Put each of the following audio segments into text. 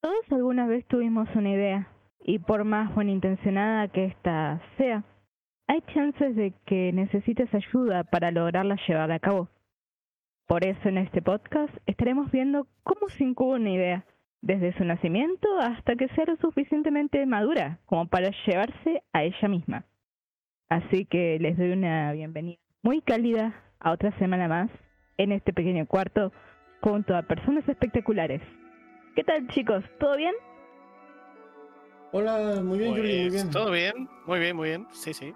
Todos alguna vez tuvimos una idea, y por más buena que ésta sea, hay chances de que necesites ayuda para lograrla llevar a cabo. Por eso en este podcast estaremos viendo cómo se incuba una idea, desde su nacimiento hasta que sea lo suficientemente madura como para llevarse a ella misma. Así que les doy una bienvenida muy cálida a otra semana más en este pequeño cuarto junto a personas espectaculares. ¿Qué tal chicos? ¿Todo bien? Hola, muy bien, muy bien. ¿Todo bien? Muy bien, muy bien. Sí, sí.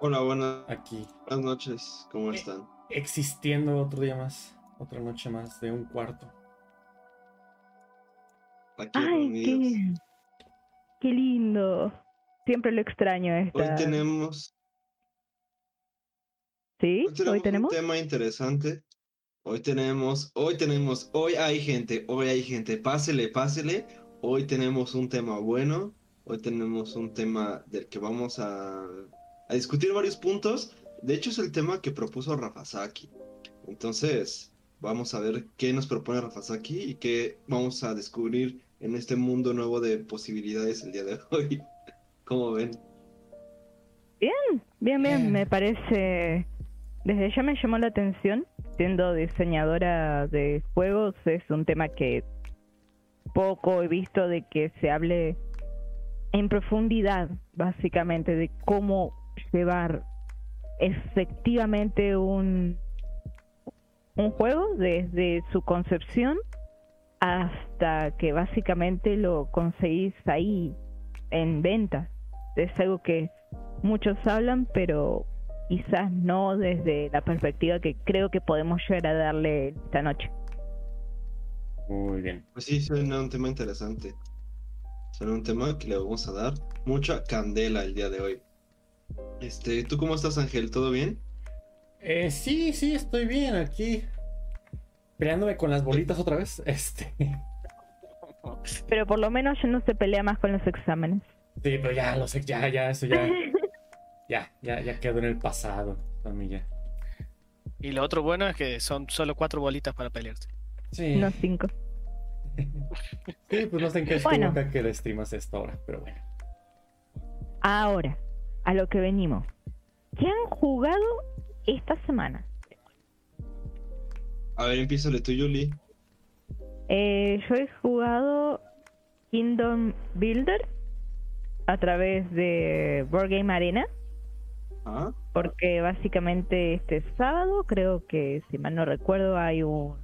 Hola, buenas. Aquí. Buenas noches, ¿cómo eh, están? Existiendo otro día más, otra noche más de un cuarto. Ay, qué, qué lindo. Siempre lo extraño esta. Hoy tenemos. Sí, hoy tenemos, un tema interesante. Hoy tenemos, hoy tenemos, hoy hay gente, hoy hay gente. Pásele, pásele. Hoy tenemos un tema bueno. Hoy tenemos un tema del que vamos a, a discutir varios puntos. De hecho, es el tema que propuso Rafasaki. Entonces, vamos a ver qué nos propone Rafasaki y qué vamos a descubrir en este mundo nuevo de posibilidades el día de hoy. ¿Cómo ven? Bien, bien, bien, me parece... Desde ya me llamó la atención, siendo diseñadora de juegos, es un tema que poco he visto de que se hable en profundidad, básicamente, de cómo llevar efectivamente un, un juego desde su concepción hasta que básicamente lo conseguís ahí en venta. Es algo que muchos hablan, pero quizás no desde la perspectiva que creo que podemos llegar a darle esta noche. Muy bien. Pues sí, suena un tema interesante. Suena un tema que le vamos a dar mucha candela el día de hoy. Este, ¿tú cómo estás, Ángel? ¿Todo bien? Eh, sí, sí, estoy bien aquí peleándome con las bolitas otra vez. Este. Pero por lo menos ya no se pelea más con los exámenes. Sí, pero ya lo sé, ya, ya, eso ya. ya, ya, ya quedó en el pasado, familia. Y lo otro bueno es que son solo cuatro bolitas para pelearse. Sí. No cinco. sí, pues no sé en qué bueno. que le streamas esto ahora, pero bueno. Ahora, a lo que venimos. ¿Qué han jugado esta semana? A ver, empieza tú, Yuli. Eh, yo he jugado Kingdom Builder a través de Board Game Arena. ¿Ah? Porque básicamente este sábado, creo que si mal no recuerdo, hay un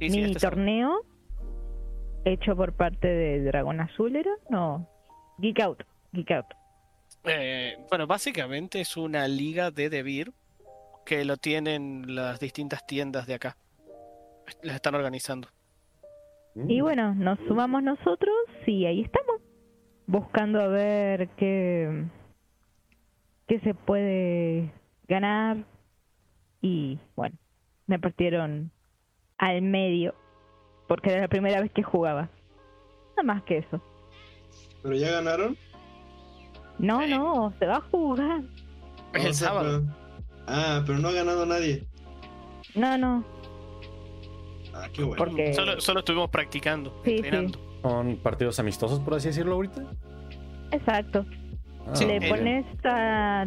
mini este torneo hecho por parte de Dragón Azul, ¿era? No, Geek Out. Geek Out. Eh, bueno, básicamente es una liga de Debir que lo tienen las distintas tiendas de acá. Las están organizando. Y bueno, nos sumamos nosotros y ahí estamos, buscando a ver qué, qué se puede ganar. Y bueno, me partieron al medio, porque era la primera vez que jugaba. Nada más que eso. ¿Pero ya ganaron? No, no, se va a jugar. Es el sábado. Ah, pero no ha ganado nadie. No, no. Ah, qué bueno. Solo, solo estuvimos practicando, sí, ¿Son partidos amistosos, por así decirlo, ahorita? Exacto. Ah, Le pones a.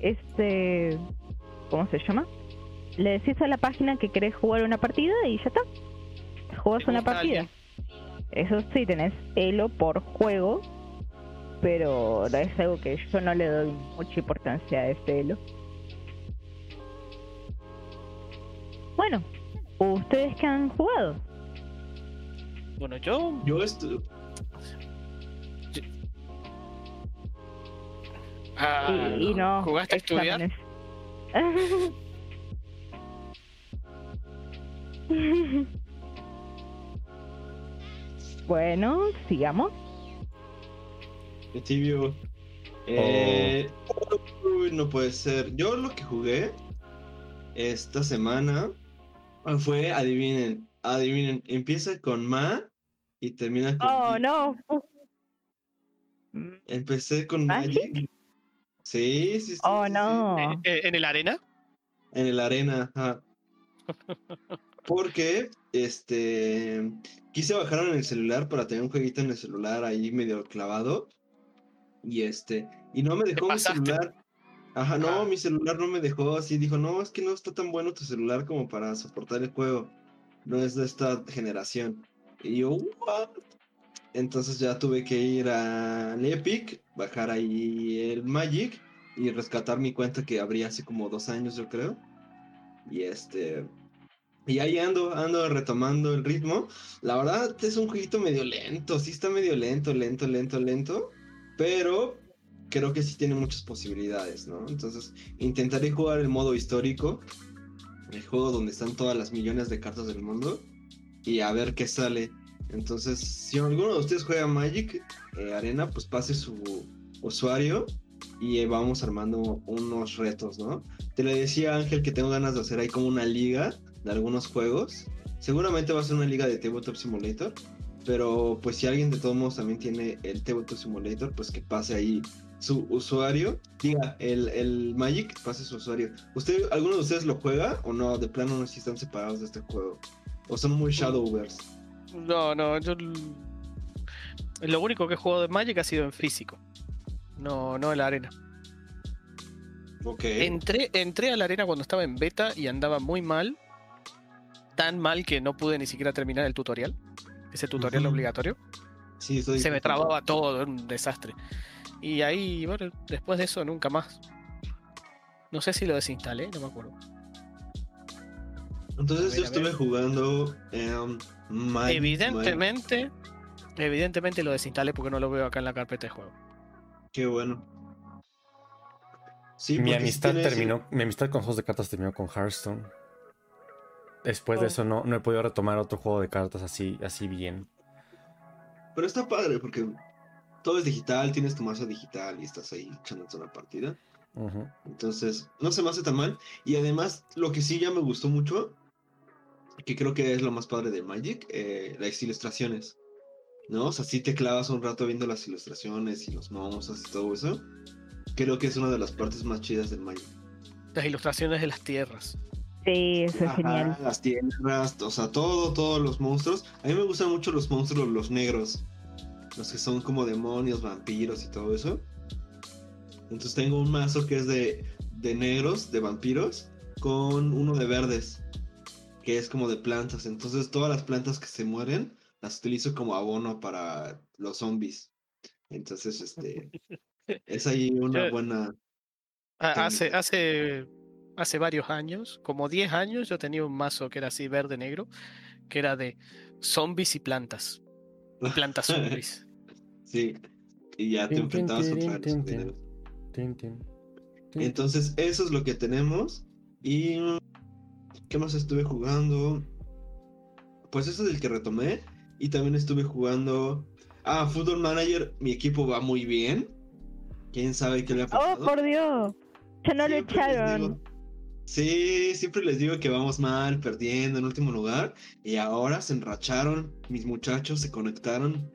Este. ¿Cómo se llama? Le decís a la página que querés jugar una partida y ya está. Juegas una partida. Eso sí, tenés elo por juego, pero es algo que yo no le doy mucha importancia a este elo. Bueno, ¿ustedes qué han jugado? Bueno, yo. Yo Ah, y, no. ¿Jugaste a estudiar? bueno, sigamos. Qué tibio. Eh, no puede ser. Yo lo que jugué esta semana fue, adivinen, adivinen, empieza con Ma y termina con... Oh, no. Empecé con Magic. Sí, sí, sí. Oh, no. ¿En, el arena? En el arena, ajá. Porque, este, quise bajarlo en el celular para tener un jueguito en el celular ahí medio clavado. Y este, y no me dejó mi celular. Ajá, no, Ah. mi celular no me dejó así. Dijo, no, es que no está tan bueno tu celular como para soportar el juego. No es de esta generación. Y yo, ¿what? Entonces ya tuve que ir al Epic, bajar ahí el Magic y rescatar mi cuenta que abrí hace como dos años, yo creo. Y este. Y ahí ando, ando retomando el ritmo. La verdad es un jueguito medio lento, sí está medio lento, lento, lento, lento. Pero creo que sí tiene muchas posibilidades, ¿no? Entonces intentaré jugar el modo histórico. El juego donde están todas las millones de cartas del mundo. Y a ver qué sale. Entonces, si alguno de ustedes juega Magic eh, Arena, pues pase su usuario y eh, vamos armando unos retos, ¿no? Te le decía Ángel que tengo ganas de hacer ahí como una liga de algunos juegos. Seguramente va a ser una liga de Tabletop Simulator. Pero pues si alguien de todos modos también tiene el Tabletop Simulator, pues que pase ahí su usuario. Diga, el, el Magic, pase su usuario. ¿Usted, ¿Alguno de ustedes lo juega o no? De plano no sé si están separados de este juego. O son muy Shadowverse. No, no, yo. Lo único que he jugado de Magic ha sido en físico. No, no en la arena. Ok. Entré, entré a la arena cuando estaba en beta y andaba muy mal. Tan mal que no pude ni siquiera terminar el tutorial. Ese tutorial obligatorio. Sí, estoy Se me trababa todo, era un desastre. Y ahí, bueno, después de eso nunca más. No sé si lo desinstalé, no me acuerdo. Entonces yo estuve jugando Magic, evidentemente, evidentemente lo desinstalé porque no lo veo acá en la carpeta de juego. Qué bueno. Sí, mi amistad terminó, mi amistad con juegos de cartas terminó con Hearthstone. Después de Oh. eso no, no he podido retomar otro juego de cartas así, así bien. Pero está padre porque todo es digital, tienes tu mazo digital y estás ahí echándote una partida. Entonces, no se me hace tan mal. Y además, lo que sí ya me gustó mucho, que creo que es lo más padre de Magic, eh, las ilustraciones. ¿No? O sea, si te clavas un rato viendo las ilustraciones y los monstruos y todo eso. Creo que es una de las partes más chidas del Magic. Las ilustraciones de las tierras. Sí, eso es Ajá, genial. Las tierras, o sea, todo, todos los monstruos. A mí me gustan mucho los monstruos, los negros. Los que son como demonios, vampiros y todo eso. Entonces tengo un mazo que es de, de negros, de vampiros, con uno de verdes, que es como de plantas. Entonces todas las plantas que se mueren las utilizo como abono para los zombies. Entonces, este, es ahí una Yo- buena... Ah, Hace, hace, hace varios años, como 10 años, yo tenía un mazo que era así verde-negro, que era de zombies y plantas. Y plantas zombies. sí, y ya te tin, enfrentabas tirin, contra los Entonces, eso es lo que tenemos. Y. ¿Qué más estuve jugando? Pues eso es el que retomé. Y también estuve jugando. Ah, Football Manager. Mi equipo va muy bien. ¿Quién sabe qué le ha Oh, pasado? por Dios. Ya no lo echaron. digo- Sí, siempre les digo que vamos mal, perdiendo en último lugar. Y ahora se enracharon. Mis muchachos se conectaron.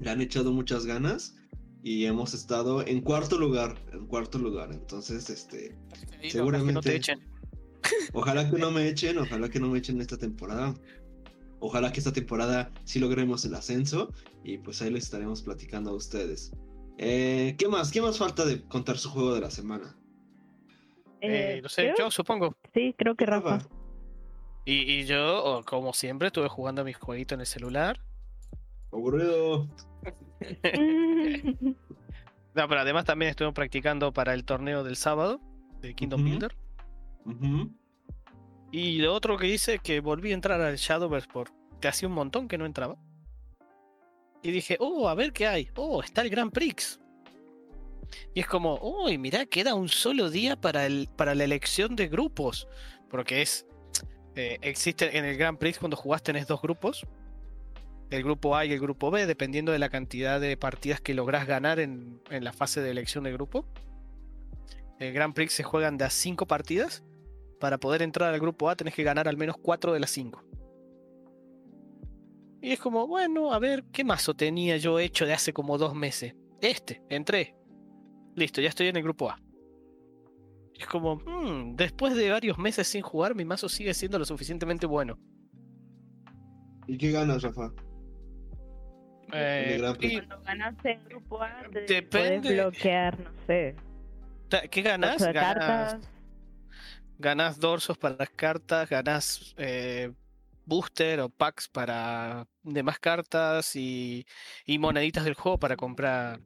Le han echado muchas ganas. Y hemos estado en cuarto lugar. En cuarto lugar. Entonces, este. Y no, ojalá que no te Seguramente. echen. Ojalá que no me echen, ojalá que no me echen esta temporada. Ojalá que esta temporada sí logremos el ascenso y pues ahí les estaremos platicando a ustedes. Eh, ¿Qué más? ¿Qué más falta de contar su juego de la semana? Eh, Eh, no sé, creo- yo supongo. Sí, creo que Rafa. Rafa. Y, y yo, o como siempre, estuve jugando a mi jueguito en el celular. Aburrido. No, pero además también estuve practicando para el torneo del sábado de Kingdom. Builder. Y lo otro que hice es que volví a entrar al Shadowverse porque hacía un montón que no entraba. Y dije, oh, a ver qué hay. Oh, está el Grand Prix. Y es como, uy, mirá, queda un solo día para, el, para la elección de grupos. Porque es. eh, existe en el Grand Prix cuando jugás tenés dos grupos. El grupo A y el grupo B, dependiendo de la cantidad de partidas que lográs ganar en, en la fase de elección de grupo. El Grand Prix se juegan de a 5 partidas. Para poder entrar al grupo A tenés que ganar al menos 4 de las 5. Y es como, bueno, a ver, ¿qué mazo tenía yo hecho de hace como dos meses? Este, entré. Listo, ya estoy en el grupo A. Es como, "Hmm, después de varios meses sin jugar, mi mazo sigue siendo lo suficientemente bueno. ¿Y qué ganas, Rafa? Eh, y- Cuando ganaste el grupo A, te Depende. bloquear, no sé, ¿Qué ganas? de Ganas, ganas dorsos para las cartas, ganas eh, booster o packs para demás cartas y, y moneditas del juego para comprar,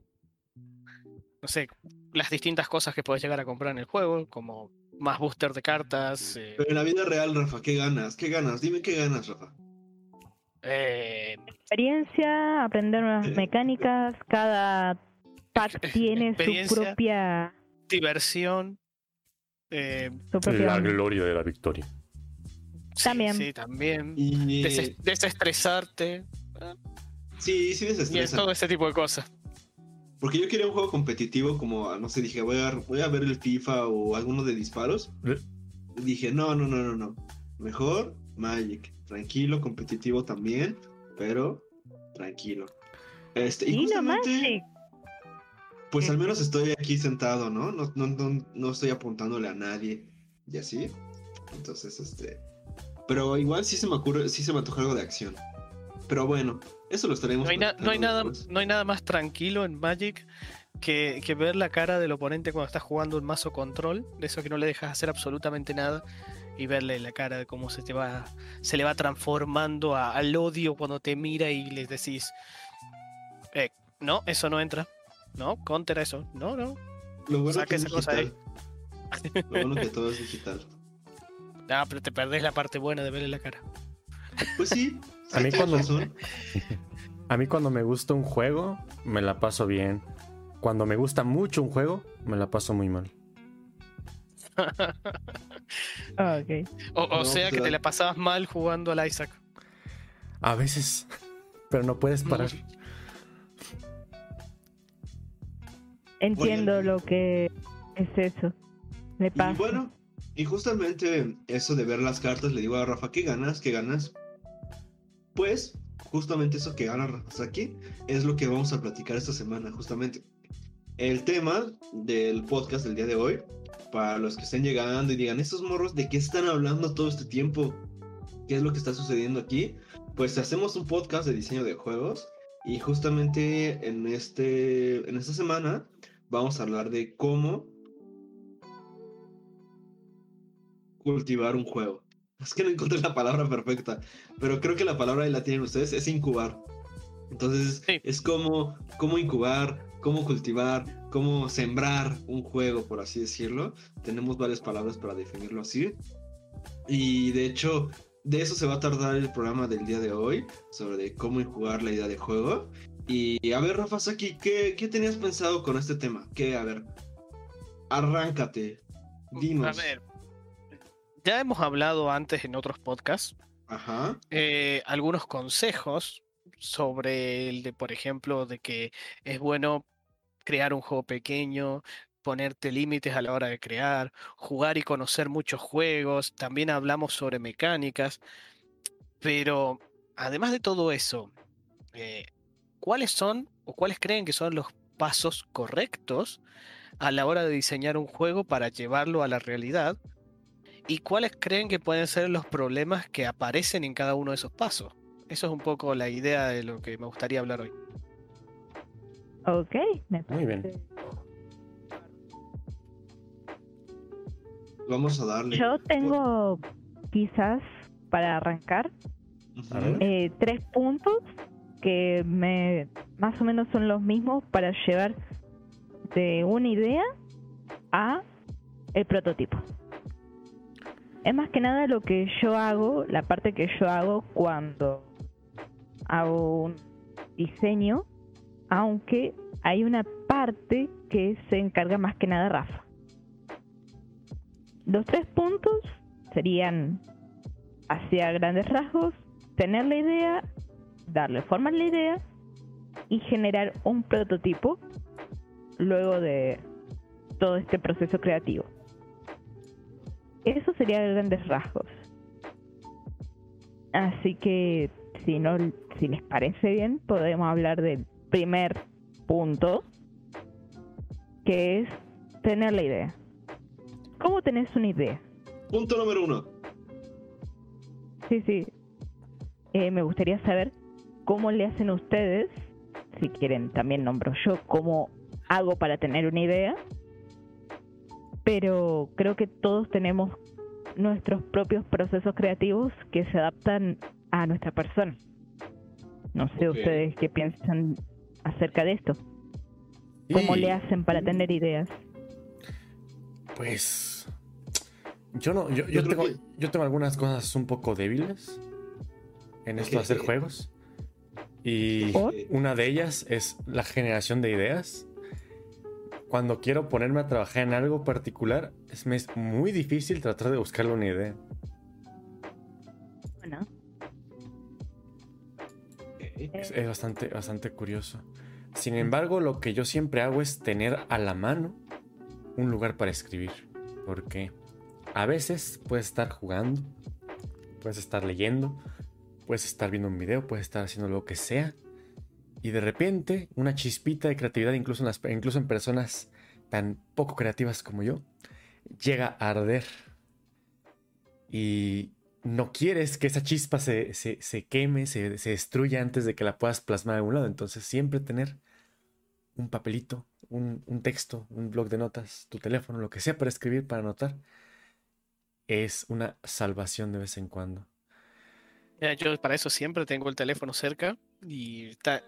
no sé, las distintas cosas que puedes llegar a comprar en el juego, como más booster de cartas. eh, Pero en la vida real, Rafa, ¿qué ganas? ¿Qué ganas? Dime qué ganas, Rafa. eh, Experiencia, aprender nuevas mecánicas, cada pack tiene su propia, diversión. Eh, La gloria de la victoria. sí, También. Sí, también. Y Des- desestresarte. sí, sí Y es desestresa. todo ese tipo de cosas. Porque yo quería un juego competitivo como, no sé, dije, voy a, voy a ver el FIFA o alguno de disparos. Eh. Y dije, no, no, no, no, no. Mejor Magic. Tranquilo, competitivo también, pero tranquilo. Este, y Sí, no justamente, Magic. Pues al menos estoy aquí sentado, ¿no? No, no, no, no estoy apuntándole a nadie y así. Entonces, este... Pero igual sí se me ocurre, sí se me antoja algo de acción. Pero bueno, eso lo estaremos No hay, na- no hay nada, no hay nada más tranquilo en Magic que, que ver la cara del oponente cuando estás jugando un mazo control, de eso que no le dejas hacer absolutamente nada, y verle la cara de cómo se te va, se le va transformando a- al odio cuando te mira y le decís, eh, no, eso no entra, no, counter eso, no, no, Lo bueno saca que es esa cosa ahí. digital. Lo bueno que todo es digital. ah, pero te perdés la parte buena de verle la cara. Pues sí. A mí cuando- razón. A mí cuando me gusta un juego, me la paso bien. Cuando me gusta mucho un juego, me la paso muy mal. Ah, ok. O, o No, sea que te la pasabas mal jugando al Isaac. A veces, pero no puedes parar. Entiendo lo que es eso. Le Y pasa. bueno, y justamente eso de ver las cartas, le digo a Rafa, ¿qué ganas? ¿Qué ganas? Pues, justamente eso que gana Rafa aquí es lo que vamos a platicar esta semana, justamente. El tema del podcast del día de hoy, para los que estén llegando y digan, estos morros, ¿de qué están hablando todo este tiempo? ¿Qué es lo que está sucediendo aquí? Pues hacemos un podcast de diseño de juegos y justamente en, este, en esta semana vamos a hablar de cómo cultivar un juego. Es que no encontré la palabra perfecta, pero creo que la palabra la tienen ustedes, es incubar. Entonces, Sí. es como cómo incubar, cómo cultivar, cómo sembrar un juego, por así decirlo. Tenemos varias palabras para definirlo así. Y de hecho, de eso se va a tardar el programa del día de hoy, sobre de cómo incubar la idea de juego. Y a ver, Rafa Saki, ¿qué, ¿qué tenías pensado con este tema? ¿Qué? A ver, arráncate, dinos. A ver, ya hemos hablado antes en otros podcasts Ajá. eh, algunos consejos sobre el de, por ejemplo, de que es bueno crear un juego pequeño, ponerte límites a la hora de crear, jugar y conocer muchos juegos. También hablamos sobre mecánicas. Pero además de todo eso, eh, ¿cuáles son o cuáles creen que son los pasos correctos a la hora de diseñar un juego para llevarlo a la realidad? ¿Y cuáles creen que pueden ser los problemas que aparecen en cada uno de esos pasos? Eso es un poco la idea de lo que me gustaría hablar hoy. Ok, me Muy bien. parece. Vamos a darle. Yo tengo quizás para arrancar eh, tres puntos que me más o menos son los mismos para llevar de una idea a el prototipo. Es más que nada lo que yo hago, la parte que yo hago cuando hago un diseño, aunque hay una parte que se encarga más que nada Rafa. Los tres puntos serían hacia grandes rasgos, tener la idea, darle forma a la idea y generar un prototipo luego de todo este proceso creativo. Eso sería a grandes rasgos. Así que si no si les parece bien, podemos hablar del primer punto que es tener la idea. ¿Cómo tenés una idea? Punto número uno. Sí, sí. Eh, me gustaría saber cómo le hacen ustedes, si quieren también nombro yo, cómo hago para tener una idea. Pero creo que todos tenemos nuestros propios procesos creativos que se adaptan a nuestra persona. No sé ustedes qué piensan acerca de esto. ¿Cómo le hacen para tener ideas? Pues. Yo no. Yo, Yo yo creo tengo, que- yo tengo algunas cosas un poco débiles en esto de hacer juegos. Y ¿Por? una de ellas es la generación de ideas. Cuando quiero ponerme a trabajar en algo particular, es, me es muy difícil tratar de buscarle una idea. Bueno, Es, es bastante, bastante curioso. Sin embargo, lo que yo siempre hago es tener a la mano un lugar para escribir. Porque a veces puedes estar jugando, puedes estar leyendo, puedes estar viendo un video, puedes estar haciendo lo que sea. Y de repente, una chispita de creatividad, incluso en, personas tan poco creativas como yo, llega a arder. Y no quieres que esa chispa se, se- se queme, se, se destruya antes de que la puedas plasmar a algún lado. Entonces, siempre tener un papelito, un, un texto, un blog de notas, tu teléfono, lo que sea para escribir, para anotar, es una salvación de vez en cuando. Yo para eso siempre tengo el teléfono cerca y está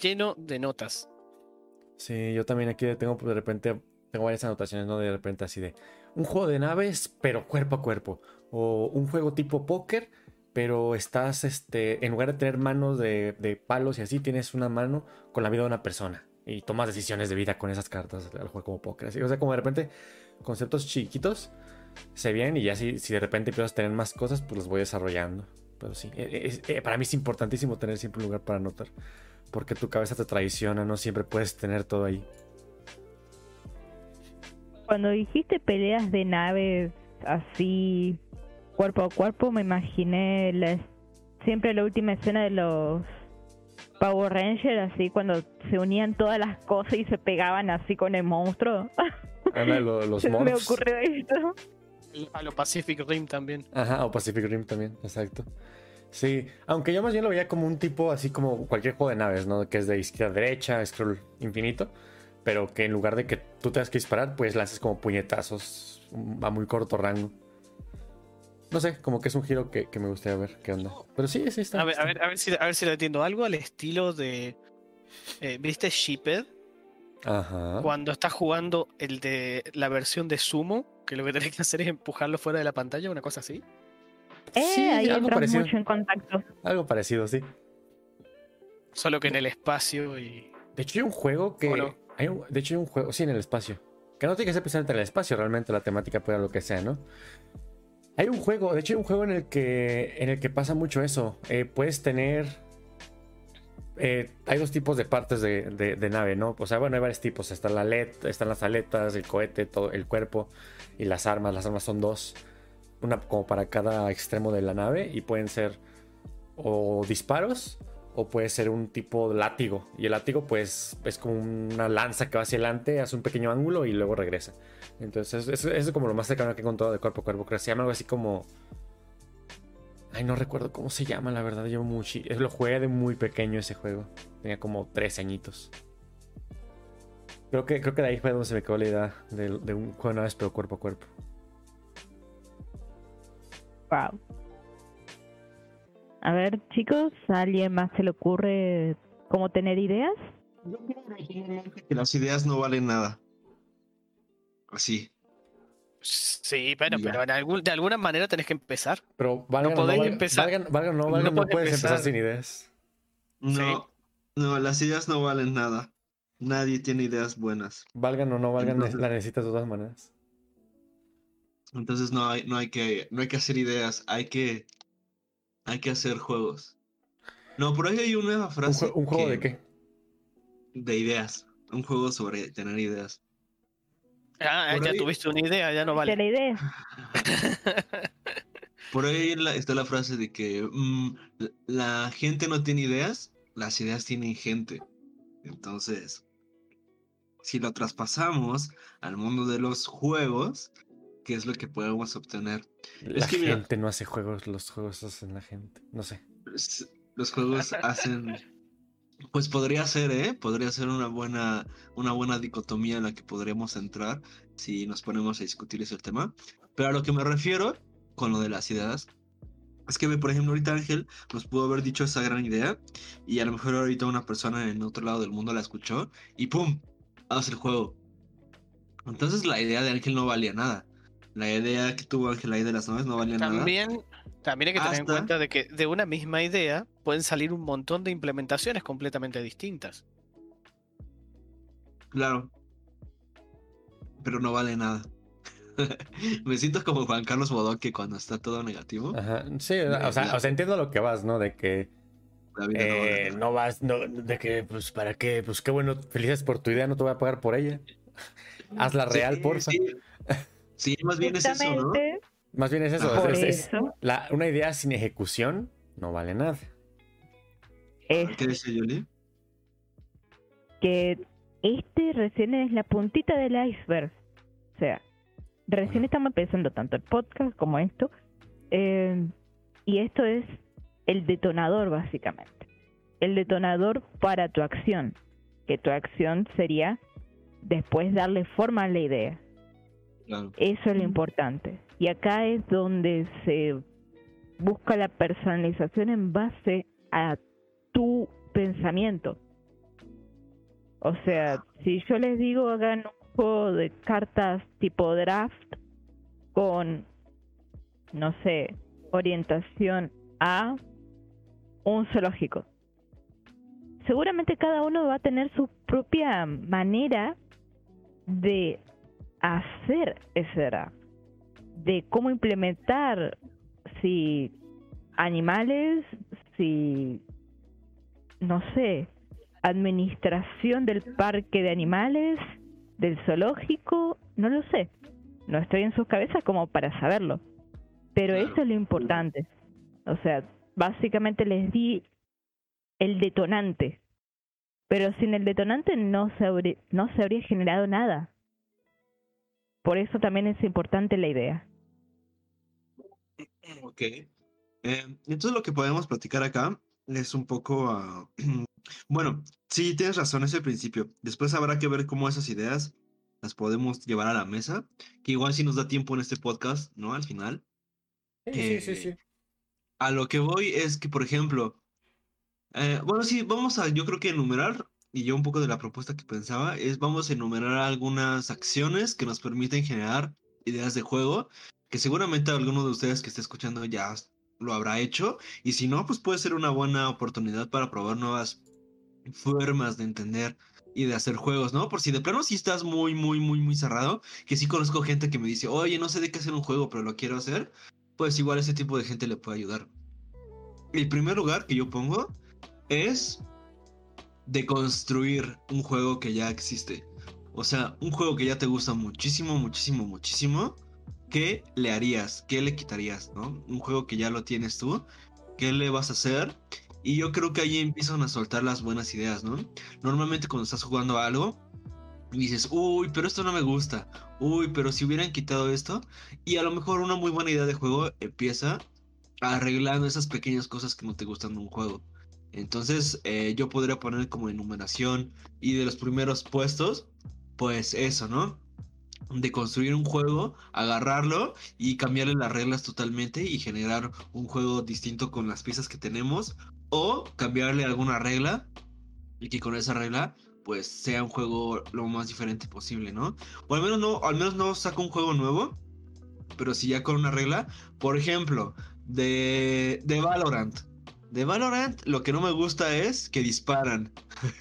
lleno de notas. Sí, yo también aquí tengo pues, de repente, tengo varias anotaciones, ¿no? De repente así de un juego de naves, pero cuerpo a cuerpo. O un juego tipo póker, pero estás, este, en lugar de tener manos de, de palos y así, tienes una mano con la vida de una persona. Y tomas decisiones de vida con esas cartas al juego como póker. Así, o sea, como de repente conceptos chiquitos se vienen y ya si, si de repente empiezas a tener más cosas, pues los voy desarrollando. Pero sí, e- es- eh, para mí es importantísimo tener siempre un lugar para anotar. Porque tu cabeza te traiciona, no siempre puedes tener todo ahí. cuando dijiste peleas de naves así cuerpo a cuerpo, me imaginé la- siempre la última escena de los Power Rangers, así cuando se unían todas las cosas y se pegaban así con el monstruo. De lo- los Se me ocurrió esto. A lo Pacific Rim también. Ajá, o Pacific Rim también, exacto. Sí, aunque yo más bien lo veía como un tipo así como cualquier juego de naves, ¿no? Que es de izquierda a derecha, scroll infinito, pero que en lugar de que tú tengas que disparar, pues lanzas como puñetazos mm, a muy corto rango. No sé, como que es un giro que, que me gustaría ver qué onda. Pero sí, sí está. A ver, a ver, a ver si, a ver si lo entiendo. Algo al estilo de. eh, ¿Viste Sheeped? Ajá. Cuando estás jugando el de la versión de Sumo, que lo que tenés que hacer es empujarlo fuera de la pantalla, una cosa así. Eh, Sí, ahí algo parecido. mucho en contacto. Algo parecido, sí. Solo que en el espacio y. De hecho, hay un juego que. Hay un- de hecho, hay un juego, sí, en el espacio. Que no tiene que ser precisamente en el espacio, realmente la temática puede lo que sea, ¿no? Hay un juego, de hecho, hay un juego en el que, en el que pasa mucho eso. Eh, puedes tener. Eh, hay dos tipos de partes de, nave, ¿no? O sea, bueno, hay varios tipos. Está la LED, están las aletas, el cohete, todo el cuerpo y las armas. Las armas son dos. Una como para cada extremo de la nave. Y pueden ser o disparos o puede ser un tipo de látigo. Y el látigo, pues, es como una lanza que va hacia adelante, hace un pequeño ángulo y luego regresa. Entonces, eso, eso es como lo más cercano que he encontrado de cuerpo a cuerpo. Creo que se llama algo así como. Ay, no recuerdo cómo se llama, la verdad. Llevo mucho. Lo jugué de muy pequeño ese juego. Tenía como tres añitos. Creo que, creo que de ahí fue donde se me quedó la idea de, de un juego de naves, pero cuerpo a cuerpo. Wow. A ver, chicos, ¿a alguien más se le ocurre cómo tener ideas? Que las ideas no valen nada. Así. Sí, pero, pero en algún- de alguna manera tenés que empezar. Pero valgan no valgan, empezar- valgan, valgan o no no valgan, no, puedes empezar empezar. sin ideas. No, no, las ideas no valen nada. Nadie tiene ideas buenas. Valgan o no valgan, Entonces- la necesitas de todas maneras. Entonces no hay, no hay que, no hay que hacer ideas, hay que, hay que hacer juegos. No, por ahí hay una ¿Un, frase. un juego que- de qué? De ideas. Un juego sobre tener ideas. Ah, Por ya ahí- tuviste una idea, ya no ¿Te vale. la idea? Por ahí está la frase de que mm, la- gente no tiene ideas, las ideas tienen gente. Entonces, si lo traspasamos al mundo de los juegos, qué es lo que podemos obtener. La que mira- gente no hace juegos, los juegos hacen la gente. No sé. Los juegos hacen. Pues podría ser, ¿eh? Podría ser una buena, una buena dicotomía en la que podríamos entrar si nos ponemos a discutir ese tema. Pero a lo que me refiero con lo de las ideas es que, por ejemplo, ahorita Ángel nos pudo haber dicho esa gran idea y a lo mejor ahorita una persona en otro lado del mundo la escuchó y ¡pum! Haz el juego. Entonces la idea de Ángel no valía nada. La idea que tuvo Ángel ahí de las naves no valía nada. También, también hay que tener en cuenta de que de una misma idea pueden salir un montón de implementaciones completamente distintas. Claro. Pero no vale nada. Me siento como Juan Carlos Bodoque cuando está todo negativo. Ajá. Sí, o sea, o sea, entiendo lo que vas, ¿no? De que no vale eh, no vas, no, de que, pues, ¿para qué? Pues qué bueno, felices por tu idea, no te voy a pagar por ella. Hazla real, Sí, porfa. Sí, Sí, más bien es eso, ¿no? Más bien es eso. Ajá. por es- es- eso la- una idea sin ejecución no vale nada. es ¿Qué dice Yuli? que este recién es la puntita del iceberg. O sea, recién estamos empezando tanto el podcast como esto. eh, y esto es el detonador, básicamente. El detonador para tu acción. Que tu acción sería después darle forma a la idea. Claro. Eso es lo importante. Y acá es donde se busca la personalización en base a tu pensamiento. O sea, si yo les digo hagan un juego de cartas tipo draft con, no sé, orientación a un zoológico. Seguramente cada uno va a tener su propia manera de hacer ese draft, de cómo implementar si animales, si no sé, administración del parque de animales, del zoológico, no lo sé. No estoy en sus cabezas como para saberlo. Pero eso es lo importante. O sea, básicamente les di el detonante. Pero sin el detonante no se, habrí- no se habría generado nada. Por eso también es importante la idea. Ok. Eh, entonces lo que podemos platicar acá es un poco... ah, bueno, sí, tienes razón, es el principio. Después habrá que ver cómo esas ideas las podemos llevar a la mesa, que igual si nos da tiempo en este podcast, ¿no? Al final. Sí, sí, sí, sí. A lo que voy es que, por ejemplo, eh, bueno, sí, vamos a, yo creo que enumerar, y yo un poco de la propuesta que pensaba, es vamos a enumerar algunas acciones que nos permiten generar ideas de juego, que seguramente alguno de ustedes que esté escuchando ya lo habrá hecho, y si no, pues puede ser una buena oportunidad para probar nuevas formas de entender y de hacer juegos, ¿no? Por si de plano sí estás muy, muy, muy, muy cerrado, que sí conozco gente que me dice, oye, no sé de qué hacer un juego, pero lo quiero hacer, pues igual ese tipo de gente le puede ayudar. El primer lugar que yo pongo es de construir un juego que ya existe. O sea, un juego que ya te gusta muchísimo, muchísimo, muchísimo. ¿Qué le harías? ¿Qué le quitarías? ¿No? Un juego que ya lo tienes tú. ¿Qué le vas a hacer? Y yo creo que ahí empiezan a soltar las buenas ideas, ¿no? Normalmente cuando estás jugando a algo, dices, uy, pero esto no me gusta. Uy, pero si hubieran quitado esto. Y a lo mejor una muy buena idea de juego empieza arreglando esas pequeñas cosas que no te gustan de un juego. Entonces, eh, yo podría poner como enumeración y de los primeros puestos, pues eso, ¿no? De construir un juego, agarrarlo y cambiarle las reglas totalmente y generar un juego distinto con las piezas que tenemos. O cambiarle alguna regla y que con esa regla pues sea un juego lo más diferente posible, ¿no? O al menos no, al menos no saco un juego nuevo, pero sí ya con una regla. Por ejemplo, de, de Valorant. De Valorant lo que no me gusta es que disparan.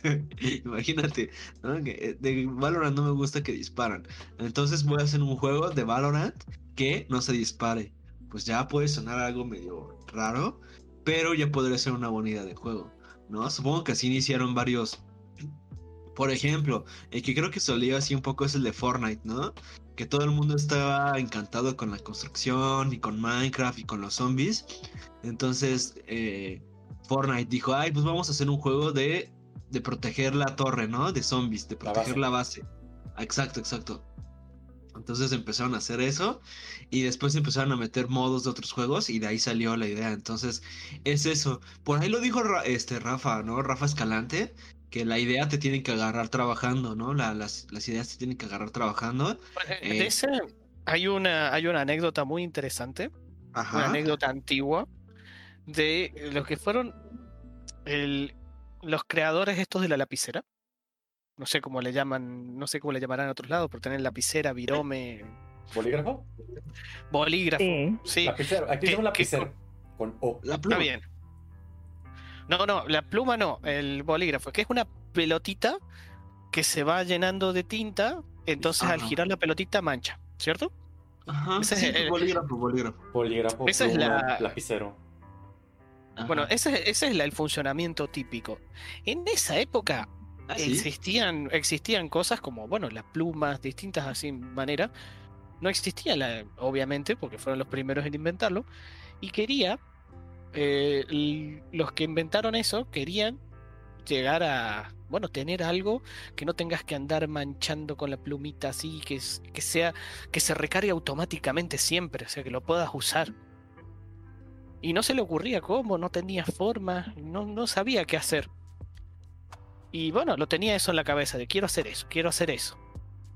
Imagínate, ¿no? Eh, de Valorant no me gusta que disparan. Entonces voy a hacer un juego de Valorant que no se dispare. Pues ya puede sonar algo medio raro, pero ya podría ser una buena idea de juego, ¿no? Supongo que así iniciaron varios. Por ejemplo, el que creo que solía así un poco es el de Fortnite, ¿no? Que todo el mundo estaba encantado con la construcción y con Minecraft y con los zombies. Entonces, eh, Fortnite dijo, ay, pues vamos a hacer un juego de, de proteger la torre, ¿no? De zombies, de La proteger la base. Exacto, exacto. Entonces empezaron a hacer eso y después empezaron a meter modos de otros juegos y de ahí salió la idea. Entonces es eso. Por ahí lo dijo este Rafa, ¿no? Rafa Escalante, que la idea te tienen que agarrar trabajando, ¿no? las, las, ideas te tienen que agarrar trabajando. De eh, ese hay una, hay una anécdota muy interesante, una anécdota antigua, de los que fueron el, los creadores estos de la lapicera no sé cómo le llaman, no sé cómo le llamarán en otros lados, pero tener lapicera, virome. ¿Bolígrafo? Bolígrafo. Sí. Lapicero. Aquí tenemos lapicero. Con O. La pluma. Está bien. No, no, la pluma no, el bolígrafo, que es una pelotita que se va llenando de tinta, entonces al girar la pelotita mancha, ¿cierto? Ajá. Ese es el, bolígrafo, bolígrafo. Bolígrafo. Esa es la lapicero. Bueno, ese, ese es el funcionamiento típico. En esa época ¿Ah, existían, existían cosas como, bueno, las plumas, distintas así manera. No existía, la, obviamente, porque fueron los primeros en inventarlo. Y quería, eh, los que inventaron eso, querían llegar a, bueno, tener algo que no tengas que andar manchando con la plumita así, que, que sea, que se recargue automáticamente siempre, o sea, que lo puedas usar. Y no se le ocurría cómo, no tenía forma, no, no sabía qué hacer. Y bueno, lo tenía eso en la cabeza, de quiero hacer eso, quiero hacer eso.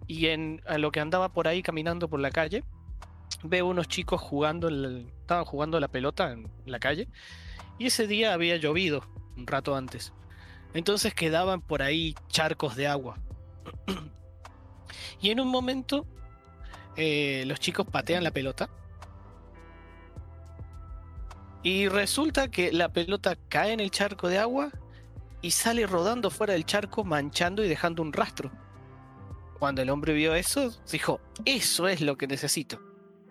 Y en a lo que andaba por ahí caminando por la calle, veo unos chicos jugando, estaban jugando la pelota en la calle. Y ese día había llovido un rato antes. Entonces quedaban por ahí charcos de agua. y en un momento eh, los chicos patean la pelota. Y resulta que la pelota cae en el charco de agua y sale rodando fuera del charco manchando y dejando un rastro. Cuando el hombre vio eso, dijo, eso es lo que necesito.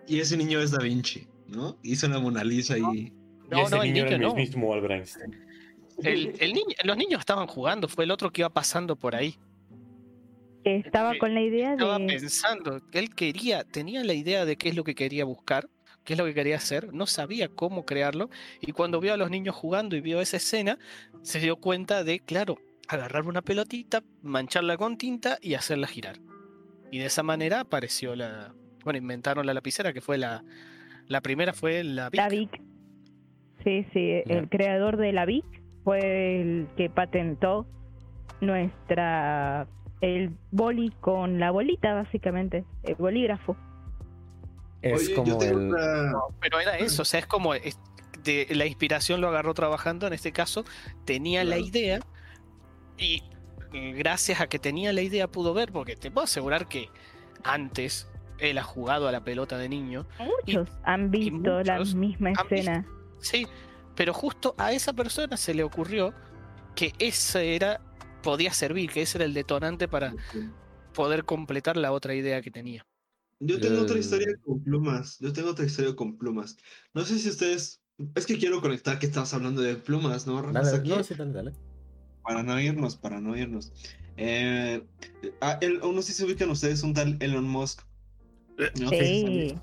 Y ese niño es Da Vinci, ¿no? Hizo una Mona Lisa y... No, no, el niño, el mismo Albrecht. El, niño, los niños estaban jugando, fue el otro que iba pasando por ahí. Estaba con la idea de... Estaba pensando, él quería, tenía la idea de qué es lo que quería buscar, qué es lo que quería hacer, no sabía cómo crearlo, y cuando vio a los niños jugando y vio esa escena, se dio cuenta de, claro, agarrar una pelotita, mancharla con tinta y hacerla girar. Y de esa manera apareció la, bueno, inventaron la lapicera, que fue la, la primera fue la Vic. La Vic. Sí, sí, el creador de la Vic fue el que patentó nuestra el boli con la bolita básicamente, el bolígrafo. Es como el... pero era eso, o sea, es como de, la inspiración lo agarró trabajando, en este caso tenía la idea y gracias a que tenía la idea pudo ver, porque te puedo asegurar que antes él ha jugado a la pelota de niño. Muchos han visto la misma escena. sí, pero justo a esa persona se le ocurrió que ese era, podía servir, que ese era el detonante para poder completar la otra idea que tenía. Yo tengo otra historia con plumas. Yo tengo otra historia con plumas. No sé si ustedes. Es que quiero conectar que estabas hablando de plumas, ¿no? Dale, no, sí, dale, dale. Para no irnos, para no irnos. Eh, ah, el, no sé si se ubican ustedes un tal Elon Musk. ¿No? Sí.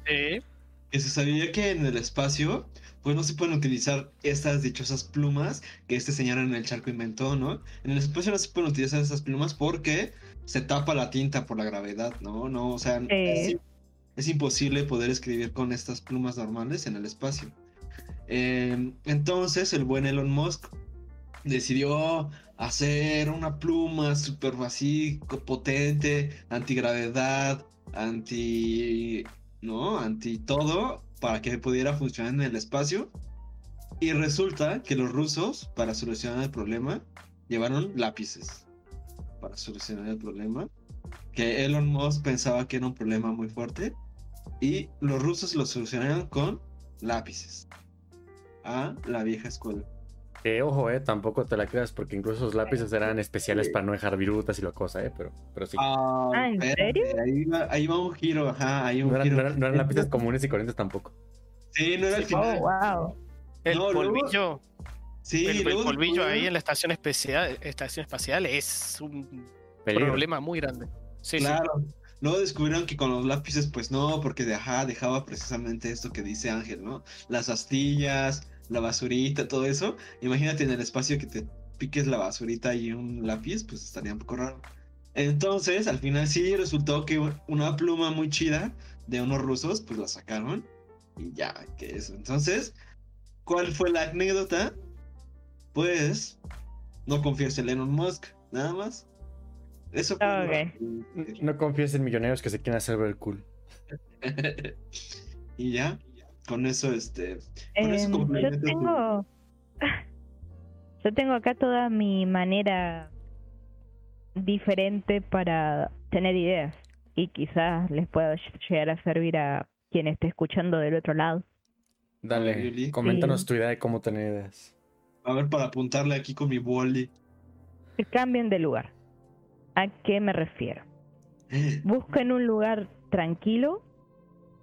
Que se sabía que en el espacio, pues no se pueden utilizar estas dichosas plumas que este señor en el charco inventó, ¿no? En el espacio no se pueden utilizar esas plumas porque se tapa la tinta por la gravedad, ¿no? No, o sea, es, imposible poder escribir con estas plumas normales en el espacio. Em, entonces, el buen Elon Musk decidió hacer una pluma súper así potente, antigravedad, anti, ¿no? Anti todo, para que pudiera funcionar en el espacio. Y resulta que los rusos, para solucionar el problema, llevaron lápices para solucionar el problema, que Elon Musk pensaba que era un problema muy fuerte, y los rusos lo solucionaron con lápices. A la vieja escuela. Que ojo, eh, tampoco te la creas, porque incluso los lápices eran especiales para no dejar virutas y la cosa, eh, pero, pero sí. Ah, ah ¿en serio? Ahí va, un giro, ajá, hay un no, giro. Eran, no, eran, lápices comunes y corrientes tampoco. Sí, no era el final. Oh, wow. El polvillo. Sí, el, polvillo ahí en la estación especial, estación espacial es un problema muy grande. Sí, claro. Luego descubrieron que con los lápices, pues no, porque de, ajá, dejaba precisamente esto que dice Ángel, ¿no? Las astillas, la basurita, todo eso. Imagínate en el espacio que te piques la basurita y un lápiz, pues estaría un poco raro. Entonces, al final sí resultó que una pluma muy chida de unos rusos, pues la sacaron. Y ya, que eso. Entonces, ¿cuál fue la anécdota? Pues, no confíes en Elon Musk, nada más. Eso fue. Ok. No confíes en millonarios que se quieren hacer ver cool. y ya, con eso, este. Con eso Em, yo tu- tengo. Yo tengo acá toda mi manera diferente para tener ideas. Y quizás les pueda llegar a servir a quien esté escuchando del otro lado. Dale, Yuli. coméntanos Sí. tu idea de cómo tener ideas. A ver, para apuntarle aquí con mi boli. Que cambien de lugar. ¿A qué me refiero? Busquen un lugar tranquilo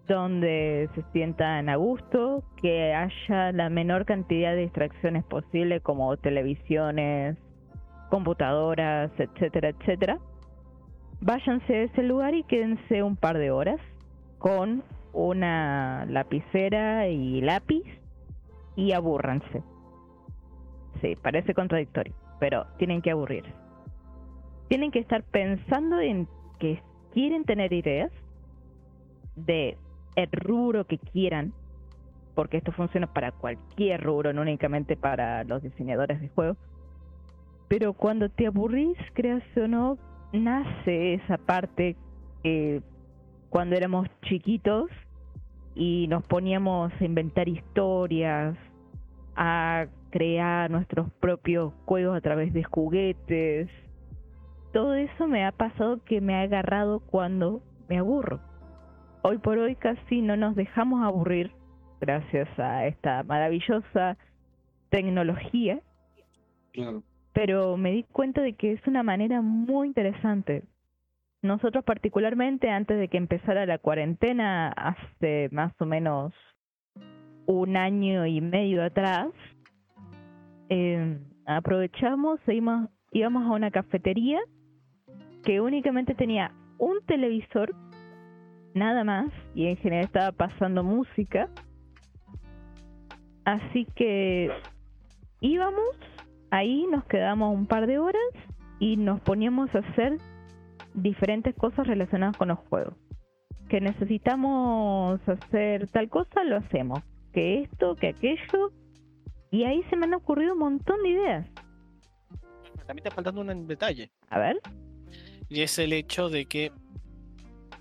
donde se sientan a gusto, que haya la menor cantidad de distracciones posible como televisiones, computadoras, etcétera, etcétera. Váyanse a ese lugar y quédense un par de horas con una lapicera y lápiz y abúrranse. Sí, parece contradictorio, pero tienen que aburrirse. Tienen que estar pensando en que quieren tener ideas de el rubro que quieran, porque esto funciona para cualquier rubro, no únicamente para los diseñadores de juegos. Pero cuando te aburrís, creas o no, nace esa parte que cuando éramos chiquitos y nos poníamos a inventar historias, a crear nuestros propios juegos a través de juguetes. Todo eso me ha pasado que me ha agarrado cuando me aburro. Hoy por hoy casi no nos dejamos aburrir gracias a esta maravillosa tecnología, Claro. pero me di cuenta de que es una manera muy interesante. Nosotros particularmente antes de que empezara la cuarentena, hace más o menos un año y medio atrás, eh, aprovechamos e íbamos, íbamos a una cafetería que únicamente tenía un televisor, nada más, y en general estaba pasando música. Así que íbamos, ahí nos quedamos un par de horas y nos poníamos a hacer diferentes cosas relacionadas con los juegos. Que necesitamos hacer tal cosa, lo hacemos. Que esto, que aquello. Y ahí se me han ocurrido un montón de ideas. También está faltando un detalle. A ver. Y es el hecho de que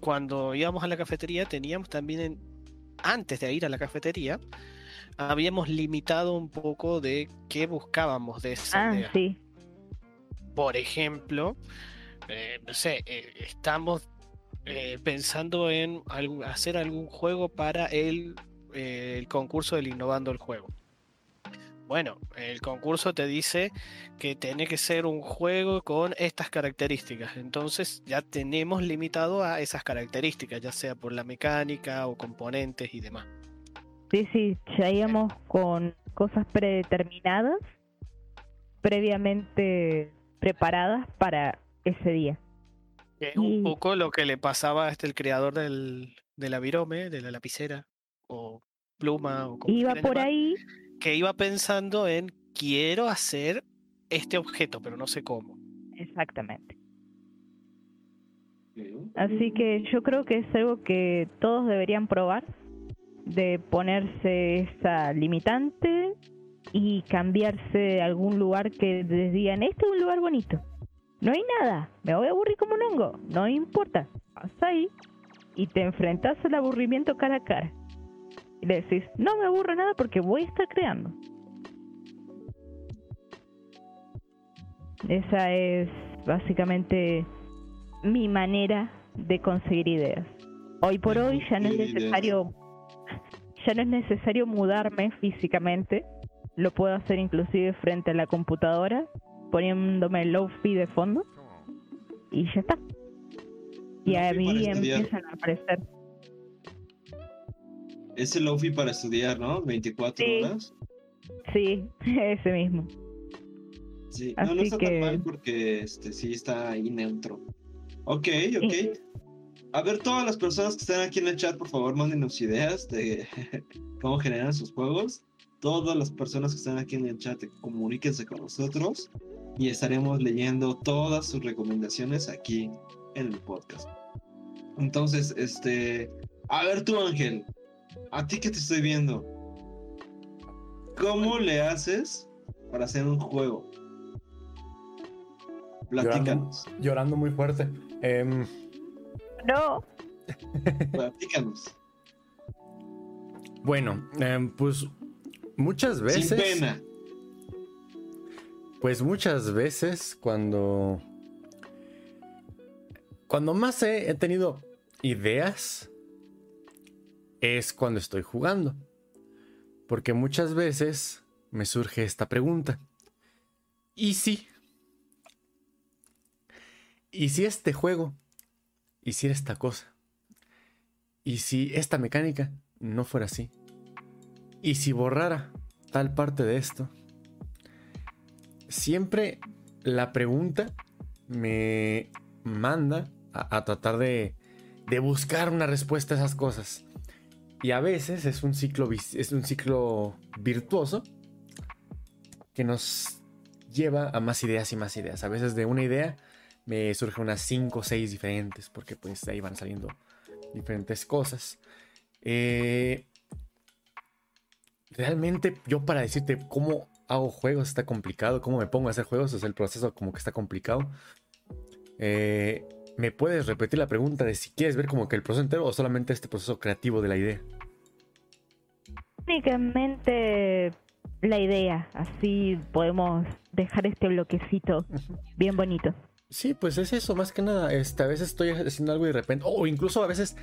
cuando íbamos a la cafetería teníamos también, en- antes de ir a la cafetería, habíamos limitado un poco de qué buscábamos de esa Ah, idea. sí. Por ejemplo, eh, no sé, eh, estamos eh, pensando en algún- hacer algún juego para el, el concurso del Innovando el Juego. Bueno, el concurso te dice que tiene que ser un juego con estas características. Entonces ya tenemos limitado a esas características, ya sea por la mecánica o componentes y demás. Sí, sí, ya íbamos con cosas predeterminadas, previamente preparadas para ese día. Es un Y- poco lo que le pasaba a este el creador del, de la virome, de la lapicera o pluma o como Iba por llamar, ahí, que iba pensando en quiero hacer este objeto, pero no sé cómo. exactamente. Así que yo creo que es algo que todos deberían probar, de ponerse esa limitante y cambiarse a algún lugar que les digan, este es un lugar bonito. No hay nada, me voy a aburrir como un hongo, no importa. Vas ahí y te enfrentas al aburrimiento cara a cara. Y le decís, no me aburro nada porque voy a estar creando. Esa es básicamente mi manera de conseguir ideas. Hoy por hoy ya no es necesario ya no es necesario mudarme físicamente. Lo puedo hacer inclusive frente a la computadora, poniéndome el low-fi de fondo y ya está. Y a mí empiezan a aparecer. Es el Lofi para estudiar, ¿no? 24 Sí. horas. Sí, ese mismo. Sí, no, no está que- tan mal porque este sí está ahí neutro. Ok, ok. A ver, todas las personas que están aquí en el chat, por favor, mándenos ideas de cómo generan sus juegos. Todas las personas que están aquí en el chat, comuníquense con nosotros. y estaremos leyendo todas sus recomendaciones aquí en el podcast. Entonces, este, a ver tú Ángel, a ti que te estoy viendo, ¿cómo le haces para hacer un juego? Platícanos. Llorando, llorando muy fuerte. Em, No. Platícanos. bueno, em, pues muchas veces. Sin pena. Pues muchas veces cuando... Cuando más he, he tenido ideas es cuando estoy jugando. Porque muchas veces me surge esta pregunta. ¿Y si? ¿Y si este juego hiciera esta cosa? ¿Y si esta mecánica no fuera así? ¿Y si borrara tal parte de esto? siempre la pregunta me manda a, tratar de, de, buscar una respuesta a esas cosas. Y a veces es un ciclo, es un ciclo virtuoso que nos lleva a más ideas y más ideas. A veces de una idea me surgen unas 5 o 6 diferentes porque pues ahí van saliendo diferentes cosas. Eh, realmente yo para decirte cómo hago juegos está complicado, cómo me pongo a hacer juegos, es el proceso como que está complicado. Eh, ¿Me puedes repetir la pregunta de si quieres ver como que el proceso entero o solamente este proceso creativo de la idea? Únicamente la idea, así podemos dejar este bloquecito bien bonito. Sí, pues es eso, más que nada. Este, a veces estoy haciendo algo y de repente, o incluso a veces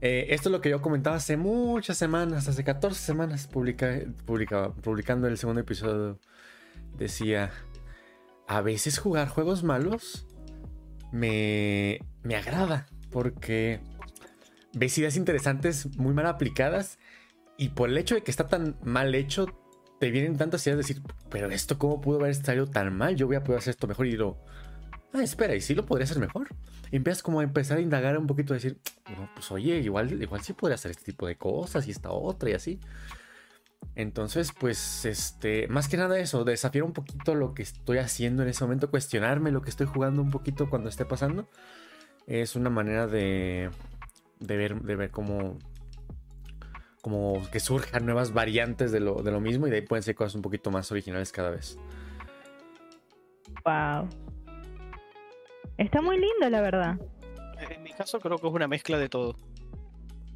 eh, esto es lo que yo comentaba hace muchas semanas, hace 14 semanas publica, publicaba, publicando el segundo episodio. Decía, a veces jugar juegos malos me, me agrada porque ves ideas interesantes muy mal aplicadas y por el hecho de que está tan mal hecho, te vienen tantas ideas de decir, pero esto cómo pudo haber salido tan mal, yo voy a poder hacer esto mejor y lo... Ah, espera, y sí lo podría hacer mejor. Y empiezas como a empezar a indagar un poquito, a decir, no, pues oye, igual, igual sí podría hacer este tipo de cosas y esta otra y así. Entonces, pues, este, más que nada eso, desafiar un poquito lo que estoy haciendo en ese momento, cuestionarme lo que estoy jugando un poquito cuando esté pasando. Es una manera de, de ver, de ver cómo, como que surjan nuevas variantes de lo, de lo mismo y de ahí pueden ser cosas un poquito más originales cada vez. Wow. Está muy lindo, la verdad. En mi caso creo que es una mezcla de todo.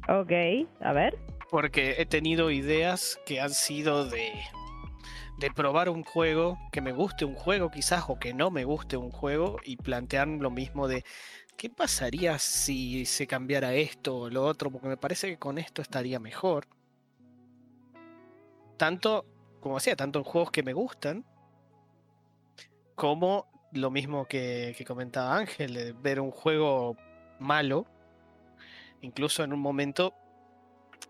Ok, a ver. Porque he tenido ideas que han sido de, de probar un juego, que me guste un juego quizás o que no me guste un juego y plantear lo mismo de qué pasaría si se cambiara esto o lo otro, porque me parece que con esto estaría mejor. Tanto, como decía, tanto en juegos que me gustan, como lo mismo que, comentaba Ángel, ver un juego malo, incluso en un momento,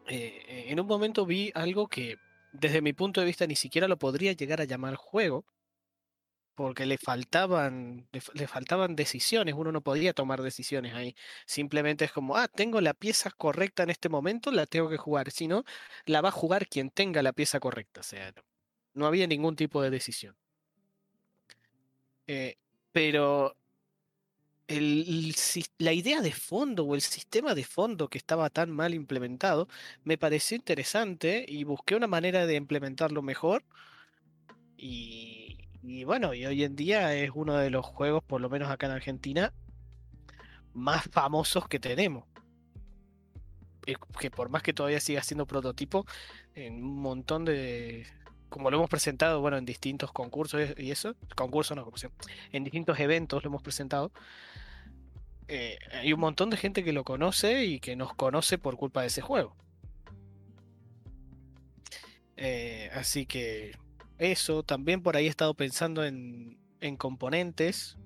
eh, en un momento vi algo que desde mi punto de vista ni siquiera lo podría llegar a llamar juego, porque le faltaban, le, faltaban decisiones, uno no podía tomar decisiones ahí. Simplemente es como, ah, tengo la pieza correcta en este momento, la tengo que jugar. Si no, la va a jugar quien tenga la pieza correcta. O sea, no, no había ningún tipo de decisión. Eh, pero la idea de fondo o el sistema de fondo que estaba tan mal implementado me pareció interesante y busqué una manera de implementarlo mejor. Y, y, bueno, y hoy en día es uno de los juegos, por lo menos acá en Argentina, más famosos que tenemos. Que por más que todavía siga siendo prototipo, en un montón de, como lo hemos presentado, bueno, en distintos concursos y eso, concursos no, en distintos eventos lo hemos presentado, eh, hay un montón de gente que lo conoce y que nos conoce por culpa de ese juego. Eh, así que eso, también por ahí he estado pensando en, en componentes,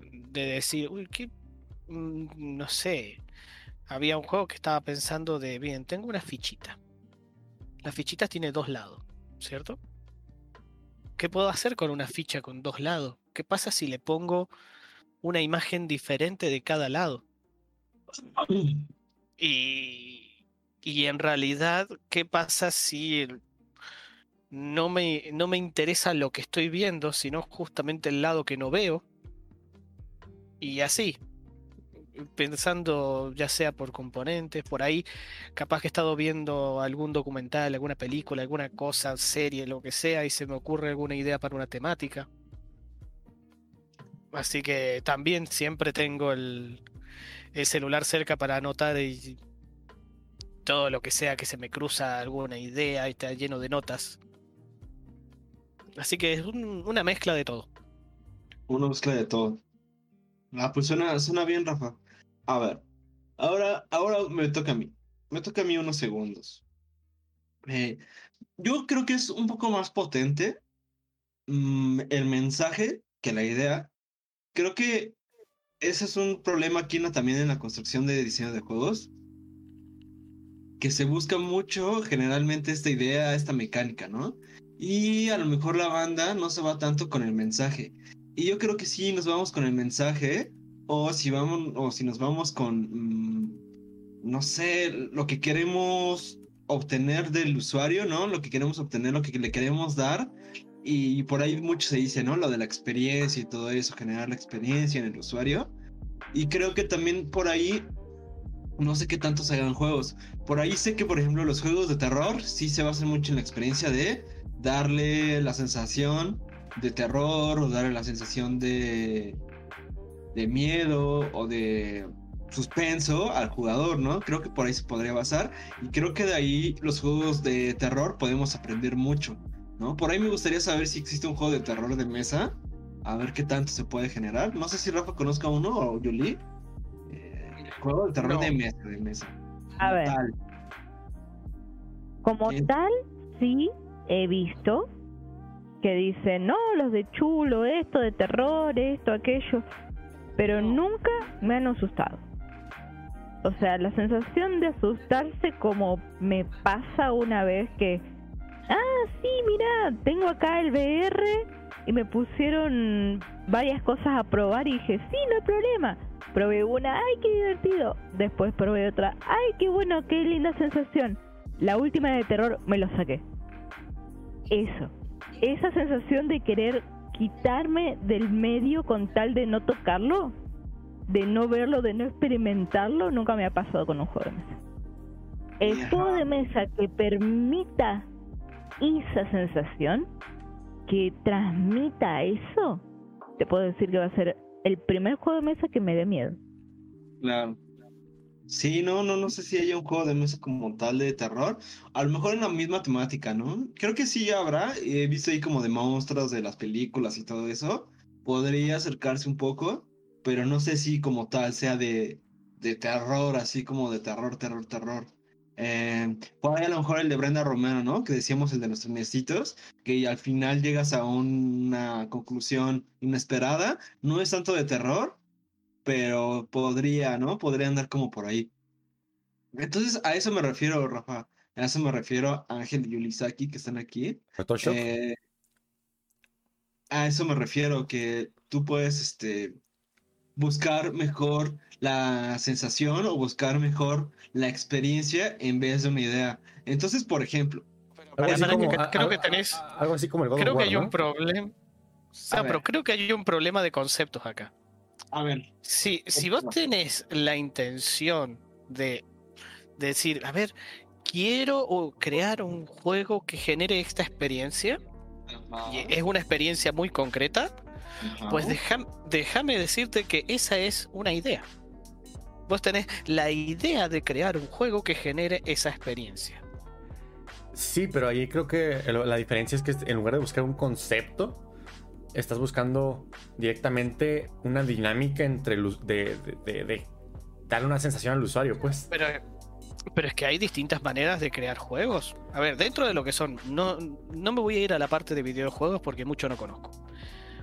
de decir, uy. Mm, no sé, había un juego que estaba pensando de, bien, tengo una fichita. Las fichitas tiene dos lados. ¿Cierto? ¿Qué puedo hacer con una ficha con dos lados? ¿Qué pasa si le pongo una imagen diferente de cada lado? Y, y en realidad, ¿qué pasa si, no me, no me interesa lo que estoy viendo, sino justamente el lado que no veo. Y así, pensando ya sea por componentes, por ahí, capaz que he estado viendo algún documental, alguna película, alguna cosa, serie, lo que sea, y se me ocurre alguna idea para una temática. Así que también siempre tengo el, el celular cerca para anotar y todo lo que sea que se me cruza alguna idea y está lleno de notas. Así que es un- una mezcla de todo. Una mezcla de todo. Ah, pues suena, suena bien, Rafa. A ver, ahora, ahora me toca a mí. Me toca a mí unos segundos. Eh, yo creo que es un poco más potente mm, el mensaje que la idea. Creo que ese es un problema aquí ¿no? también en la construcción de diseño de juegos. Que se busca mucho generalmente esta idea, esta mecánica, ¿no? Y a lo mejor la banda no se va tanto con el mensaje. Y yo creo que sí nos vamos con el mensaje. O si vamos, o si nos vamos con mm, no sé, lo que queremos obtener del usuario, ¿no? Lo que queremos obtener, lo que le queremos dar. Y por ahí mucho se dice, ¿no? Lo de la experiencia y todo eso, generar la experiencia en el usuario. Y creo que también por ahí, no sé qué tanto se hagan juegos. Por ahí sé que, por ejemplo, los juegos de terror sí se basan mucho en la experiencia de darle la sensación de terror o darle la sensación de, de miedo o de suspenso al jugador, ¿no? Creo que por ahí se podría basar y creo que de ahí los juegos de terror podemos aprender mucho, ¿no? Por ahí me gustaría saber si existe un juego de terror de mesa, a ver qué tanto se puede generar. No sé si Rafa conozca uno o Yuli. Eh, juego de terror No. de mesa, de mesa. A Como ver. tal. Como Sí. tal, sí he visto que dicen, no, los de chulo, esto de terror, esto, aquello, pero nunca me han asustado. O sea, la sensación de asustarse como me pasa una vez que, ah, sí, mira, tengo acá el VR y me pusieron varias cosas a probar y dije, sí, no hay problema. Probé una, ay, qué divertido. Después probé otra, ay, qué bueno, qué linda sensación. La última de terror me lo saqué. Eso. Esa sensación de querer quitarme del medio con tal de no tocarlo, de no verlo, de no experimentarlo, nunca me ha pasado con un juego de mesa. El juego de mesa que permita esa sensación, que transmita eso, te puedo decir que va a ser el primer juego de mesa que me dé miedo. Claro. Sí, no, no, no sé si haya un juego de mesa como tal de terror. A lo mejor en la misma temática, ¿no? Creo que sí habrá. He visto ahí como de monstruos de las películas y todo eso. Podría acercarse un poco, pero no sé si como tal sea de, de terror, así como de terror, terror, terror. Eh, a lo mejor el de Brenda Romero, ¿no? Que decíamos el de los trenecitos, que al final llegas a una conclusión inesperada. No es tanto de terror, pero podría, ¿no? Podría andar como por ahí. Entonces, a eso me refiero, Rafa. A eso me refiero a Ángel y Yulisaki que están aquí. Eh, a eso me refiero, que tú puedes, este, buscar mejor la sensación o buscar mejor la experiencia en vez de una idea. Entonces, por ejemplo, Algo Para- así para como- que- a- creo a- que tenés- a- algo así como el God of Creo que hay ¿no? un problema. O sea, pero creo que hay un problema de conceptos acá. A ver, Si, si vos tenés la intención de, de decir, a ver, quiero o crear un juego que genere esta experiencia, y es una experiencia muy concreta, pues deja- déjame decirte que esa es una idea. Vos tenés la idea de crear un juego que genere esa experiencia. Sí, pero ahí creo que la diferencia es que en lugar de buscar un concepto, estás buscando directamente una dinámica entre de, de, de- de darle una sensación al usuario, pues. Pero, pero es que hay distintas maneras de crear juegos. A ver, dentro de lo que son, no, no me voy a ir a la parte de videojuegos porque mucho no conozco.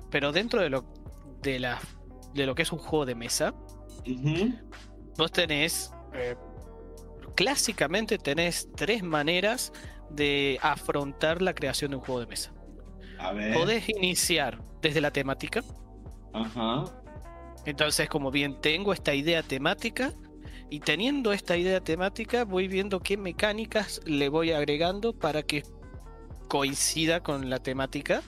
Pero dentro de lo, de la, de lo que es un juego de mesa, vos tenés, eh, clásicamente tenés tres maneras de afrontar la creación de un juego de mesa. A ver. Podés iniciar desde la temática. Ajá. Entonces, como bien tengo esta idea temática, y teniendo esta idea temática, voy viendo qué mecánicas le voy agregando para que coincida con la temática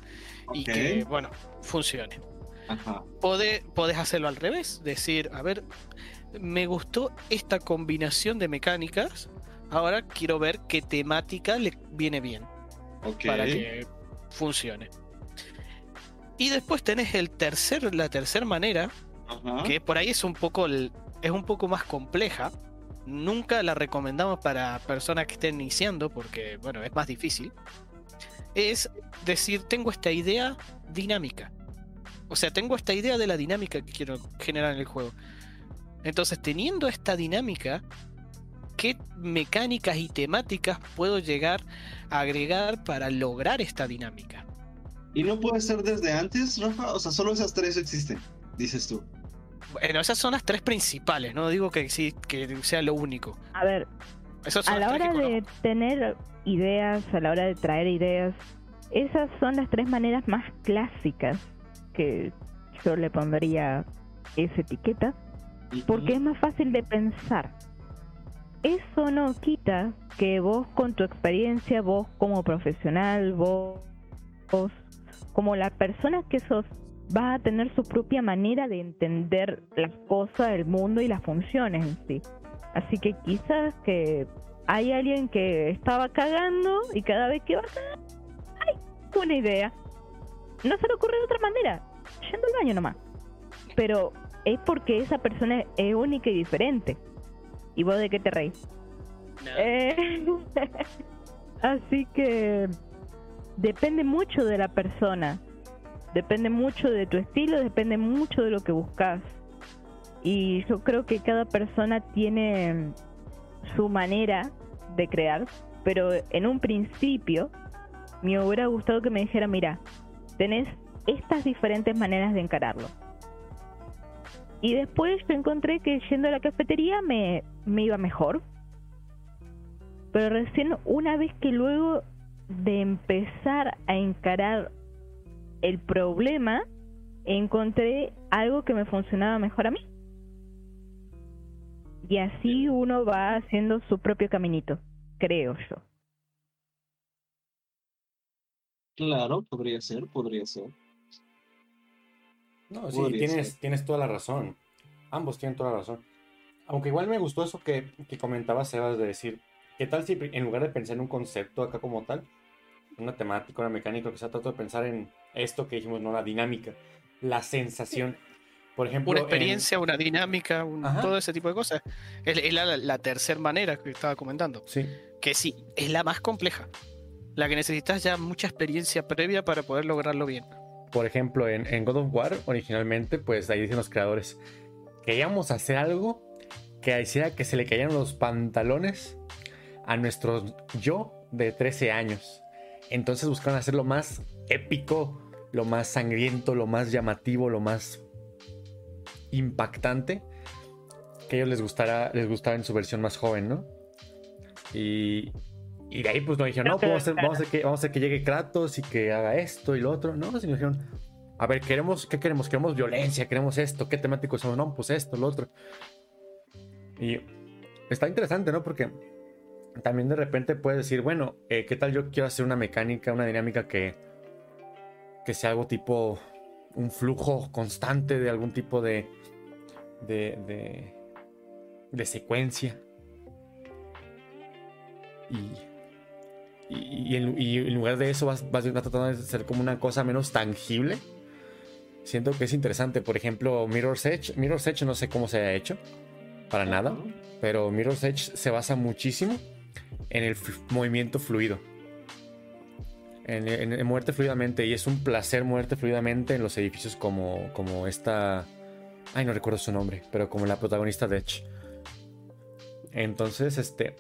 y que, bueno, funcione. Ajá. Podés hacerlo al revés, decir, a ver, me gustó esta combinación de mecánicas, ahora quiero ver qué temática le viene bien Ok. para que funcione. Y después tenés el tercer, la tercera manera, que por ahí es un poco el- es un poco más compleja. Nunca la recomendamos para personas que estén iniciando porque bueno, es más difícil. Es decir, tengo esta idea dinámica. O sea, tengo esta idea de la dinámica que quiero generar en el juego. Entonces, teniendo esta dinámica, ¿qué mecánicas y temáticas puedo llegar a agregar para lograr esta dinámica? ¿Y no puede ser desde antes, Rafa? O sea, solo esas tres existen, dices tú. Bueno, esas son las tres principales, no digo que, sí, que sea lo único. A ver, Esas son a la hora de tener ideas, a la hora de traer ideas, esas son las tres maneras más clásicas que yo le pondría esa etiqueta, porque es más fácil de pensar. Eso no quita que vos con tu experiencia, vos como profesional, vos, vos como la persona que sos, vas a tener su propia manera de entender las cosas, el mundo y las funciones en sí. Así que quizás que hay alguien que estaba cagando y cada vez que va ¡ay! Una idea. No se le ocurre de otra manera, yendo al baño nomás. Pero es porque esa persona es única y diferente. ¿Y vos de qué te reís? Eh, así que depende mucho de la persona. Depende mucho de tu estilo, depende mucho de lo que buscas. Y yo creo que cada persona tiene su manera de crear, pero en un principio me hubiera gustado que me dijera, mira, tenés estas diferentes maneras de encararlo. Y después yo encontré que yendo a la cafetería me, me iba mejor. Pero recién una vez que luego de empezar a encarar el problema, encontré algo que me funcionaba mejor a mí. Y así uno va haciendo su propio caminito, creo yo. Claro, podría ser, podría ser. No, sí, tienes, toda la razón. Ambos tienen toda la razón. Aunque igual me gustó eso que, que comentaba Sebas de decir, ¿qué tal si en lugar de pensar en un concepto acá como tal, una temática, una mecánica, que sea, trato de pensar en esto que dijimos, no la dinámica, la sensación. Por ejemplo, Una en- experiencia, una dinámica, un- todo ese tipo de cosas. Es, es la, la tercera manera que estaba comentando. sí, Que sí, es la más compleja. La que necesitas ya mucha experiencia previa para poder lograrlo bien. Por ejemplo, en, God of War, originalmente, pues ahí dicen los creadores, queríamos hacer algo que hiciera que se le cayeran los pantalones a nuestro yo de 13 años. Entonces buscaron hacer lo más épico, lo más sangriento, lo más llamativo, lo más impactante que a ellos les gustara, les gustara en su versión más joven, ¿no? Y, y de ahí pues nos dijeron, no, pues, vamos, a hacer, que, vamos a que llegue Kratos y que haga esto y lo otro. No, sino dijeron, a ver, queremos, ¿qué queremos? Queremos violencia, queremos esto, ¿qué temático somos? No, pues esto, lo otro. Y está interesante, ¿no? Porque también de repente puedes decir, bueno, eh, ¿qué tal yo quiero hacer una mecánica, una dinámica que, que sea algo tipo un flujo constante de algún tipo de, de, de, de secuencia? Y, y, y en, y en lugar de eso vas, vas tratando de ser como una cosa menos tangible. Siento que es interesante. Por ejemplo, Mirror's Edge. Mirror's Edge no sé cómo se ha hecho. Para nada. Pero Mirror's Edge se basa muchísimo en el movimiento fluido. En, en- en moverte fluidamente. Y es un placer moverte fluidamente en los edificios como, como esta... Ay, no recuerdo su nombre. Pero como la protagonista de Edge. Entonces, este...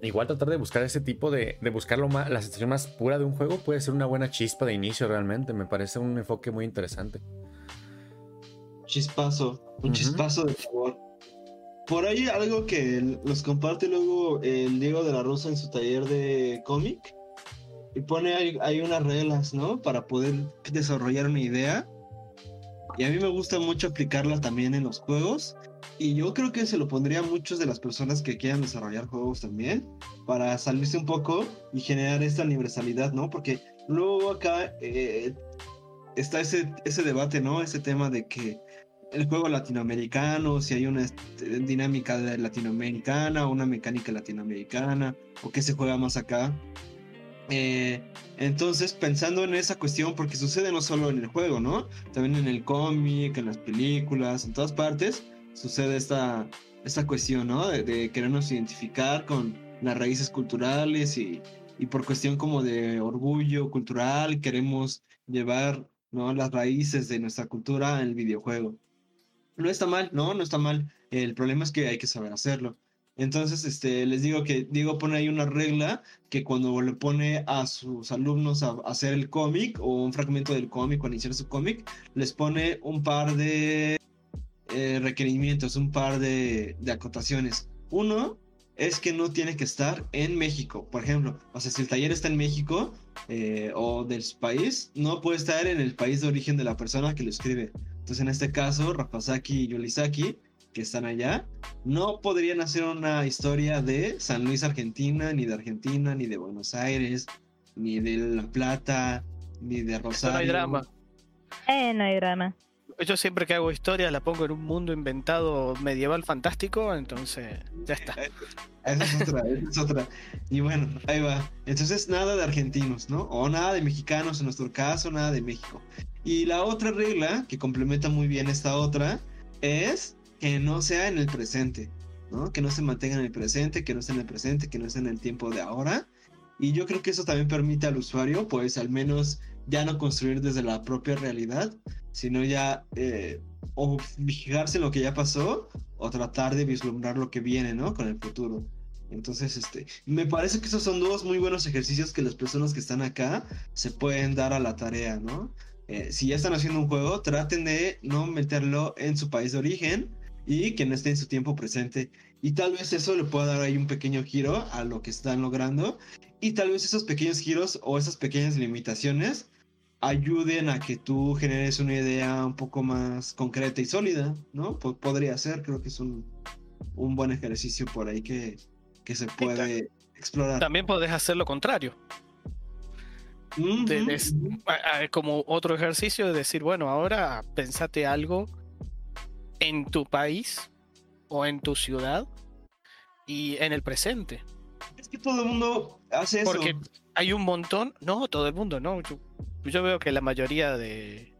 Igual tratar de buscar ese tipo de... De buscar lo más- la sensación más pura de un juego puede ser una buena chispa de inicio realmente. Me parece un enfoque muy interesante. Chispazo, un chispazo de sabor. Por ahí algo que los comparte luego el Diego de la Rosa en su taller de cómic. Y pone ahí, hay unas reglas, ¿no? Para poder desarrollar una idea. Y a mí me gusta mucho aplicarla también en los juegos. Y yo creo que se lo pondría a muchas de las personas que quieran desarrollar juegos también, para salirse un poco y generar esta universalidad, ¿no? Porque luego acá eh, está ese, ese debate, ¿no? Ese tema de que el juego latinoamericano, si hay una este, dinámica latinoamericana, una mecánica latinoamericana, o qué se juega más acá. Eh, entonces, pensando en esa cuestión, porque sucede no solo en el juego, ¿no? También en el cómic, en las películas, en todas partes, sucede esta, esta cuestión, ¿no? De, querernos identificar con las raíces culturales y, y, por cuestión como de orgullo cultural, queremos llevar, ¿no? Las raíces de nuestra cultura en el videojuego. No está mal, no, no está mal. El problema es que hay que saber hacerlo. Entonces, este, les digo que Diego pone ahí una regla que cuando le pone a sus alumnos a, hacer el cómic o un fragmento del cómic o iniciar su cómic, les pone un par de eh, requerimientos, un par de, acotaciones. Uno es que no tiene que estar en México, por ejemplo. O sea, si el taller está en México eh, o del país, no puede estar en el país de origen de la persona que lo escribe. Entonces, en este caso, Rafasaki y Yolisaki que están allá, no podrían hacer una historia de San Luis, Argentina, ni de Argentina, ni de Buenos Aires, ni de La Plata, ni de Rosario. No hay drama. Eh, no hay drama. Yo siempre que hago historia la pongo en un mundo inventado medieval fantástico, entonces ya está. Esa es otra, esa es otra. Y bueno, ahí va. Entonces nada de argentinos, ¿no? O nada de mexicanos en nuestro caso, nada de México. Y la otra regla, que complementa muy bien esta otra, es que no sea en el presente, ¿no? Que no se mantenga en el presente, que no esté en el presente, que no esté en el tiempo de ahora. Y yo creo que eso también permite al usuario, pues al menos ya no construir desde la propia realidad, sino ya eh, o fijarse en lo que ya pasó o tratar de vislumbrar lo que viene, ¿no? Con el futuro. Entonces, este, me parece que esos son dos muy buenos ejercicios que las personas que están acá se pueden dar a la tarea, ¿no? Eh, si ya están haciendo un juego, traten de no meterlo en su país de origen, y que no esté en su tiempo presente. Y tal vez eso le pueda dar ahí un pequeño giro a lo que están logrando. Y tal vez esos pequeños giros o esas pequeñas limitaciones ayuden a que tú generes una idea un poco más concreta y sólida, ¿no? podría ser, creo que es un, un buen ejercicio por ahí que, que se puede explorar. También puedes hacer lo contrario. como otro ejercicio de decir, bueno, ahora pensate algo en tu país o en tu ciudad y en el presente. Es que todo el mundo hace eso. Porque hay un montón, no, todo el mundo, no. Yo, veo que la mayoría de,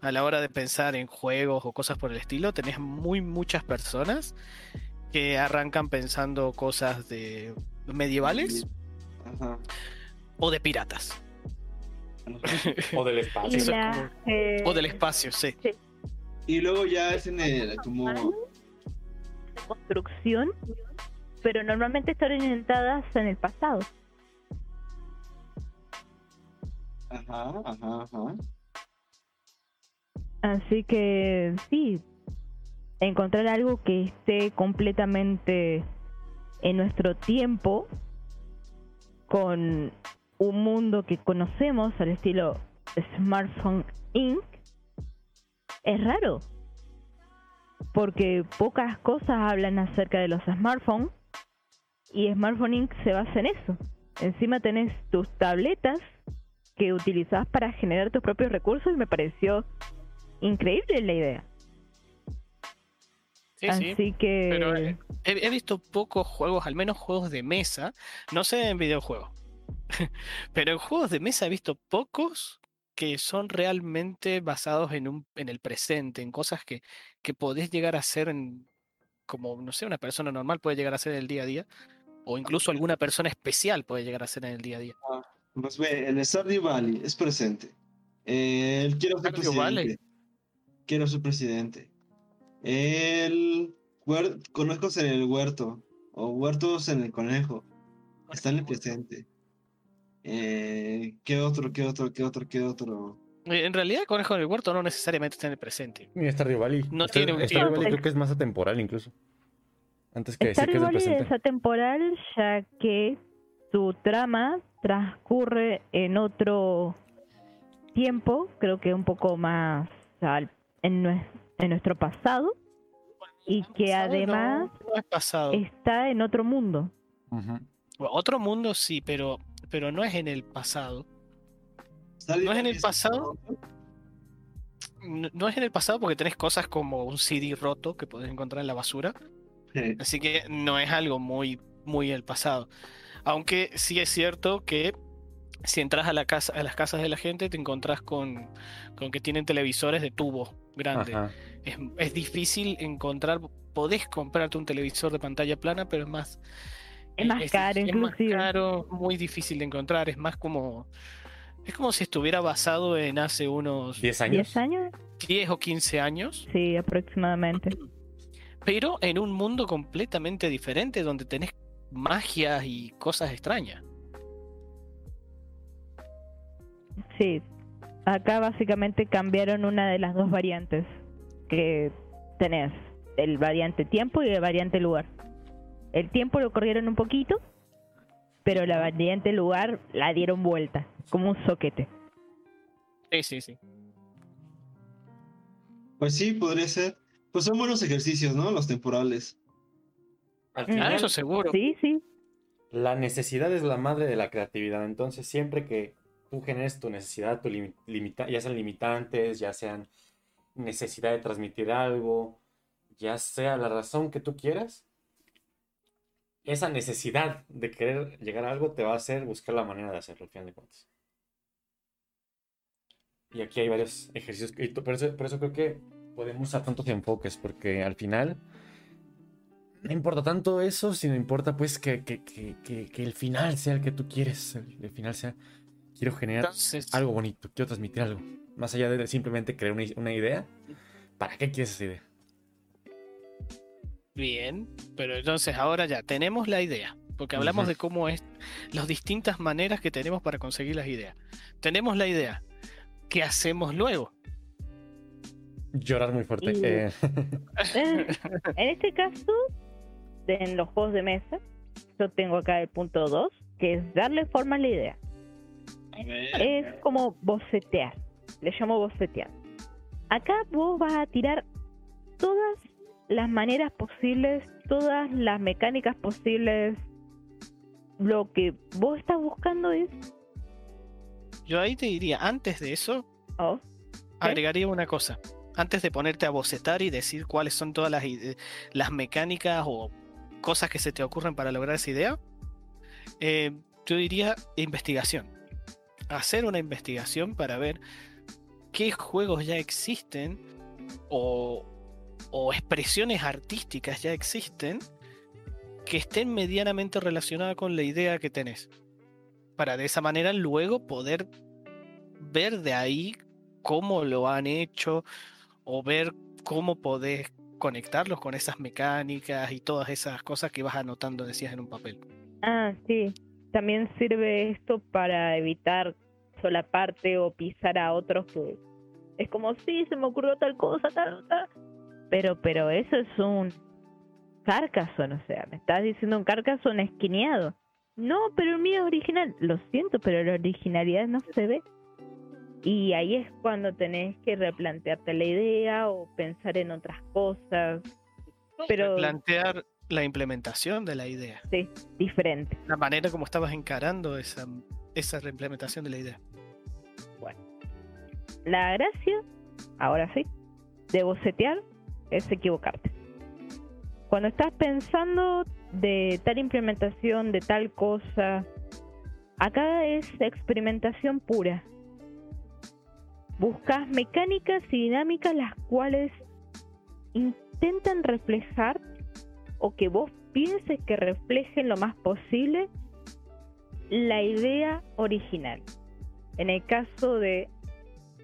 a la hora de pensar en juegos o cosas por el estilo, tenés muy muchas personas que arrancan pensando cosas de medievales o de piratas. o del espacio. O del espacio, sí. Y luego ya es en el como construcción, pero normalmente están orientadas en el pasado. Ajá, ajá, ajá. Así que sí, encontrar algo que esté completamente en nuestro tiempo, con un mundo que conocemos al estilo Smartphone Inc., es raro, porque pocas cosas hablan acerca de los smartphones y Smartphone Inc. se basa en eso. Encima tenés tus tabletas que utilizás para generar tus propios recursos y me pareció increíble la idea. Así que... Pero he, he, visto pocos juegos, al menos juegos de mesa, no sé en videojuegos, pero en juegos de mesa he visto pocos que son realmente basados en, un, en el presente, en cosas que, que podés llegar a hacer en, como, no sé, una persona normal puede llegar a hacer en el día a día, o incluso alguna persona especial puede llegar a hacer en el día a día. Ah, pues ve, el Stardew Valley es presente. El quiero ser presidente. Quiero ser presidente. El conejos en el huerto, o huertos en el conejo, está en el presente. Eh, ¿Qué otro, qué otro, qué otro, qué otro? Eh, en realidad, Conejo en el Huerto no necesariamente está en el presente. Ni Stardew Valley. No tiene un Stardew Valley creo que es más atemporal incluso. Antes que decir que es presente. es atemporal ya que su trama transcurre en otro tiempo, creo que un poco más al en, nue- en nuestro pasado y que Pasado no- además no es pasado. está en otro mundo. Ujú. Bueno, Otro mundo sí, pero, pero no es en el pasado. ¿Sale ¿No es en el pasado? No, no es en el pasado porque tenés cosas como un CD roto que podés encontrar en la basura. Eh, Así que no es algo muy, muy el pasado. Aunque sí es cierto que si entras a, la casa, a las casas de la gente te encontrás con, con que tienen televisores de tubo grande. Es, es difícil encontrar, podés comprarte un televisor de pantalla plana, pero es más... Es más caro, es más inclusive. caro, muy difícil de encontrar, es más como... Es como si estuviera basado en hace unos 10 años. ¿10 años? 10 o 15 años, Sí, aproximadamente. pero en un mundo completamente diferente donde tenés magia y cosas extrañas. Sí, acá básicamente cambiaron una de las dos variantes que tenés, el variante tiempo y el variante lugar. El tiempo lo corrieron un poquito, pero la variante lugar la dieron vuelta, como un soquete. Sí, sí, sí. Pues sí, podría ser. Pues son buenos ejercicios, ¿no? Los temporales. Al Ah, final, eso seguro. Sí, sí, la necesidad es la madre de la creatividad. Entonces, siempre que tú generes tu necesidad, tu limita- ya sean limitantes, ya sean necesidad de transmitir algo, ya sea la razón que tú quieras, esa necesidad de querer llegar a algo te va a hacer buscar la manera de hacerlo, al final de cuentas. Y aquí hay varios ejercicios, y por eso, por eso creo que podemos usar tantos enfoques, porque al final no importa tanto eso, sino importa pues que, que, que, que, que el final sea el que tú quieres, el, el final sea, quiero generar Entonces, algo bonito, quiero transmitir algo, más allá de simplemente crear una, una idea, ¿para qué quieres esa idea? Bien, pero entonces ahora ya tenemos la idea, porque hablamos de cómo es las distintas maneras que tenemos para conseguir las ideas. Tenemos la idea. ¿Qué hacemos luego? Llorar muy fuerte. Y- eh, Eh, en este caso, en los juegos de mesa, yo tengo acá el punto 2, que es darle forma a la idea. Es como bocetear, le llamo bocetear. Acá vos vas a tirar todas las maneras posibles, todas las mecánicas posibles. Lo que vos estás buscando es... Yo ahí te diría, antes de eso, Oh, agregaría una cosa. Antes de ponerte a bocetar y decir cuáles son todas las, las mecánicas o cosas que se te ocurren para lograr esa idea, eh, yo diría investigación. Hacer una investigación para ver qué juegos ya existen o, o expresiones artísticas ya existen que estén medianamente relacionadas con la idea que tenés. Para de esa manera luego poder ver de ahí cómo lo han hecho o ver cómo podés conectarlos con esas mecánicas y todas esas cosas que vas anotando, decías en un papel. Ah, sí. También sirve esto para evitar solaparte o pisar a otros que es como, sí, se me ocurrió tal cosa, tal, tal. Pero, pero eso es un Carcassonne, o sea, me estás diciendo un Carcassonne esquineado. No, pero el mío es original. Lo siento, pero la originalidad no se ve. Y ahí es cuando tenés que replantearte la idea o pensar en otras cosas. Pero Plantear la implementación de la idea, sí, diferente. la manera como estabas encarando esa, esa reimplementación de la idea. La gracia, ahora sí, de bocetear es equivocarte. Cuando estás pensando de tal implementación, de tal cosa, acá es experimentación pura. Buscas mecánicas y dinámicas las cuales intentan reflejar o que vos pienses que reflejen lo más posible la idea original. En el caso de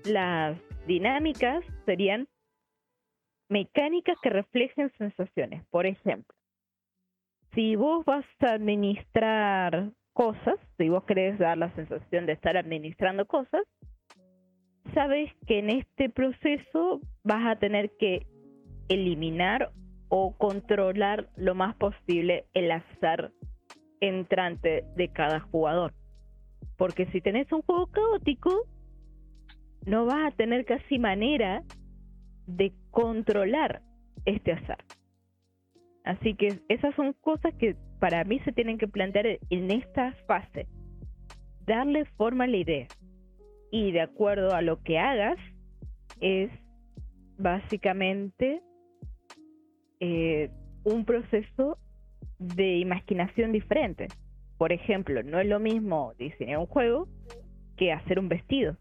las dinámicas serían mecánicas que reflejen sensaciones. Por ejemplo, si vos vas a administrar cosas, si vos querés dar la sensación de estar administrando cosas, sabes que en este proceso vas a tener que eliminar o controlar lo más posible el azar entrante de cada jugador. Porque si tenés un juego caótico, no vas a tener casi manera de controlar este azar. Así que esas son cosas que para mí se tienen que plantear en esta fase. Darle forma a la idea. Y de acuerdo a lo que hagas, es básicamente eh, un proceso de imaginación diferente. Por ejemplo, no es lo mismo diseñar un juego que hacer un vestido.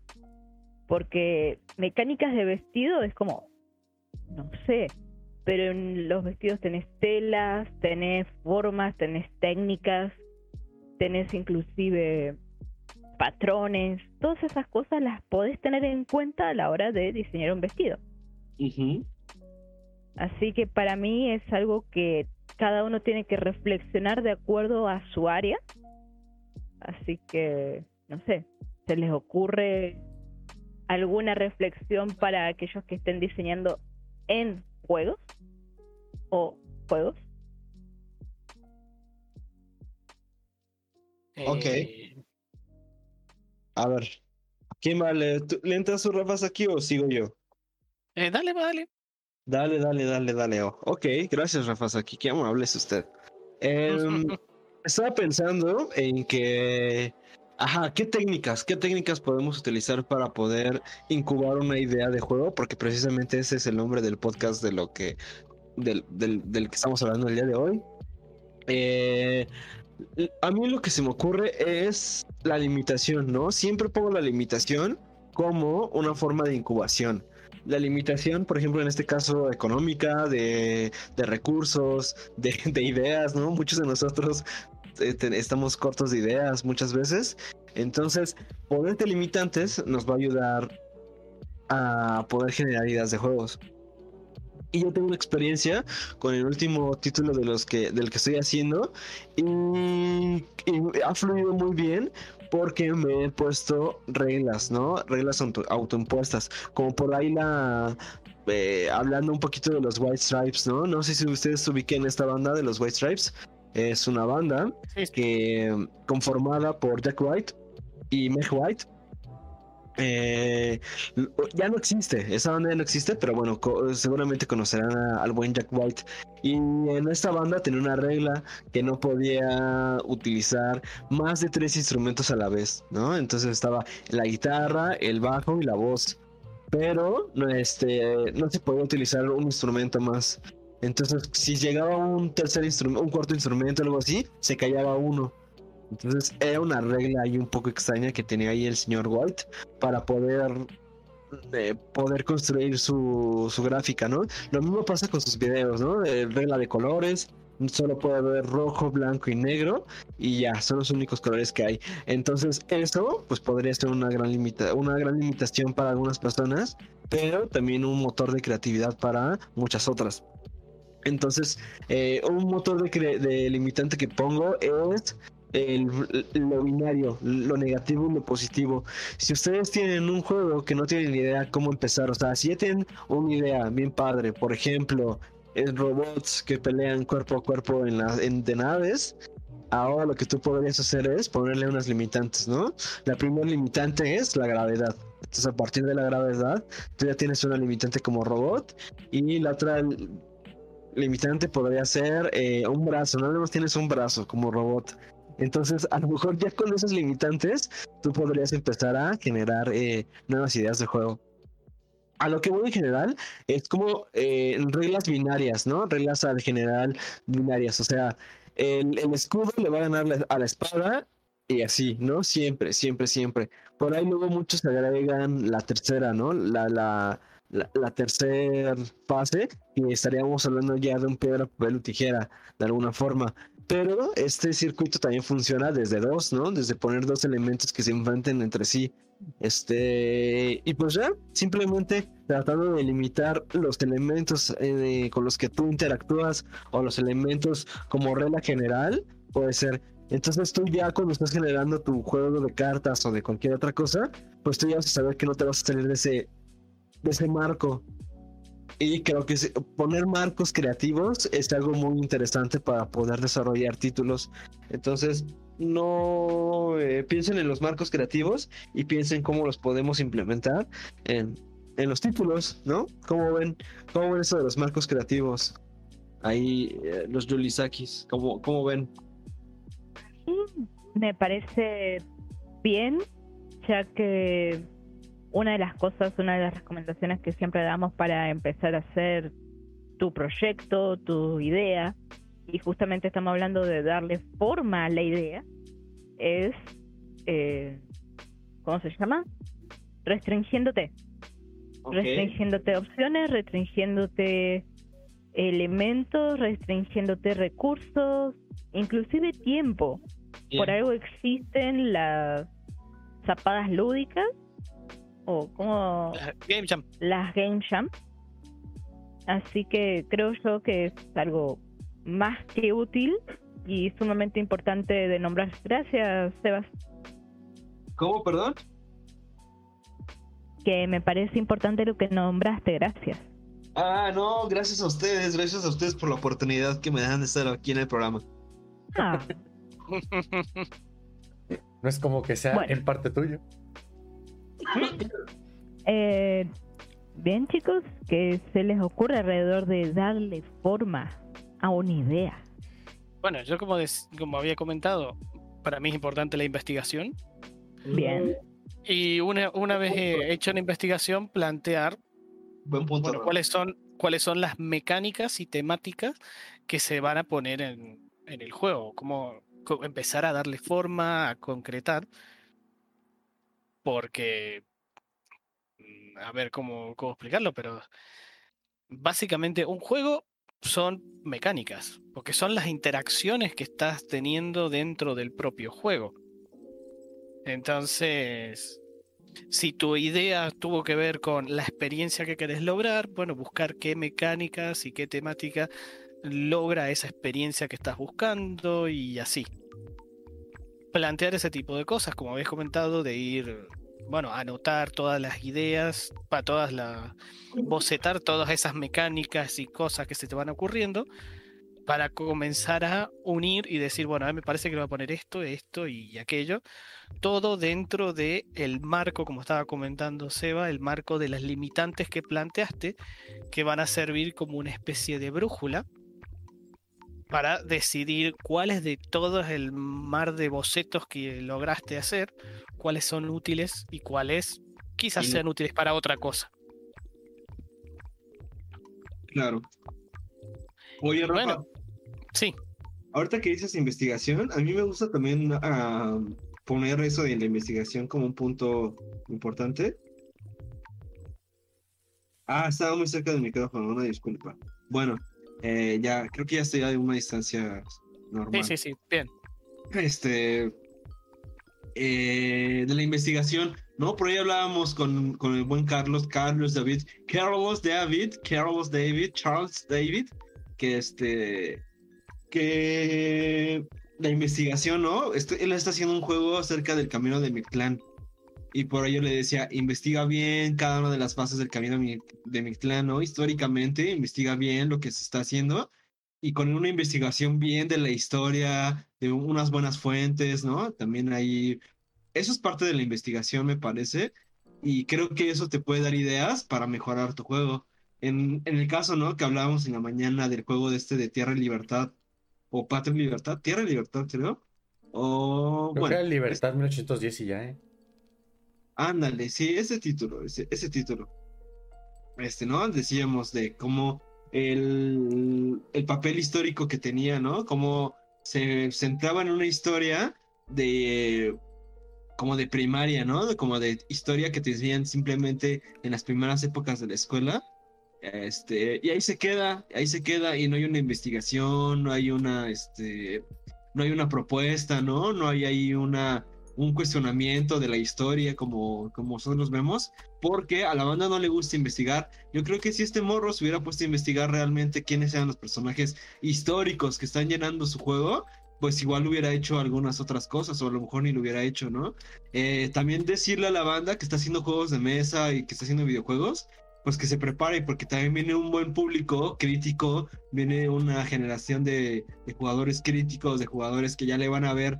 Porque mecánicas de vestido es como, no sé, pero en los vestidos tenés telas, tenés formas, tenés técnicas, tenés inclusive patrones, todas esas cosas las podés tener en cuenta a la hora de diseñar un vestido. Así que para mí es algo que cada uno tiene que reflexionar de acuerdo a su área. Así que, no sé, ¿se les ocurre alguna reflexión para aquellos que estén diseñando en juegos o juegos. Ok. Eh, A ver, ¿quién va? ¿Le, ¿le entras sus Rafas aquí o sigo yo? Eh, dale, dale. Dale, dale, dale, dale. Oh, ok, gracias, Rafas aquí. Qué amable es usted. Em, estaba pensando en que Ajá, ¿qué técnicas? ¿Qué técnicas podemos utilizar para poder incubar una idea de juego? Porque precisamente ese es el nombre del podcast de lo que. del, del, del que estamos hablando el día de hoy. Eh, a mí lo que se me ocurre es la limitación, ¿no? Siempre pongo la limitación como una forma de incubación. La limitación, por ejemplo, en este caso económica, de, de recursos, de, de, ideas, ¿no? Muchos de nosotros estamos cortos de ideas muchas veces. Entonces, ponerte limitantes nos va a ayudar a poder generar ideas de juegos. Y yo tengo una experiencia con el último título de los que, del que estoy haciendo y, ha fluido muy bien porque me he puesto reglas, ¿no? Reglas auto, autoimpuestas. Como por ahí la, eh, hablando un poquito de los White Stripes, ¿no? No sé si ustedes ubiquen esta banda de los White Stripes. Es una banda que conformada por Jack White y Meg White. Eh, ya no existe, esa banda ya no existe, pero bueno, seguramente conocerán al buen Jack White. Y en esta banda tenía una regla que no podía utilizar más de tres instrumentos a la vez, ¿no? Entonces estaba la guitarra, el bajo y la voz. Pero este, no se podía utilizar un instrumento más. Entonces, si llegaba un tercer instrumento, un cuarto instrumento, algo así, se callaba uno. Entonces, era una regla ahí un poco extraña que tenía ahí el señor White para poder eh, poder construir su, su, gráfica, ¿no? Lo mismo pasa con sus videos, ¿no? Eh, regla de colores, solo puede haber rojo, blanco y negro y ya, son los únicos colores que hay. Entonces, eso pues podría ser una gran limita una gran limitación para algunas personas, pero también un motor de creatividad para muchas otras. Entonces, eh, un motor de, limitante que pongo es lo binario, lo negativo y lo positivo. Si ustedes tienen un juego que no tienen ni idea cómo empezar, o sea, si ya tienen una idea bien padre, por ejemplo, en robots que pelean cuerpo a cuerpo en, la, en de naves, ahora lo que tú podrías hacer es ponerle unas limitantes, ¿no? La primera limitante es la gravedad. Entonces, a partir de la gravedad, tú ya tienes una limitante como robot y la otra limitante podría ser eh, un brazo, nada más tienes un brazo como robot. Entonces, a lo mejor ya con esos limitantes, tú podrías empezar a generar eh, nuevas ideas de juego. A lo que voy en general es como eh, reglas binarias, ¿no? Reglas al general binarias. O sea, el, escudo le va a ganar a la espada y así, ¿no? Siempre, siempre, siempre. Por ahí luego muchos agregan la tercera, ¿no? La, la, la, tercera fase y estaríamos hablando ya de un piedra, papel o tijera de alguna forma. Pero este circuito también funciona desde dos, ¿no? Desde poner dos elementos que se enfrenten entre sí. Este, y pues ya, simplemente tratando de limitar los elementos eh, con los que tú interactúas o los elementos como regla general, puede ser. Entonces tú ya cuando estás generando tu juego de cartas o de cualquier otra cosa, pues tú ya vas a saber que no te vas a salir de ese de ese marco. Y creo que poner marcos creativos es algo muy interesante para poder desarrollar títulos. Entonces, no eh, piensen en los marcos creativos y piensen cómo los podemos implementar en, en los títulos, ¿no? ¿Cómo ven, cómo ven eso de los marcos creativos? Ahí, eh, los Yulisakis, ¿cómo, ¿cómo ven? Me parece bien, ya que una de las cosas, una de las recomendaciones que siempre damos para empezar a hacer tu proyecto, tu idea, y justamente estamos hablando de darle forma a la idea, es, eh, ¿cómo se llama? Restringiéndote. Restringiéndote opciones, restringiéndote elementos, restringiéndote recursos, inclusive tiempo. Por algo existen las zapadas lúdicas o como Game Jam. las Game Jam. Así que creo yo que es algo más que útil y sumamente importante de nombrar. Gracias, Sebas. ¿Cómo, perdón? Que me parece importante lo que nombraste, gracias. Ah, no, gracias a ustedes, gracias a ustedes por la oportunidad que me dan de estar aquí en el programa. Ah, No es como que sea Bueno. en parte tuyo. Eh, bien, chicos, ¿qué se les ocurre alrededor de darle forma a una idea? Bueno, yo como, des- como había comentado, para mí es importante la investigación. Bien. Y una, una vez eh, hecho la investigación, plantear Buen punto. bueno, Raúl. cuáles son cuáles son las mecánicas y temáticas que se van a poner en, en el juego, cómo empezar a darle forma, a concretar, porque, mm, a ver cómo, cómo explicarlo, pero básicamente un juego son mecánicas, porque son las interacciones que estás teniendo dentro del propio juego. Entonces, si tu idea tuvo que ver con la experiencia que querés lograr, bueno, buscar qué mecánicas y qué temática logra esa experiencia que estás buscando y así. Plantear ese tipo de cosas, como habéis comentado, de ir, bueno, anotar todas las ideas, para todas las, bocetar todas esas mecánicas y cosas que se te van ocurriendo, para comenzar a unir y decir, bueno, a mí me parece que le voy a poner esto, esto y aquello, todo dentro de el marco, como estaba comentando Seba, el marco de las limitantes que planteaste, que van a servir como una especie de brújula para decidir cuáles de todos el mar de bocetos que lograste hacer, cuáles son útiles y cuáles quizás sean útiles para otra cosa. Claro. Oye, Rafa, Bueno. Sí, ahorita que dices investigación, a mí me gusta también ah, poner eso de la investigación como un punto importante. Ah, estaba muy cerca del micrófono, una disculpa. Bueno, eh, ya, creo que ya estoy a una distancia normal. sí, sí, sí, bien. este eh, de la investigación, ¿no? Por ahí hablábamos con, con el buen Carlos, Carlos David, Carlos David, Carlos David, Charles David, que este, que la investigación, ¿no? Este- él está haciendo un juego acerca del camino de Mictlán. Y por ello le decía, investiga bien cada una de las fases del camino de Mi- de Mictlán, ¿no? Históricamente, investiga bien lo que se está haciendo y con una investigación bien de la historia, de unas buenas fuentes, ¿no? También ahí, eso es parte de la investigación, me parece, y creo que eso te puede dar ideas para mejorar tu juego. En, en el caso, ¿no? Que hablábamos en la mañana del juego de este de Tierra y Libertad, o Patria y Libertad, Tierra y Libertad, creo. O, Creo bueno, que era Libertad 1810 y ya, ¿eh? Ándale, sí, ese título, ese, ese título. Este, ¿no? Decíamos de cómo el, el papel histórico que tenía, ¿no? Cómo se centraba en una historia de como de primaria, ¿no? Como de historia que te decían simplemente en las primeras épocas de la escuela. Este, y ahí se queda, ahí se queda, y no hay una investigación, no hay una, este, no hay una propuesta, ¿no? No hay ahí una, un cuestionamiento de la historia como, como nosotros vemos, porque a la banda no le gusta investigar. Yo creo que si este morro se hubiera puesto a investigar realmente quiénes eran los personajes históricos que están llenando su juego, pues igual hubiera hecho algunas otras cosas, o a lo mejor ni lo hubiera hecho, ¿no? Eh, también decirle a la banda que está haciendo juegos de mesa y que está haciendo videojuegos, pues que se prepare, porque también viene un buen público crítico, viene una generación de, de jugadores críticos, de jugadores que ya le van a ver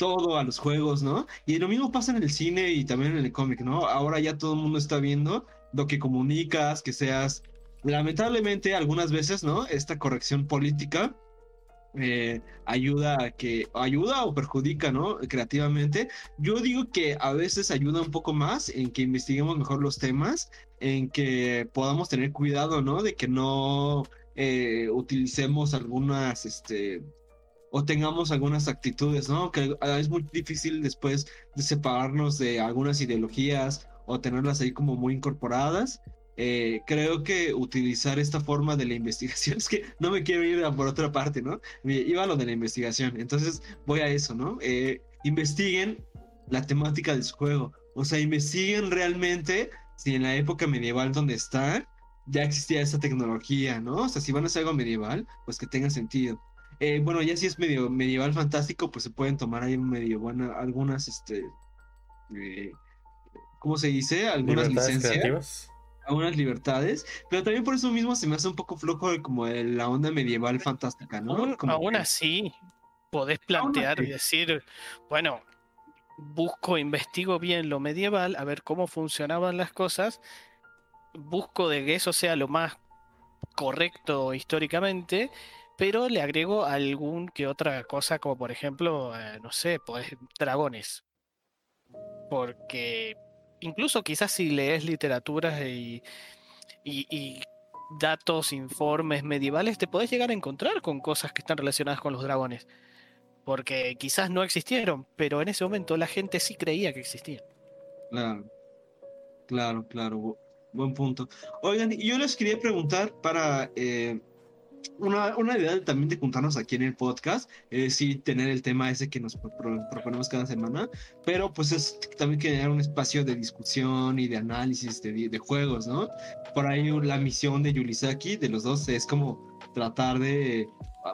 todo a los juegos, ¿no? Y lo mismo pasa en el cine y también en el cómic, ¿no? Ahora ya todo el mundo está viendo lo que comunicas, que seas, lamentablemente algunas veces, ¿no? Esta corrección política eh, ayuda a que ayuda o perjudica, ¿no? Creativamente. Yo digo que a veces ayuda un poco más en que investiguemos mejor los temas, en que podamos tener cuidado, ¿no? De que no eh, utilicemos algunas, este, o tengamos algunas actitudes, ¿no? Que es muy difícil después de separarnos de algunas ideologías o tenerlas ahí como muy incorporadas. Eh, creo que utilizar esta forma de la investigación, es que no me quiero ir a por otra parte, ¿no? Me iba a lo de la investigación, entonces voy a eso, ¿no? Eh, investiguen la temática de su juego, o sea, investiguen realmente si en la época medieval donde está ya existía esa tecnología, ¿no? O sea, si van a hacer algo medieval, pues que tenga sentido. Eh, bueno, ya si es medio medieval fantástico, pues se pueden tomar ahí medio bueno, algunas, este, ¿cómo se dice? Algunas licencias algunas libertades, pero también por eso mismo se me hace un poco flojo como la onda medieval fantástica, ¿no? Aún, así, podés plantear y decir, bueno, busco, investigo bien lo medieval, a ver cómo funcionaban las cosas, busco de que eso sea lo más correcto históricamente, pero le agrego algún que otra cosa, como por ejemplo, eh, no sé, pues dragones. Porque incluso quizás si lees literaturas y, datos, informes medievales, te podés llegar a encontrar con cosas que están relacionadas con los dragones. Porque quizás no existieron, pero en ese momento la gente sí creía que existían. Claro, claro, claro. Buen punto. Oigan, yo les quería preguntar para eh, una, una, idea también de juntarnos aquí en el podcast, es sí tener el tema ese que nos proponemos cada semana, pero pues es también crear un espacio de discusión y de análisis de, de juegos, ¿no? Por ahí la misión de Yulisaki, de los dos, es como tratar de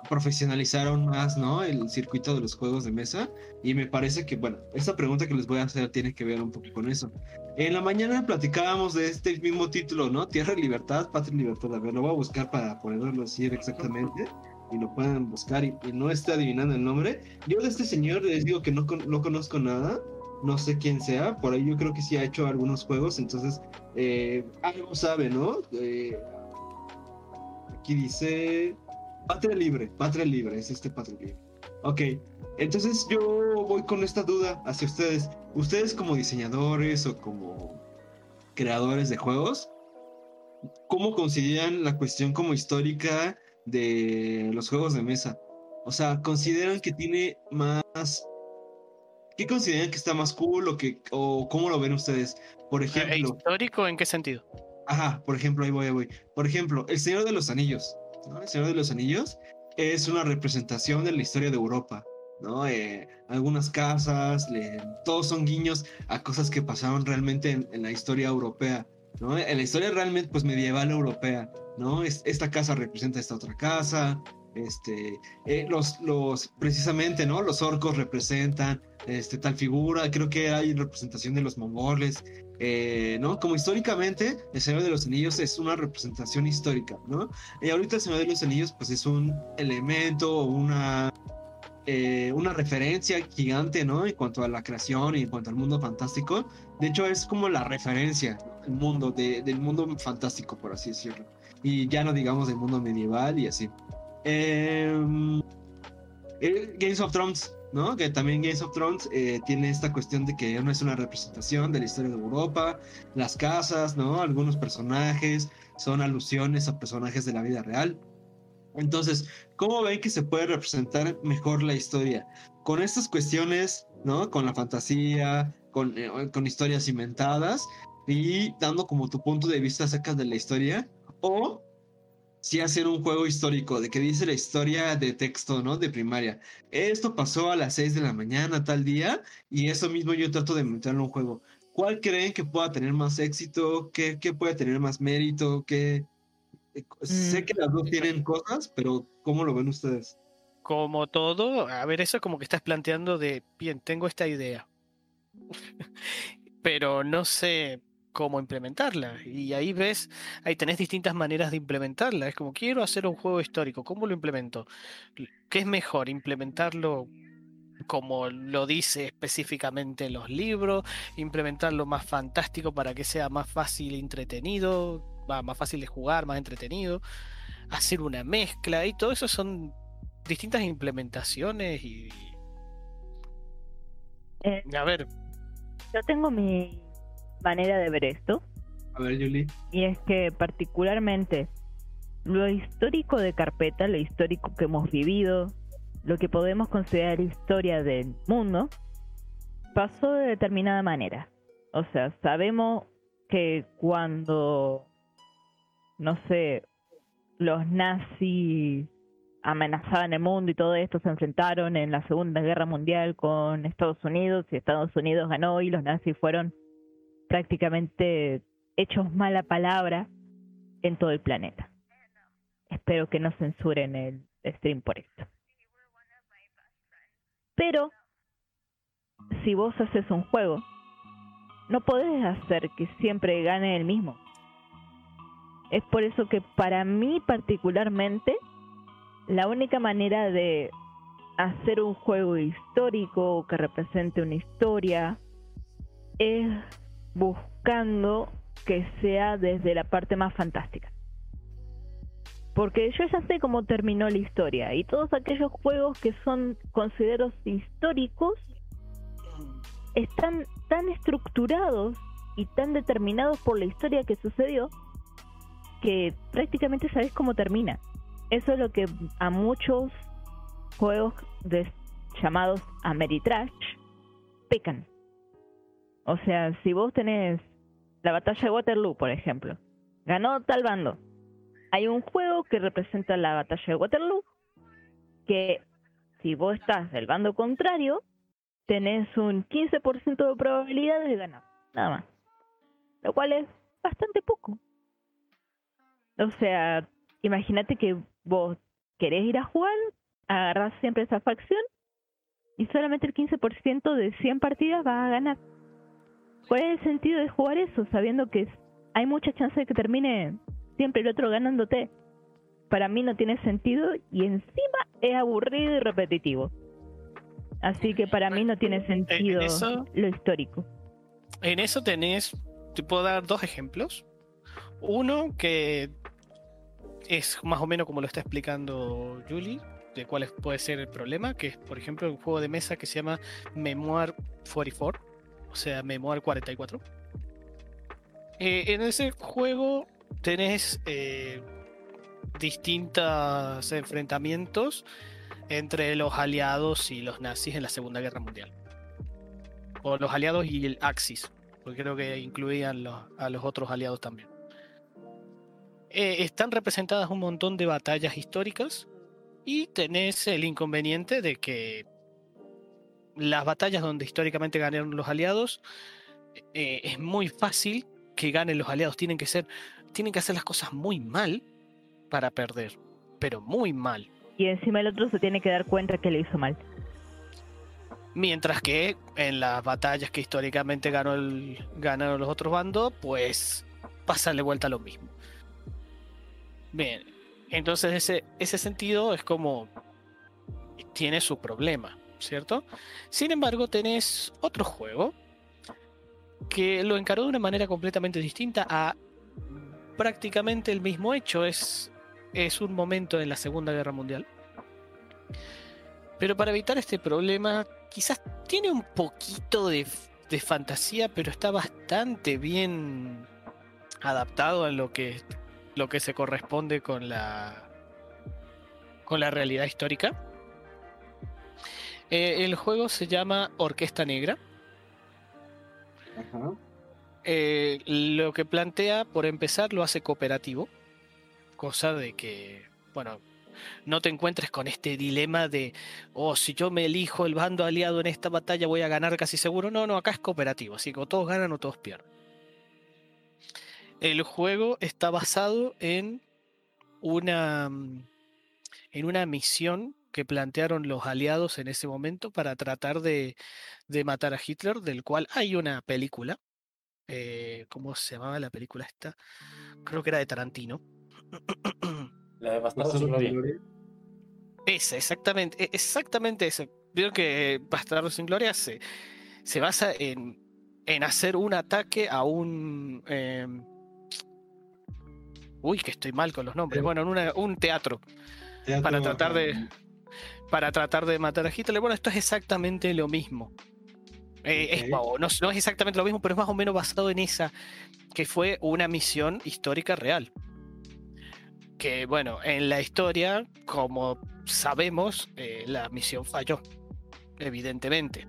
profesionalizar aún más, ¿no? El circuito de los juegos de mesa. Y me parece que, bueno, esta pregunta que les voy a hacer tiene que ver un poco con eso. En la mañana platicábamos de este mismo título, ¿no? Tierra y Libertad, Patria y Libertad. A ver, lo voy a buscar para poderlo decir exactamente. Y lo pueden buscar y, no esté adivinando el nombre. Yo de este señor les digo que no, no conozco nada. No sé quién sea. Por ahí yo creo que sí ha hecho algunos juegos. Entonces, eh, algo sabe, ¿no? Eh, aquí dice Patria Libre, Patria Libre, es este Patria Libre. Ok, entonces yo voy con esta duda hacia ustedes. Ustedes como diseñadores o como creadores de juegos, ¿cómo consideran la cuestión como histórica de los juegos de mesa? O sea, ¿consideran que tiene más... ¿Qué consideran que está más cool o, que, o cómo lo ven ustedes? Por eh, ejemplo... ¿Histórico en qué sentido? Ajá, por ejemplo, ahí voy, ahí voy. Por ejemplo, El Señor de los Anillos. El Señor de los Anillos es una representación de la historia de Europa. ¿no? Eh, algunas casas, todos son guiños a cosas que pasaron realmente en, la historia europea, ¿no? En la historia realmente pues medieval europea, ¿no? esta casa representa esta otra casa, este, eh, los, los, precisamente, ¿no? Los orcos representan este, tal figura, creo que hay representación de los mongoles, eh, ¿no? Como históricamente, el Señor de los Anillos es una representación histórica, ¿no? Y ahorita el Señor de los Anillos, pues es un elemento, una, eh, una referencia gigante, ¿no? En cuanto a la creación y en cuanto al mundo fantástico. De hecho, es como la referencia, el mundo, del mundo fantástico, por así decirlo. Y ya no digamos del mundo medieval y así. Em, Games of Thrones ¿no? Que también Games of Thrones eh, tiene esta cuestión de que no es una representación de la historia de Europa, las casas, ¿no? Algunos personajes son alusiones a personajes de la vida real. Entonces, ¿cómo ven que se puede representar mejor la historia? Con estas cuestiones, ¿no? Con la fantasía, con, eh, con historias inventadas y dando como tu punto de vista acerca de la historia, o sí hacer un juego histórico, de que dice la historia de texto, ¿no? De primaria. Esto pasó a las 6 de la mañana, tal día, y eso mismo yo trato de meterlo en un juego. ¿Cuál creen que pueda tener más éxito? ¿Qué, qué puede tener más mérito? ¿Qué... Eh, sé que las dos mm, tienen cosas, pero ¿cómo lo ven ustedes? Como todo, a ver, eso como que estás planteando de, bien, tengo esta idea. pero no sé, cómo implementarla. Y ahí ves, ahí tenés distintas maneras de implementarla. Es como, quiero hacer un juego histórico, ¿cómo lo implemento? ¿Qué es mejor? ¿Implementarlo como lo dice específicamente en los libros, implementar lo más fantástico para que sea más fácil entretenido, va, más fácil de jugar, más entretenido, hacer una mezcla y todo eso son distintas implementaciones y... Eh, A ver, yo tengo mi manera de ver esto, A ver, Julie. y es que particularmente lo histórico de carpeta, lo histórico que hemos vivido, lo que podemos considerar historia del mundo, pasó de determinada manera. O sea, sabemos que cuando, no sé, los nazis amenazaban el mundo y todo esto, se enfrentaron en la Segunda Guerra Mundial con Estados Unidos y Estados Unidos ganó y los nazis fueron prácticamente hechos mala palabra en todo el planeta. Espero que no censuren el stream por esto. Pero si vos haces un juego, no podés hacer que siempre gane el mismo. Es por eso que para mí particularmente, la única manera de hacer un juego histórico que represente una historia es buscando que sea desde la parte más fantástica. Porque yo ya sé cómo terminó la historia y todos aquellos juegos que son considerados históricos están tan estructurados y tan determinados por la historia que sucedió que prácticamente sabes cómo termina. Eso es lo que a muchos juegos de- llamados Ameritrash pecan. O sea, si vos tenés la batalla de Waterloo, por ejemplo, ganó tal bando. Hay un juego que representa la batalla de Waterloo que si vos estás del bando contrario, tenés un 15% de probabilidades de ganar, nada más. Lo cual es bastante poco. O sea, imagínate que vos querés ir a jugar, agarrás siempre esa facción y solamente el 15% de 100 partidas vas a ganar. ¿Cuál es el sentido de jugar eso sabiendo que hay mucha chance de que termine siempre el otro ganándote? Para mí no tiene sentido y encima es aburrido y repetitivo. Así que para mí no tiene sentido eso- lo histórico. En eso tenés, te puedo dar dos ejemplos. Uno que es más o menos como lo está explicando Julie, de cuál puede ser el problema, que es, por ejemplo, un juego de mesa que se llama Memoir 44, o sea, Memoir 44. Eh, en ese juego tenés eh, distintos enfrentamientos entre los aliados y los nazis en la Segunda Guerra Mundial. O los aliados y el Axis, porque creo que incluían a los otros aliados también. Eh, están representadas un montón de batallas históricas y tenés el inconveniente de que las batallas donde históricamente ganaron los aliados eh, es muy fácil que ganen los aliados. Tienen que ser, tienen que hacer las cosas muy mal para perder, pero muy mal. Y encima el otro se tiene que dar cuenta que le hizo mal. Mientras que en las batallas que históricamente ganó el, ganaron los otros bandos, pues pasa de vuelta lo mismo. Bien, entonces ese, ese sentido es como tiene su problema, ¿cierto? Sin embargo, tenés otro juego que lo encaró de una manera completamente distinta a prácticamente el mismo hecho. Es, es un momento en la Segunda Guerra Mundial. Pero para evitar este problema, quizás tiene un poquito de, de fantasía, pero está bastante bien adaptado a lo que, lo que se corresponde con la, con la realidad histórica. Eh, el juego se llama Orquesta Negra. Ajá. Eh, lo que plantea, por empezar, lo hace cooperativo. Cosa de que, bueno, no te encuentres con este dilema de, oh, si yo me elijo el bando aliado en esta batalla voy a ganar casi seguro. No, no, acá es cooperativo, así que o todos ganan o todos pierden. El juego está basado en una, en una misión que plantearon los aliados en ese momento para tratar de, de matar a Hitler, del cual hay una película. eh, ¿Cómo se llamaba la película esta? Creo que era de Tarantino. La de Bastardos Bastardos sin Gloria. Ese, exactamente, exactamente ese. veo que Bastardo sin Gloria se, se basa en, en hacer un ataque a un. em, uy, que estoy mal con los nombres. Bueno, en una- un teatro. Teatro, para tratar de para tratar de matar a Hitler. Bueno, esto es exactamente lo mismo. Eh, es- Ok. no, no es exactamente lo mismo, pero es más o menos basado en esa, que fue una misión histórica real. Que bueno, en la historia, como sabemos, eh, la misión falló, evidentemente.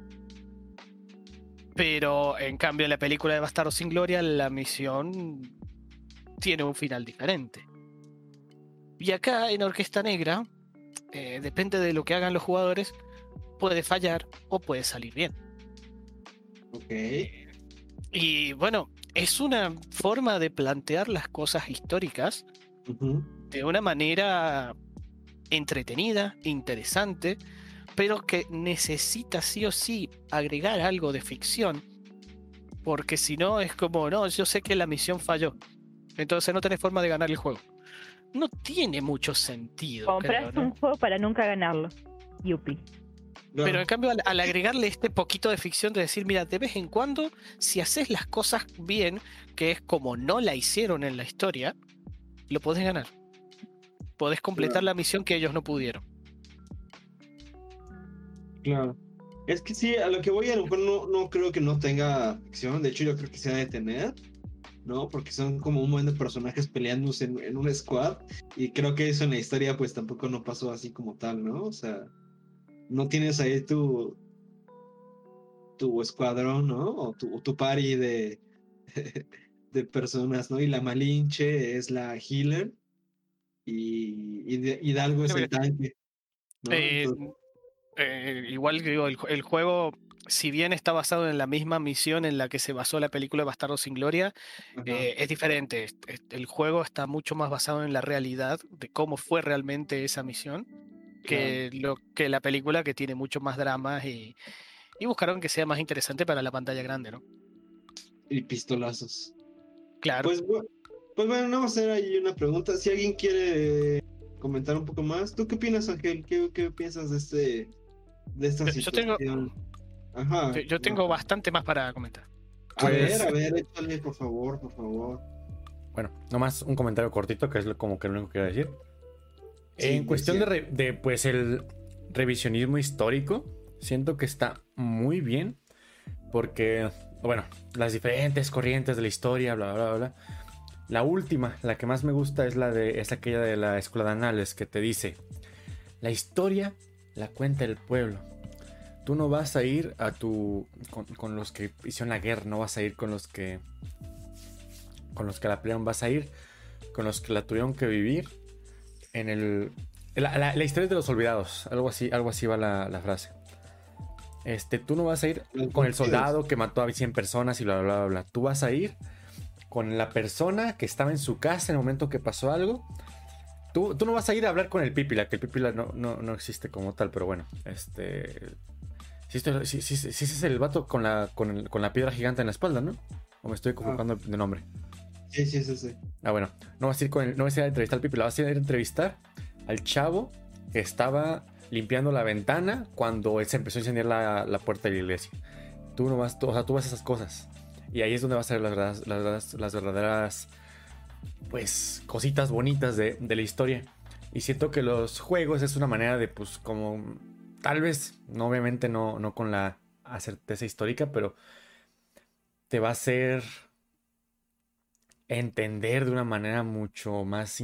Pero en cambio en la película de Bastardo sin Gloria, la misión tiene un final diferente. Y acá en Orquesta Negra, eh, depende de lo que hagan los jugadores, puede fallar o puede salir bien. Ok. Y bueno, es una forma de plantear las cosas históricas de una manera entretenida, interesante, pero que necesita sí o sí agregar algo de ficción, porque si no es como, no, yo sé que la misión falló, entonces no tenés forma de ganar el juego. No tiene mucho sentido. creo, Compraste ¿no? un juego para nunca ganarlo. Yupi. Pero en cambio, al, al agregarle este poquito de ficción de decir, mira, de vez en cuando, si haces las cosas bien, que es como no la hicieron en la historia, lo podés ganar. Podés completar Claro. la misión que ellos no pudieron. Claro. Es que sí, a lo que voy a lo mejor no, no creo que no tenga ficción. De hecho, yo creo que se ha de tener. ¿No? Porque son como un montón de personajes peleándose en, en un squad. Y creo que eso en la historia, pues tampoco no pasó así como tal, ¿no? O sea, no tienes ahí tu. tu escuadrón, ¿no? O tu, tu party de. de personas, ¿no? Y la Malinche es la healer. Y, y Hidalgo es el tanque. ¿no? Eh, Entonces- eh, igual digo, el, el juego, si bien está basado en la misma misión en la que se basó la película Bastardo sin Gloria, eh, es diferente. El juego está mucho más basado en la realidad de cómo fue realmente esa misión que, lo, que la película que tiene mucho más dramas y, y buscaron que sea más interesante para la pantalla grande, ¿no? y pistolazos. Claro. Pues, pues bueno, vamos a hacer ahí una pregunta. Si alguien quiere comentar un poco más, ¿tú qué opinas, Ángel? ¿Qué, qué piensas de este de esta Yo- yo tengo- situación? Ajá. Yo- Yo tengo bastante más para comentar. A Pues- ver, a ver, échale, por favor, por favor. Bueno, nomás un comentario cortito, que es lo- como que lo único que quiero decir. Sí, en cuestión de, re- de, pues el revisionismo histórico, siento que está muy bien porque, bueno, las diferentes corrientes de la historia, bla, bla, bla, bla. La última, la que más me gusta es la de es aquella de la escuela de anales que te dice, la historia la cuenta el pueblo. Tú no vas a ir a tu con, con los que hicieron la guerra, no vas a ir con los que con los que la pelearon, vas a ir con los que la tuvieron que vivir en el la, la- la historia de los olvidados, algo así, algo así va la, la frase. Este, tú no vas a ir con el soldado que mató a 100 personas y bla, bla, bla, bla. Tú vas a ir con la persona que estaba en su casa en el momento que pasó algo. Tú, tú no vas a ir a hablar con el pípila, que el pípila no, no, no existe como tal, pero bueno, este... Sí, sí, sí, sí, es el vato con la, con, el- con la piedra gigante en la espalda, ¿no? O me estoy confundiendo de nombre. Sí, sí, sí, sí. Ah, bueno, no vas a ir, con el- no vas a ir a entrevistar al pípila, vas a ir a entrevistar al chavo que estaba limpiando la ventana cuando se empezó a incendiar la, la puerta de la iglesia. Tú no vas, tú- o sea, tú vas a esas cosas. Y ahí es donde vas a ver las, verdaderas- las, verdaderas- las verdaderas, pues, cositas bonitas de, de la historia. Y siento que los juegos es una manera de, pues, como, tal vez, no obviamente no, no con la certeza histórica, pero te va a hacer entender de una manera mucho más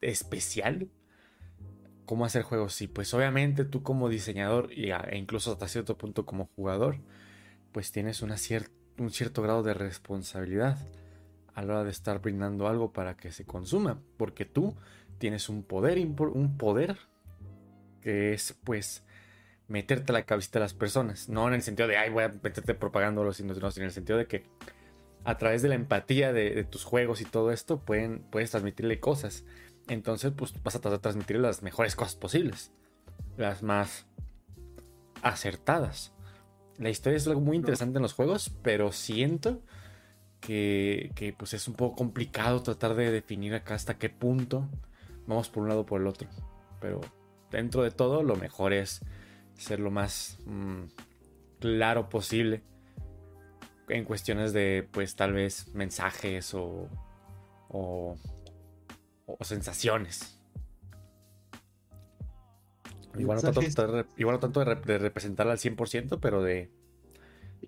especial cómo hacer juegos. Y pues obviamente tú como diseñador y e incluso hasta cierto punto como jugador, pues tienes una cier- un cierto grado de responsabilidad a la hora de estar brindando algo para que se consuma. Porque tú tienes un poder, un poder que es pues meterte a la cabecita de las personas. No en el sentido de, ay, voy a meterte propagándolo, sino, sino en el sentido de que a través de la empatía de, de tus juegos y todo esto, pueden, puedes transmitirle cosas. Entonces, pues vas a tratar de transmitirle las mejores cosas posibles. Las más acertadas. La historia es algo muy interesante en los juegos, pero siento que, que, pues es un poco complicado tratar de definir acá hasta qué punto vamos por un lado o por el otro. Pero dentro de todo, lo mejor es ser lo más mm, claro posible en cuestiones de, pues tal vez mensajes o, o, o sensaciones. Igual no tanto, de, igual no tanto de, representarla al 100%, pero de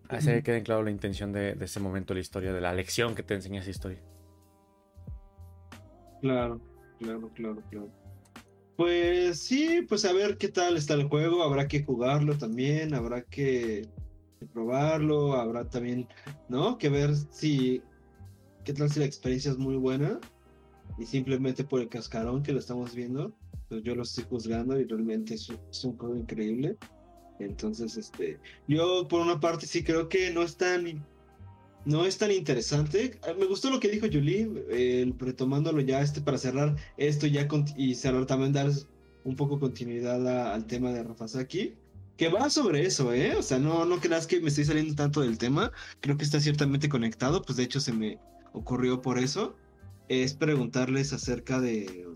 hacer que quede claro la intención de, ese momento de la historia, de la lección que te enseña esa historia. Claro, claro, claro, claro. Pues sí, pues a ver qué tal está el juego, habrá que jugarlo también, habrá que probarlo, habrá también, ¿no? Que ver si, qué tal si la experiencia es muy buena y simplemente por el cascarón que lo estamos viendo, pues yo lo estoy juzgando y realmente es, un juego increíble. Entonces, este, yo por una parte sí creo que no es tan, no es tan interesante. Ah, me gustó lo que dijo Julie, eh, retomándolo ya este para cerrar esto ya y cerrar también dar un poco continuidad al tema de Rafasaki. Que va sobre eso, ¿eh? O sea, no, no creas que me estoy saliendo tanto del tema. Creo que está ciertamente conectado. Pues de hecho se me ocurrió por eso. Es preguntarles acerca de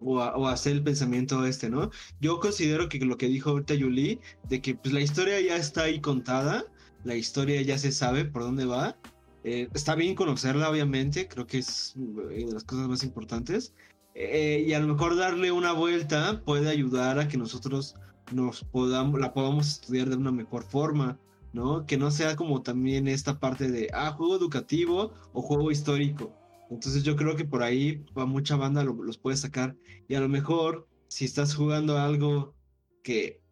o, hacer el pensamiento este, ¿no? Yo considero que lo que dijo ahorita Yuli, de que pues, la historia ya está ahí contada, la historia ya se sabe por dónde va. Eh, está bien conocerla, obviamente, creo que es eh, de las cosas más importantes. Eh, y a lo mejor darle una vuelta puede ayudar a que nosotros nos podamos, la podamos estudiar de una mejor forma, ¿no? Que no sea como también esta parte de, ah, juego educativo o juego histórico entonces yo creo que por ahí va mucha banda los puede sacar. Y a lo mejor si estás jugando algo que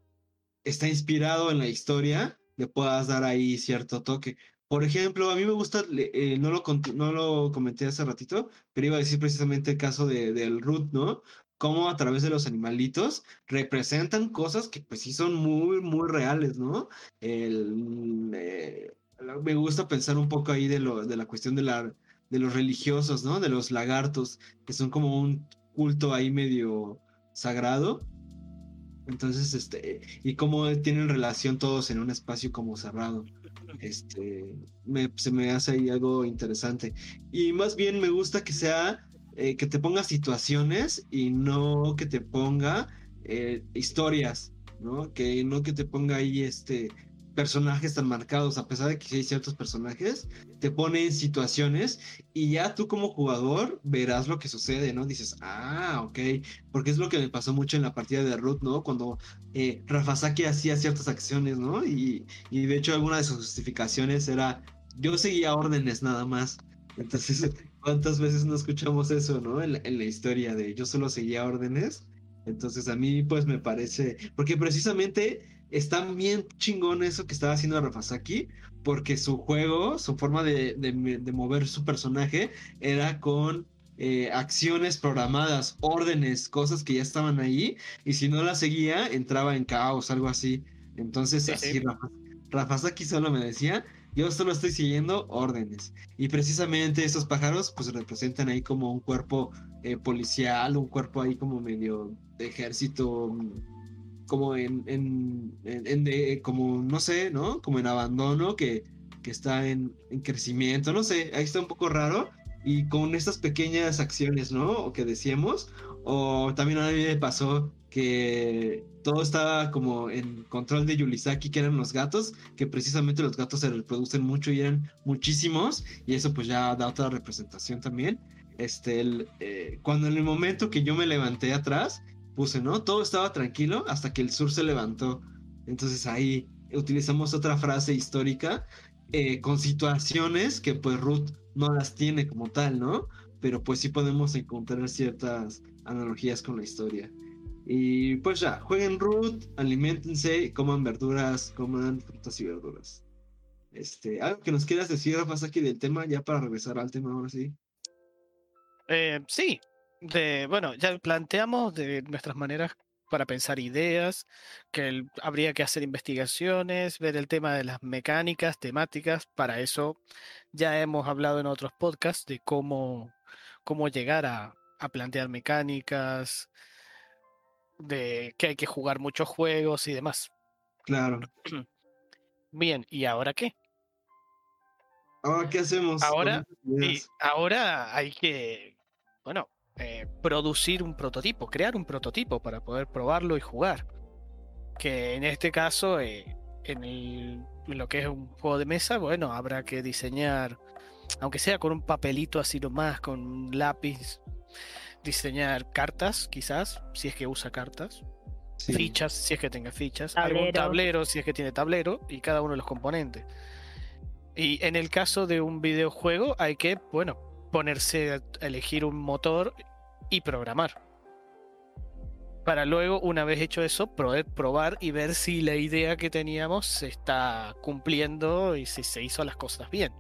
está inspirado en la historia, le puedas dar ahí cierto toque. Por ejemplo, a mí me gusta, eh, no, lo, no lo comenté hace ratito, pero iba a decir precisamente el caso de, del Root, ¿no? Cómo a través de los animalitos representan cosas que pues sí son muy, muy reales, ¿no? El, eh, me gusta pensar un poco ahí de, lo, de la cuestión de la de los religiosos, ¿no? De los lagartos, que son como un culto ahí medio sagrado. Entonces, este, y cómo tienen relación todos en un espacio como cerrado. Este, se me hace ahí algo interesante. Y más bien me gusta que sea, eh, que te ponga situaciones y no que te ponga eh, historias, ¿no? Que no que te ponga ahí, este, personajes tan marcados, a pesar de que hay ciertos personajes, te pone en situaciones y ya tú como jugador verás lo que sucede, ¿no? Dices, ah, ok, porque es lo que me pasó mucho en la partida de Root, ¿no? Cuando eh, Rafasaki hacía ciertas acciones, ¿no? Y, y de hecho alguna de sus justificaciones era, yo seguía órdenes nada más. Entonces, ¿cuántas veces no escuchamos eso, ¿no? En la historia de yo solo seguía órdenes. Entonces a mí pues me parece, porque precisamente está bien chingón eso que estaba haciendo Rafasaki, porque su juego, su forma de, mover su personaje era con eh, acciones programadas, órdenes, cosas que ya estaban ahí, y si no las seguía, entraba en caos, algo así. Entonces, así Rafasaki solo me decía, yo solo estoy siguiendo órdenes. Y precisamente esos pájaros, pues representan ahí como un cuerpo eh, policial, un cuerpo ahí como medio de ejército como en, en, de, como no sé, ¿no? Como en abandono, que, que está en, crecimiento, no sé, ahí está un poco raro. Y con estas pequeñas acciones, ¿no? O que decíamos, o también a mí me pasó que todo estaba como en control de Yulisaki, que eran los gatos, que precisamente los gatos se reproducen mucho y eran muchísimos, y eso pues ya da otra representación también. Este, el, eh, cuando en el momento que yo me levanté atrás, puse, ¿no? Todo estaba tranquilo hasta que el sur se levantó. Entonces ahí utilizamos otra frase histórica eh, con situaciones que pues Ruth no las tiene como tal, ¿no? Pero pues sí podemos encontrar ciertas analogías con la historia. Y pues ya, jueguen Root, alimentense, coman verduras, coman frutas y verduras. Este, algo que nos quieras decir, Rafa, aquí del tema, ya para regresar al tema ahora sí. Eh, sí, de, bueno, ya planteamos de nuestras maneras para pensar ideas, que habría que hacer investigaciones, ver el tema de las mecánicas, temáticas. Para eso ya hemos hablado en otros podcasts de cómo, cómo llegar a, a plantear mecánicas, de que hay que jugar muchos juegos y demás. Claro. Bien, ¿y ahora qué? Ahora, ¿qué hacemos? Ahora, ahora hay que, bueno, eh, producir un prototipo, crear un prototipo para poder probarlo y jugar. Que en este caso, eh, en, el- en lo que es un juego de mesa, bueno, habrá que diseñar, aunque sea con un papelito así nomás, con un lápiz, diseñar cartas, quizás, si es que usa cartas, Sí. fichas, si es que tenga fichas, algún Tablero. tablero, si es que tiene tablero, y cada uno de los componentes. Y en el caso de un videojuego, hay que, bueno, ponerse a elegir un motor y programar. Para luego, una vez hecho eso, probar y ver si la idea que teníamos se está cumpliendo y si se hizo las cosas bien.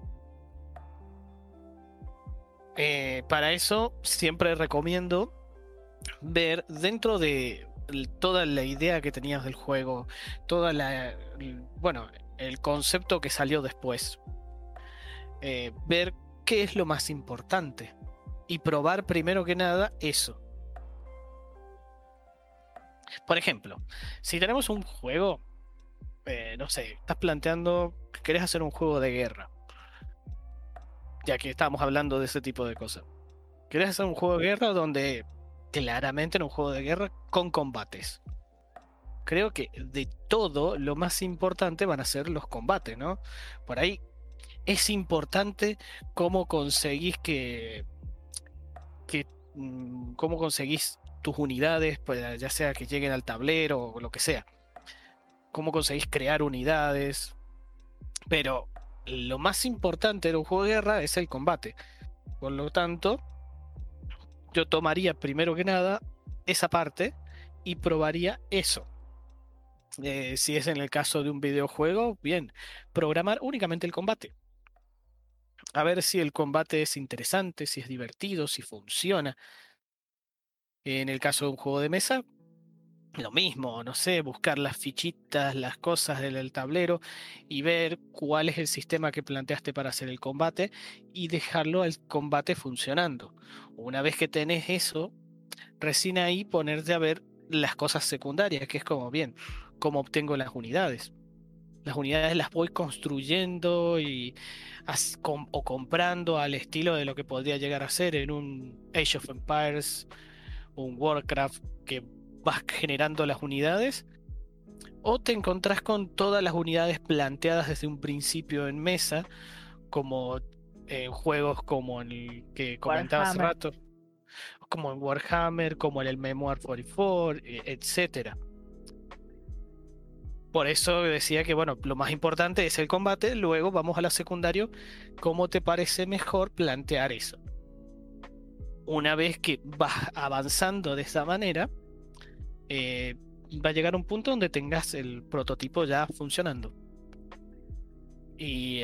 Eh, para eso, siempre recomiendo ver dentro de toda la idea que tenías del juego, toda la, bueno, el concepto que salió después, eh, ver es lo más importante y probar primero que nada eso. Por ejemplo, si tenemos un juego, eh, no sé, estás planteando que querés hacer un juego de guerra, ya que estábamos hablando de ese tipo de cosas. Querés hacer un juego de guerra donde claramente en un juego de guerra con combates. Creo que de todo lo más importante van a ser los combates, ¿no? Por ahí es importante cómo conseguís que, mm, cómo conseguís tus unidades, pues, ya sea que lleguen al tablero o lo que sea. Cómo conseguís crear unidades. Pero lo más importante de un juego de guerra es el combate. Por lo tanto, yo tomaría primero que nada esa parte y probaría eso. Eh, si es en el caso de un videojuego, bien, programar únicamente el combate. A ver si el combate es interesante, si es divertido, si funciona. En el caso de un juego de mesa, lo mismo, no sé, buscar las fichitas, las cosas del tablero y ver cuál es el sistema que planteaste para hacer el combate y dejarlo al combate funcionando. Una vez que tenés eso, recién ahí ponerte a ver las cosas secundarias, que es como, bien, cómo obtengo las unidades. Las unidades las voy construyendo y as- com- o comprando al estilo de lo que podría llegar a ser en un Age of Empires, un Warcraft, que vas generando las unidades. O te encontrás con todas las unidades planteadas desde un principio en mesa, como en juegos como el que comentaba hace rato, como en Warhammer, como en el Memoir 44, e- etcétera. Por eso decía que, bueno, lo más importante es el combate, luego vamos a la secundario, ¿cómo te parece mejor plantear eso? Una vez que vas avanzando de esa manera, eh, va a llegar un punto donde tengas el prototipo ya funcionando. Y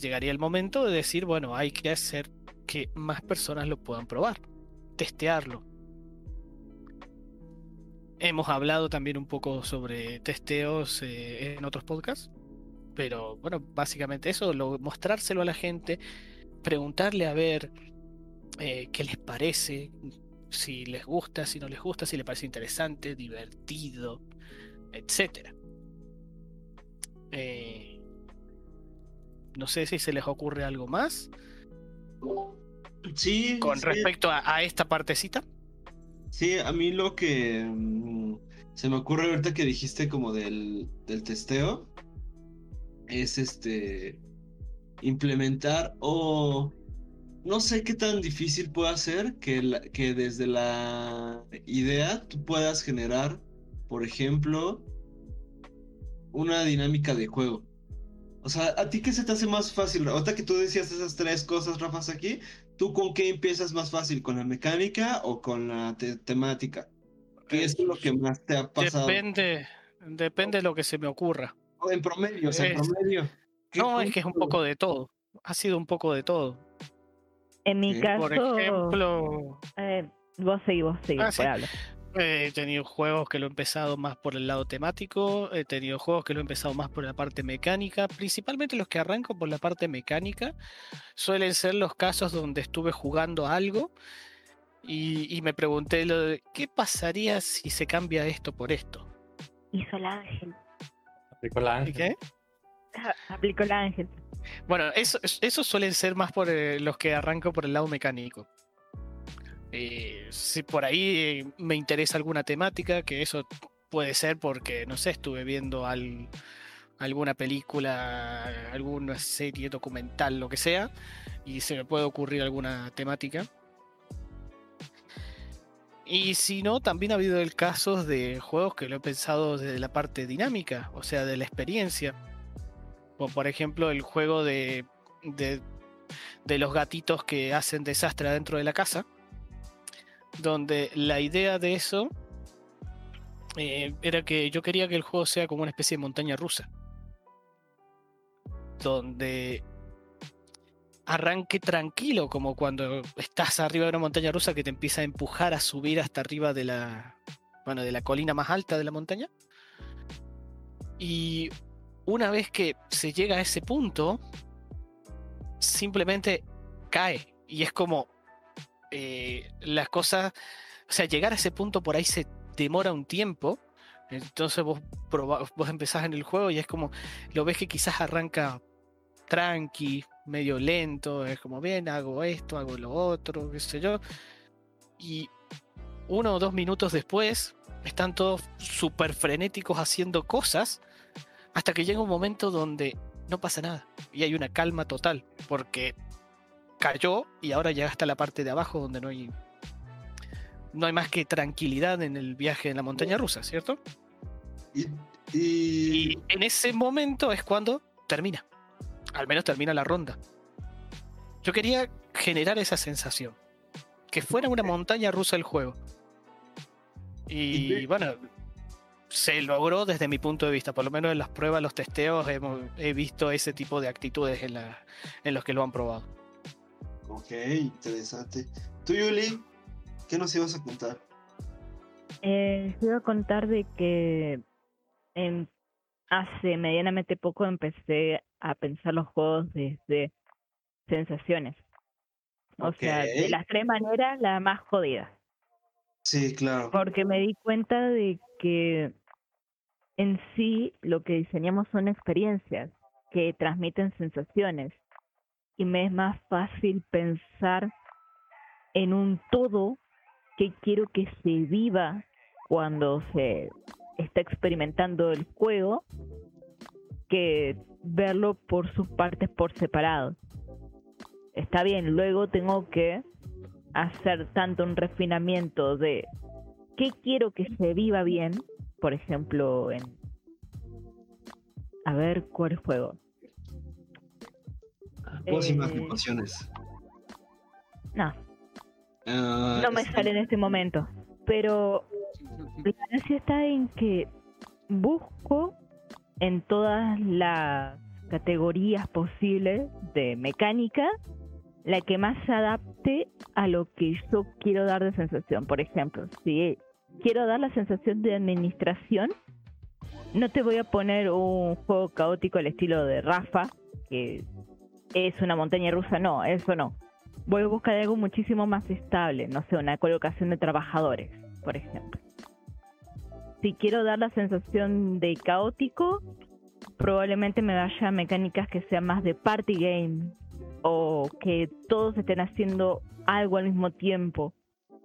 llegaría el momento de decir, bueno, hay que hacer que más personas lo puedan probar, testearlo. Hemos hablado también un poco sobre testeos eh, en otros podcasts, pero bueno, básicamente eso, lo- mostrárselo a la gente, preguntarle a ver eh, qué les parece, si les gusta, si no les gusta, si les parece interesante, divertido, etcétera. Eh, no sé si se les ocurre algo más Sí, con sí, respecto a, a esta partecita. Sí, a mí lo que mm, se me ocurre ahorita que dijiste como del, del testeo es este implementar o no sé qué tan difícil puede ser que, que desde la idea tú puedas generar, por ejemplo, una dinámica de juego. O sea, ¿a ti qué se te hace más fácil? Ahorita que tú decías esas tres cosas, Rafas, aquí, ¿tú con qué empiezas más fácil? ¿Con la mecánica o con la te- temática? ¿Qué es lo que más te ha pasado? Depende, depende de lo que se me ocurra. O En promedio, o sea, en promedio. ¿Qué No, es que es un poco de todo. Ha sido un poco de todo. En mi Sí, caso, Por ejemplo, eh, vos seguís, vos seguís, Ah, sí. He tenido juegos que lo he empezado más por el lado temático, he tenido juegos que lo he empezado más por la parte mecánica, principalmente los que arranco por la parte mecánica, suelen ser los casos donde estuve jugando algo y, y me pregunté lo de, ¿qué pasaría si se cambia esto por esto? Hizo el ángel. Aplicó la ¿Y ángel. qué? Aplicó el ángel. Bueno, eso, eso suelen ser más por eh, los que arranco por el lado mecánico. Eh, si por ahí me interesa alguna temática, que eso puede ser porque, no sé, estuve viendo al, alguna película, alguna serie documental, lo que sea, y se me puede ocurrir alguna temática. Y si no, también ha habido el caso de juegos que lo he pensado desde la parte dinámica, o sea, de la experiencia. Por ejemplo el juego de, de, de los gatitos que hacen desastre dentro de la casa. Donde la idea de eso eh, era que yo quería que el juego sea como una especie de montaña rusa. Donde arranque tranquilo, como cuando estás arriba de una montaña rusa que te empieza a empujar a subir hasta arriba de la, bueno, de la colina más alta de la montaña. Y una vez que se llega a ese punto, simplemente cae. Y es como eh, las cosas, o sea, llegar a ese punto por ahí se demora un tiempo. Entonces vos, vos empezás en el juego y es como, lo ves que quizás arranca tranqui, medio lento, es como, bien, hago esto, hago lo otro, qué sé yo. Y uno o dos minutos después, están todos súper frenéticos haciendo cosas, hasta que llega un momento donde no pasa nada y hay una calma total, porque cayó y ahora llega hasta la parte de abajo donde no hay no hay más que tranquilidad en el viaje en la montaña rusa, ¿cierto? Y, y en ese momento es cuando termina al menos termina la ronda. Yo quería generar esa sensación. Que fuera una montaña rusa el juego. Y bueno, se logró desde mi punto de vista. Por lo menos en las pruebas, los testeos, he visto ese tipo de actitudes en, la, en los que lo han probado. Ok, interesante. ¿Tú, Yuli? ¿Qué nos ibas a contar? Eh, iba a contar de que en hace medianamente poco empecé a pensar los juegos desde sensaciones. O sea, de las tres maneras, la más jodida. Sí, claro. Porque me di cuenta de que en sí lo que diseñamos son experiencias que transmiten sensaciones. Y me es más fácil pensar en un todo que quiero que se viva cuando se está experimentando el juego que verlo por sus partes por separado. Está bien, luego tengo que hacer tanto un refinamiento de qué quiero que se viva bien, por ejemplo, en... A ver, ¿cuál juego? Próximas eh... emociones. No. Uh, no me sale en este momento. Pero la gracia está en que busco en todas las categorías posibles de mecánica la que más se adapte a lo que yo quiero dar de sensación. Por ejemplo, si quiero dar la sensación de administración, no te voy a poner un juego caótico al estilo de Rafa, que es una montaña rusa, no, eso no. Voy a buscar algo muchísimo más estable, no sé, una colocación de trabajadores, por ejemplo si quiero dar la sensación de caótico, probablemente me vaya a mecánicas que sean más de party game o que todos estén haciendo algo al mismo tiempo.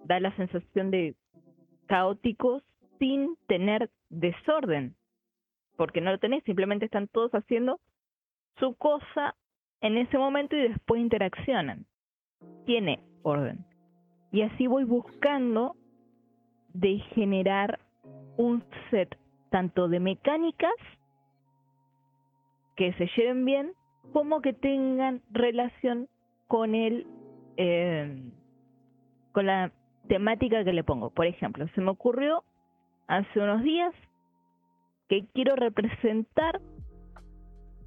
Da la sensación de caóticos sin tener desorden, porque no lo tenés, simplemente están todos haciendo su cosa en ese momento y después interaccionan. Tiene orden. Y así voy buscando de generar un set tanto de mecánicas que se lleven bien como que tengan relación con el eh, con la temática que le pongo. Por ejemplo, se me ocurrió hace unos días que quiero representar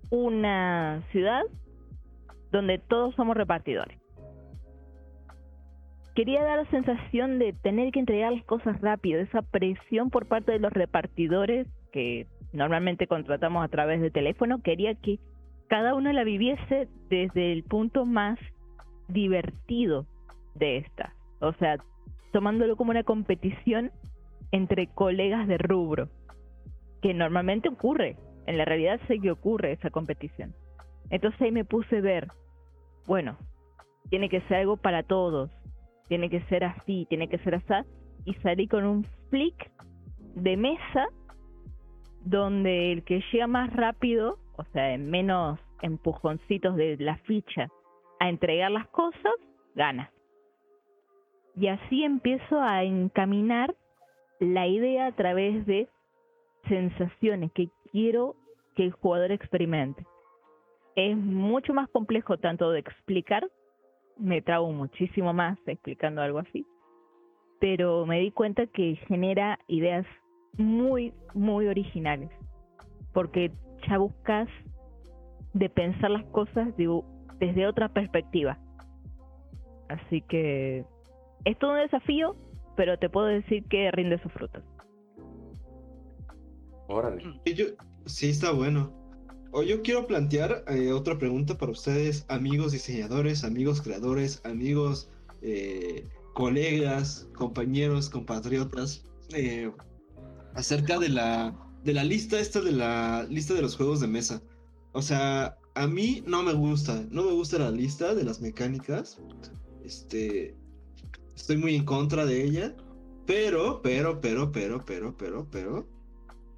una ciudad donde todos somos repartidores quería dar la sensación de tener que entregar las cosas rápido, esa presión por parte de los repartidores que normalmente contratamos a través de teléfono, quería que cada uno la viviese desde el punto más divertido de esta, o sea, tomándolo como una competición entre colegas de rubro, que normalmente ocurre, en la realidad sé que ocurre esa competición. Entonces ahí me puse a ver, bueno, tiene que ser algo para todos, tiene que ser así, tiene que ser así, y salí con un flick de mesa donde el que llega más rápido, o sea, en menos empujoncitos de la ficha a entregar las cosas, gana. Y así empiezo a encaminar la idea a través de sensaciones que quiero que el jugador experimente. Es mucho más complejo tanto de explicar, me trago muchísimo más explicando algo así, pero me di cuenta que genera ideas muy, muy originales, porque ya buscas de pensar las cosas desde otra perspectiva. Así que es todo un desafío, pero te puedo decir que rinde sus frutos. Órale. sí, está bueno. O yo quiero plantear eh, otra pregunta para ustedes, amigos diseñadores, amigos creadores, amigos eh, colegas, compañeros, compatriotas, eh, acerca de la, de la lista esta de la lista de los juegos de mesa. O sea, a mí no me gusta, no me gusta la lista de las mecánicas. Este, estoy muy en contra de ella, pero, pero, pero, pero, pero, pero, pero,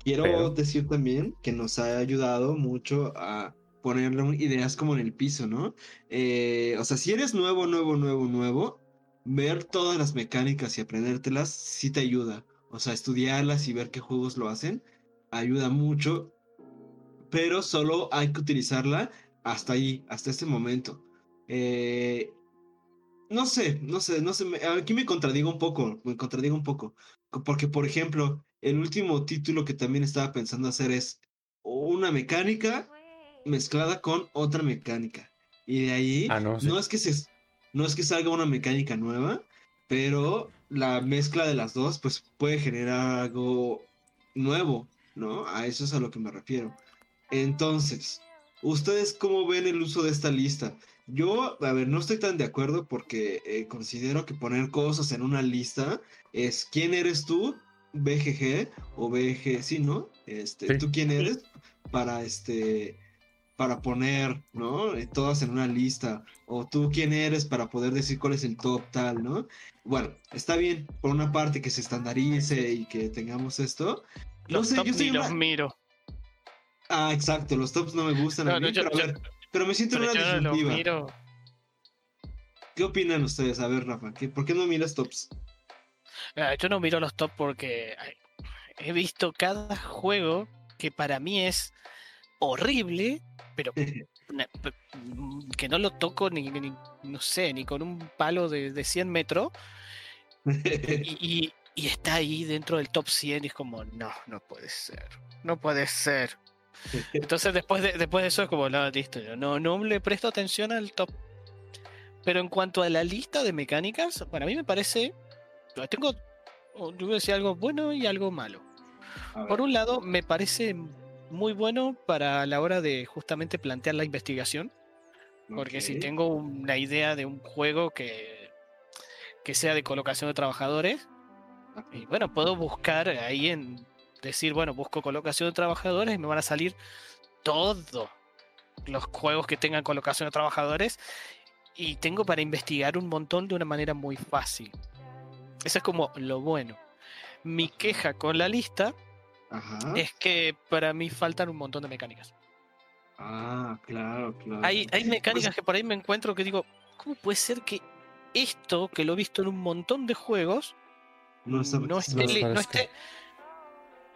quiero decir también que nos ha ayudado mucho a ponerle ideas como en el piso, ¿no? Eh, o sea, si eres nuevo, nuevo, nuevo, nuevo, ver todas las mecánicas y aprendértelas sí te ayuda. O sea, estudiarlas y ver qué juegos lo hacen ayuda mucho, pero solo hay que utilizarla hasta ahí, hasta este momento. Eh, no sé, no sé, no sé, aquí me contradigo un poco, me contradigo un poco, porque por ejemplo, el último título que también estaba pensando hacer es una mecánica mezclada con otra mecánica. Y de ahí ah, no, es que se, no es que salga una mecánica nueva, pero la mezcla de las dos pues puede generar algo nuevo, ¿no? A eso es a lo que me refiero. Entonces, ¿ustedes cómo ven el uso de esta lista? Yo, a ver, no estoy tan de acuerdo porque eh, considero que poner cosas en una lista es quién eres tú, BGG o BG, sí, ¿no? Este, tú quién eres para este para poner, ¿no? Eh, todas en una lista o tú quién eres para poder decir cuál es el top tal, ¿no? Bueno, está bien por una parte que se estandarice y que tengamos esto. No sé, yo soy los miro. Ah, exacto, los tops no me gustan a mí, pero, a ver, pero, me siento en una disyuntiva. ¿Qué opinan ustedes? A ver, Rafa, ¿por qué no miras tops? Ah, yo no miro los tops porque he visto cada juego que para mí es horrible, pero que no lo toco ni, no sé, ni con un palo de, de 100 metros. y, y, está ahí dentro del top 100 y es como, no, no puede ser, no puede ser. Entonces después de, después de eso es como, no, listo, no, no le presto atención al top. Pero en cuanto a la lista de mecánicas, para mí me parece, tengo, yo voy a decir algo bueno y algo malo. Por un lado, me parece muy bueno para la hora de justamente plantear la investigación. Porque si tengo una idea de un juego que, que sea de colocación de trabajadores, y bueno, puedo buscar ahí en decir, bueno, busco colocación de trabajadores y me van a salir todos los juegos que tengan colocación de trabajadores y tengo para investigar un montón de una manera muy fácil. Eso es como lo bueno. Mi queja con la lista es que para mí faltan un montón de mecánicas. Ah, claro, claro. Hay, hay mecánicas pues que por ahí me encuentro que digo, ¿cómo puede ser que esto, que lo he visto en un montón de juegos, no, esté,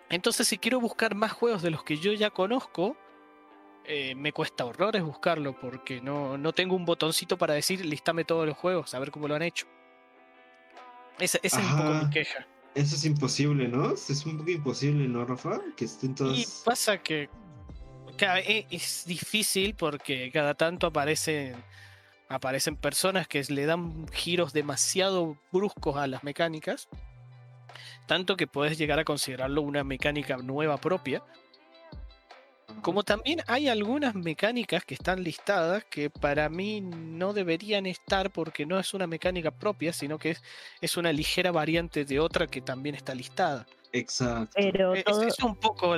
Entonces, si quiero buscar más juegos de los que yo ya conozco, eh, me cuesta horrores buscarlo porque no, no tengo un botoncito para decir listame todos los juegos, a ver cómo lo han hecho. Esa, es un poco mi queja. Eso es imposible, ¿no? Es un poco imposible, ¿no, Rafa? Que estén todos. Y pasa que e, es difícil porque cada tanto aparecen aparecen personas que le dan giros demasiado bruscos a las mecánicas, tanto que puedes llegar a considerarlo una mecánica nueva propia. Como también hay algunas mecánicas que están listadas que para mí no deberían estar porque no es una mecánica propia, sino que es, es una ligera variante de otra que también está listada. Exacto. Pero es, es un poco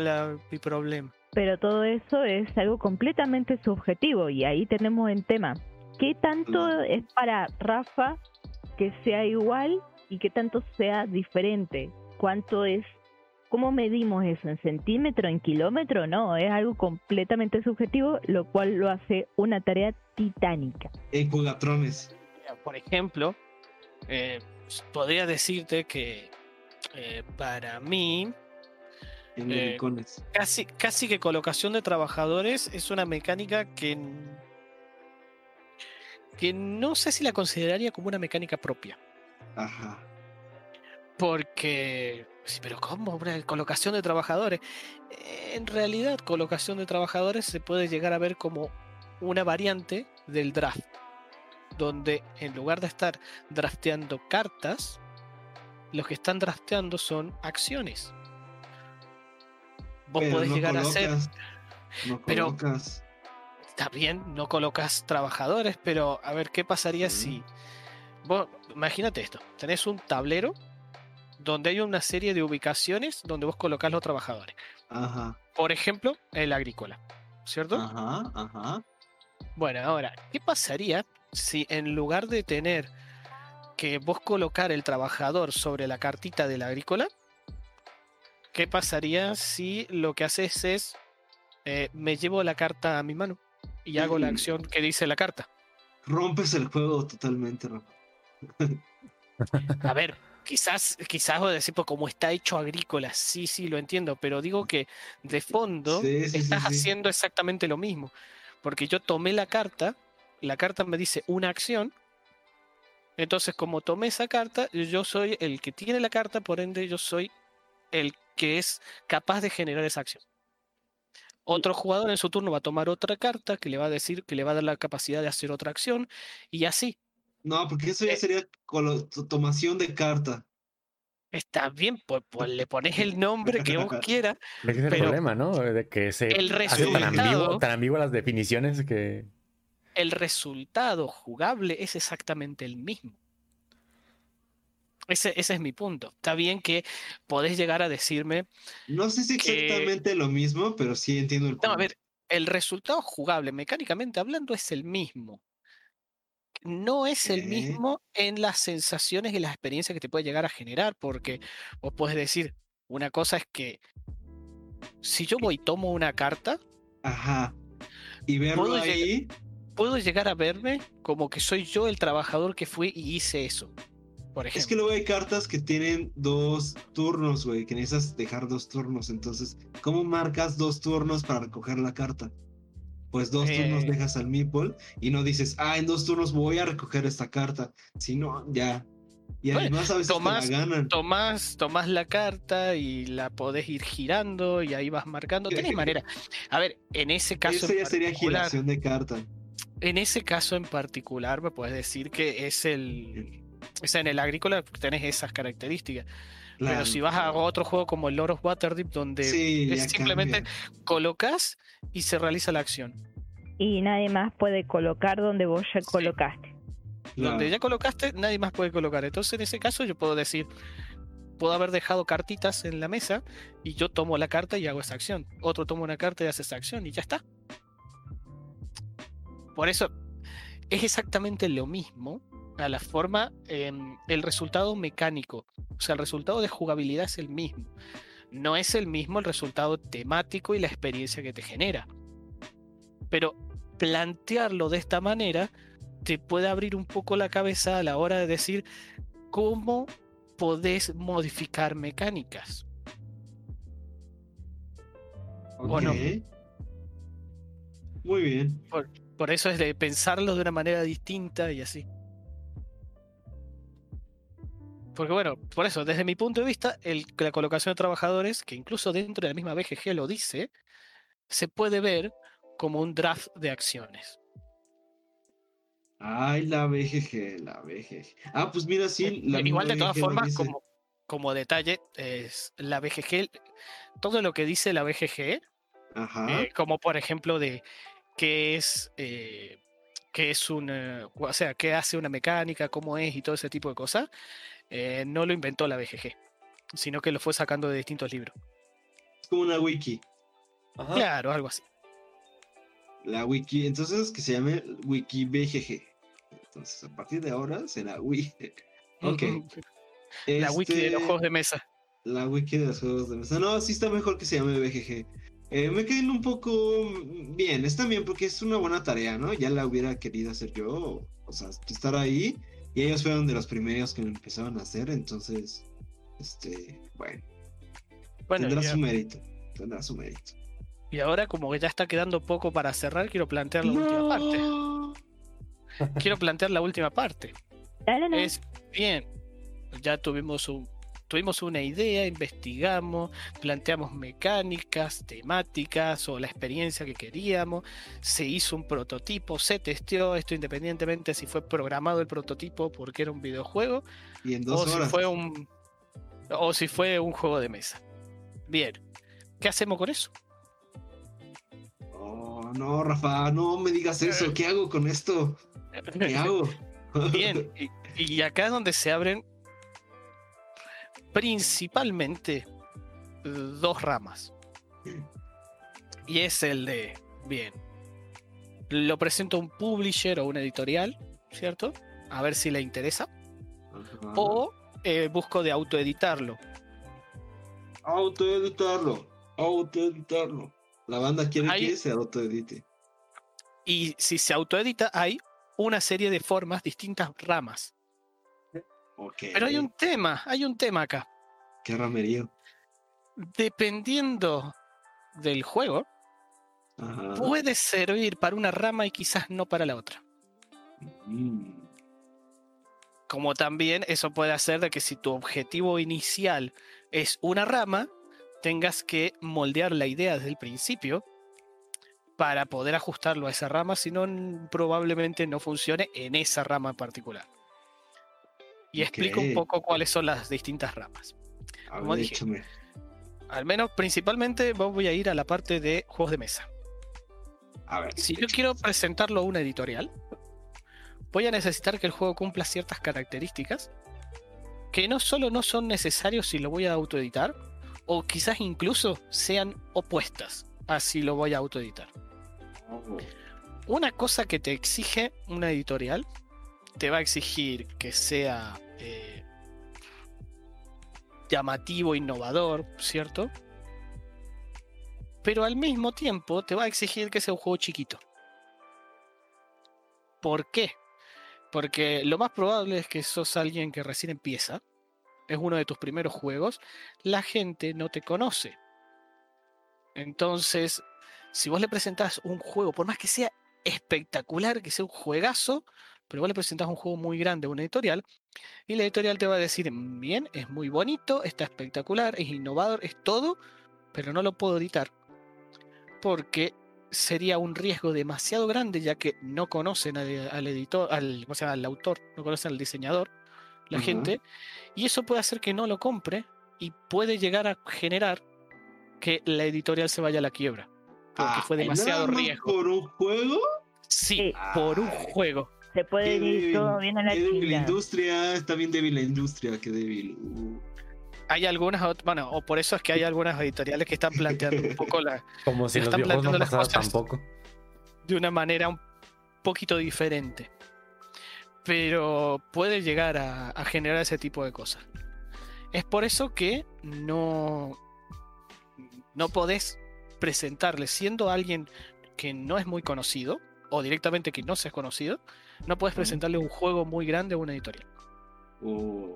mi problema. Pero todo eso es algo completamente subjetivo y ahí tenemos el tema. ¿Qué tanto es para Rafa que sea igual y qué tanto sea diferente? ¿Cuánto es ¿cómo medimos eso? ¿En centímetro, en kilómetro? No, es algo completamente subjetivo, lo cual lo hace una tarea titánica. En jugatrones. Por ejemplo, eh, podría decirte que eh, para mí En Eh, casi, casi que colocación de trabajadores es una mecánica que, que no sé si la consideraría como una mecánica propia. Ajá. Porque, pero ¿cómo? Una colocación de trabajadores. En realidad, colocación de trabajadores se puede llegar a ver como una variante del draft, donde en lugar de estar drafteando cartas, los que están drafteando son acciones. Vos Pero podés no llegar a ser, No pero- está bien, no colocas trabajadores, pero a ver qué pasaría Mm. si vos, imagínate esto, tenés un tablero donde hay una serie de ubicaciones donde vos colocás los trabajadores. Ajá. Por ejemplo, el agrícola, ¿cierto? Ajá. Ajá. Bueno, ahora, ¿qué pasaría si en lugar de tener que vos colocar el trabajador sobre la cartita del agrícola, qué pasaría si lo que haces es eh, me llevo la carta a mi mano y hago la Mm. acción que dice la carta? Rompes el juego totalmente, Rafa. A ver, quizás, quizás voy a decir, pues como está hecho agrícola, sí, sí, lo entiendo, pero digo que de fondo Sí, sí, sí, estás sí. haciendo exactamente lo mismo. Porque yo tomé la carta, la carta me dice una acción, entonces como tomé esa carta, yo soy el que tiene la carta, por ende yo soy el que es capaz de generar esa acción. Otro jugador en su turno va a tomar otra carta que le va a decir que le va a dar la capacidad de hacer otra acción y así. No, porque eso ya Eh. sería tomación de carta. Está bien, pues, pues le pones el nombre que vos quieras, Ese es el problema, ¿no? De que se el hace tan, ambiguo, resultado- tan ambiguo las definiciones que... el resultado jugable es exactamente el mismo. Ese, ese es mi punto. Está bien que podés llegar a decirme, No sé si que- exactamente lo mismo, pero sí entiendo el no, a punto. ver, el resultado jugable, mecánicamente hablando, es el mismo. No es el mismo en las sensaciones y las experiencias que te puede llegar a generar, porque vos podés decir, una cosa es que si yo voy y tomo una carta, Ajá. Y verlo Puedo llegar- ahí, puedo llegar a verme como que soy yo el trabajador que fui y hice eso. Por ejemplo. es que luego hay cartas que tienen dos turnos, güey, que necesitas dejar dos turnos. Entonces, ¿cómo marcas dos turnos para recoger la carta? Pues dos turnos Eh. dejas al meeple y no dices, ah, en dos turnos voy a recoger esta carta. Si no, ya. Y además a veces te tomás- la ganan. tomás, tomás la carta y la podés ir girando y ahí vas marcando. Tenés manera. A ver, en ese caso. Eso ya sería particular- giración de carta. En ese caso en particular, me puedes decir que es el. O sea, en el agrícola tenés esas características. Pero si vas a otro juego como el Lord of Waterdeep, donde Sí, es ya simplemente cambia. colocas y se realiza la acción. Y nadie más puede colocar donde vos ya Sí. colocaste. Donde ya colocaste, nadie más puede colocar. Entonces, en ese caso, yo puedo decir, puedo haber dejado cartitas en la mesa y yo tomo la carta y hago esa acción. Otro toma una carta y hace esa acción y ya está. Por eso, es exactamente lo mismo a la forma, em, el resultado mecánico. O sea, el resultado de jugabilidad es el mismo. No es el mismo el resultado temático y la experiencia que te genera. Pero plantearlo de esta manera te puede abrir un poco la cabeza a la hora de decir cómo podés modificar mecánicas. ¿o no? Ok. Muy bien. Por eso es de pensarlo de una manera distinta y así. Porque bueno, por eso, desde mi punto de vista, el- la colocación de trabajadores, que incluso dentro de la misma BGG lo dice, se puede ver como un draft de acciones. Ay, la BGG, la BGG. Ah, pues mira, sí. la Igual de todas BGG formas, como, como detalle, es la BGG, todo lo que dice la BGG, Ajá. eh, como por ejemplo de qué es, eh, qué es una, o sea, qué hace una mecánica, cómo es y todo ese tipo de cosas, eh, no lo inventó la BGG, sino que lo fue sacando de distintos libros. Es como una wiki. Claro, algo así. La wiki, entonces que se llame wiki BGG. Entonces, a partir de ahora será wiki. Ok. La wiki de los Este, juegos de mesa. La wiki de los juegos de mesa. No, sí está mejor que se llame BGG. Eh, me quedé un poco bien, está bien porque es una buena tarea, ¿no? Ya la hubiera querido hacer yo, o sea, estar ahí. Y ellos fueron de los primeros que lo empezaron a hacer, entonces, este, bueno, Bueno, tendrá ya- su mérito, tendrá su mérito. y ahora como que ya está quedando poco para cerrar, quiero plantear la última parte. Quiero plantear la última parte. Es bien, ya tuvimos un tuvimos una idea, investigamos, planteamos mecánicas, temáticas o la experiencia que queríamos, se hizo un prototipo, se testeó esto independientemente si fue programado el prototipo porque era un videojuego Y en o si fue un o si fue un juego de mesa. Bien. ¿Qué hacemos con eso? Oh, no, Rafa, no me digas eso. ¿Qué hago con esto? ¿Qué hago? Bien, y, y acá es donde se abren principalmente eh, dos ramas. Y es el de, bien, lo presento a un publisher o una editorial, ¿cierto? A ver si le interesa. Ajá. O eh, busco de autoeditarlo. Autoeditarlo. Autoeditarlo. La banda quiere Ahí- que se autoedite. Y si se autoedita, hay una serie de formas, distintas ramas. Pero hay un tema, hay un tema acá. Qué ramerío. Dependiendo del juego, Ajá. puede servir para una rama y quizás no para la otra. Mm. Como también eso puede hacer de que si tu objetivo inicial es una rama, tengas que moldear la idea desde el principio para poder ajustarlo a esa rama, si no probablemente no funcione en esa rama en particular. Y explico un poco cuáles son las distintas ramas. A Como ver, dije. échame. Al menos principalmente voy a ir a la parte de juegos de mesa. A ver. Si yo échame. quiero presentarlo a una editorial, voy a necesitar que el juego cumpla ciertas características que no solo no son necesarios si lo voy a autoeditar, o quizás incluso sean opuestas a si lo voy a autoeditar. Oh. Una cosa que te exige una editorial, te va a exigir que sea eh, llamativo, innovador, ¿cierto? Pero al mismo tiempo te va a exigir que sea un juego chiquito. ¿Por qué? Porque lo más probable es que sos alguien que recién empieza, es uno de tus primeros juegos, la gente no te conoce. Entonces, si vos le presentás un juego, por más que sea espectacular, que sea un juegazo, pero vos le presentás un juego muy grande a una editorial, y la editorial te va a decir, bien, es muy bonito, está espectacular, es innovador, es todo, pero no lo puedo editar. Porque sería un riesgo demasiado grande, ya que no conocen al, al editor, al, ¿cómo se llama? al autor, no conocen al diseñador, la gente, y eso puede hacer que no lo compre y puede llegar a generar que la editorial se vaya a la quiebra. Porque Ah, fue demasiado ¿nada más riesgo. ¿Por un juego? Sí, por un Ay. juego. Se puede Qué ir débil, todo bien a la qué débil la industria, está bien débil la industria, qué débil. Uh. Hay algunas, bueno, o por eso es que hay algunas editoriales que están planteando un poco la, Como si los están no pasaran cosas. tampoco. de una manera un poquito diferente. Pero puede llegar a, a generar ese tipo de cosas. Es por eso que no, no podés presentarle, siendo alguien que no es muy conocido, o directamente que no seas conocido, no puedes presentarle un juego muy grande a una editorial. Uh.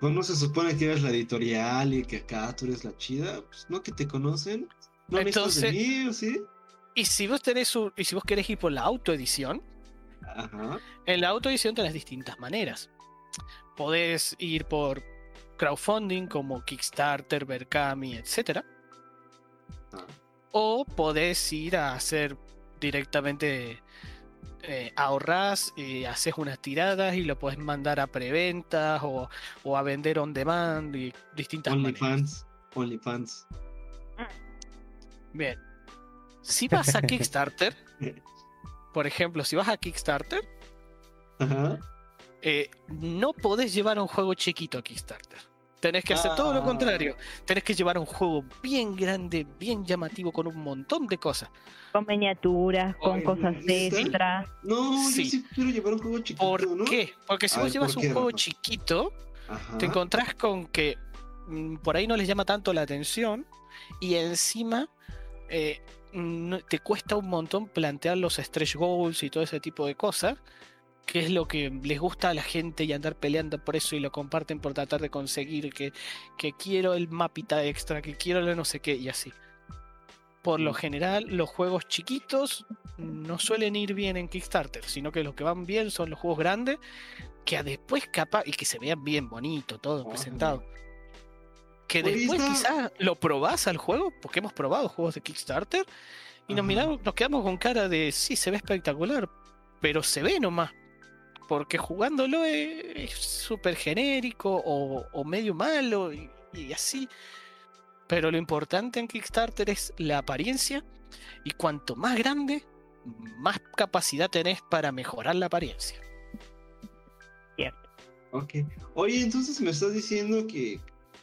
Pues no se supone que eres la editorial y que acá tú eres la chida. Pues no que te conocen. No necesitas de Entonces- mí, ¿o sí? Y si vos tenés un- y si vos querés ir por la autoedición, Ajá. En la autoedición tenés distintas maneras. Podés ir por crowdfunding como Kickstarter, Berkami, etc. Ah. O podés ir a hacer directamente, eh, ahorrás y haces unas tiradas y lo podés mandar a preventas o, o a vender on demand y distintas maneras. OnlyFans. OnlyFans. Bien. Si vas a Kickstarter, por ejemplo, si vas a Kickstarter, Ajá. eh, no podés llevar un juego chiquito a Kickstarter. Tenés que hacer todo lo Ah. contrario. Tenés que llevar un juego bien grande, bien llamativo, con un montón de cosas. Con miniaturas, con Ay, cosas ¿sí? extra. No, Sí. yo sí quiero llevar un juego chiquito, ¿Por ¿no? qué? Porque si A vos ver, llevas ¿por un juego chiquito, Ajá. te encontrás con que mm, por ahí no les llama tanto la atención y encima eh, te cuesta un montón plantear los stretch goals y todo ese tipo de cosas, que es lo que les gusta a la gente y andar peleando por eso y lo comparten por tratar de conseguir que, que quiero el mapita extra, que quiero el no sé qué y así. Por lo Mm. general, los juegos chiquitos no suelen ir bien en Kickstarter, sino que los que van bien son los juegos grandes, que a después capaz, y que se vean bien bonito, todo Ajá. presentado. Que después quizás lo probás al juego, porque hemos probado juegos de Kickstarter, y nos miramos, nos quedamos con cara de sí, se ve espectacular, pero se ve nomás. Porque jugándolo es es súper genérico o, o medio malo y, y así. Pero lo importante en Kickstarter es la apariencia y cuanto más grande, más capacidad tenés para mejorar la apariencia. Ok. Oye, entonces me estás diciendo que,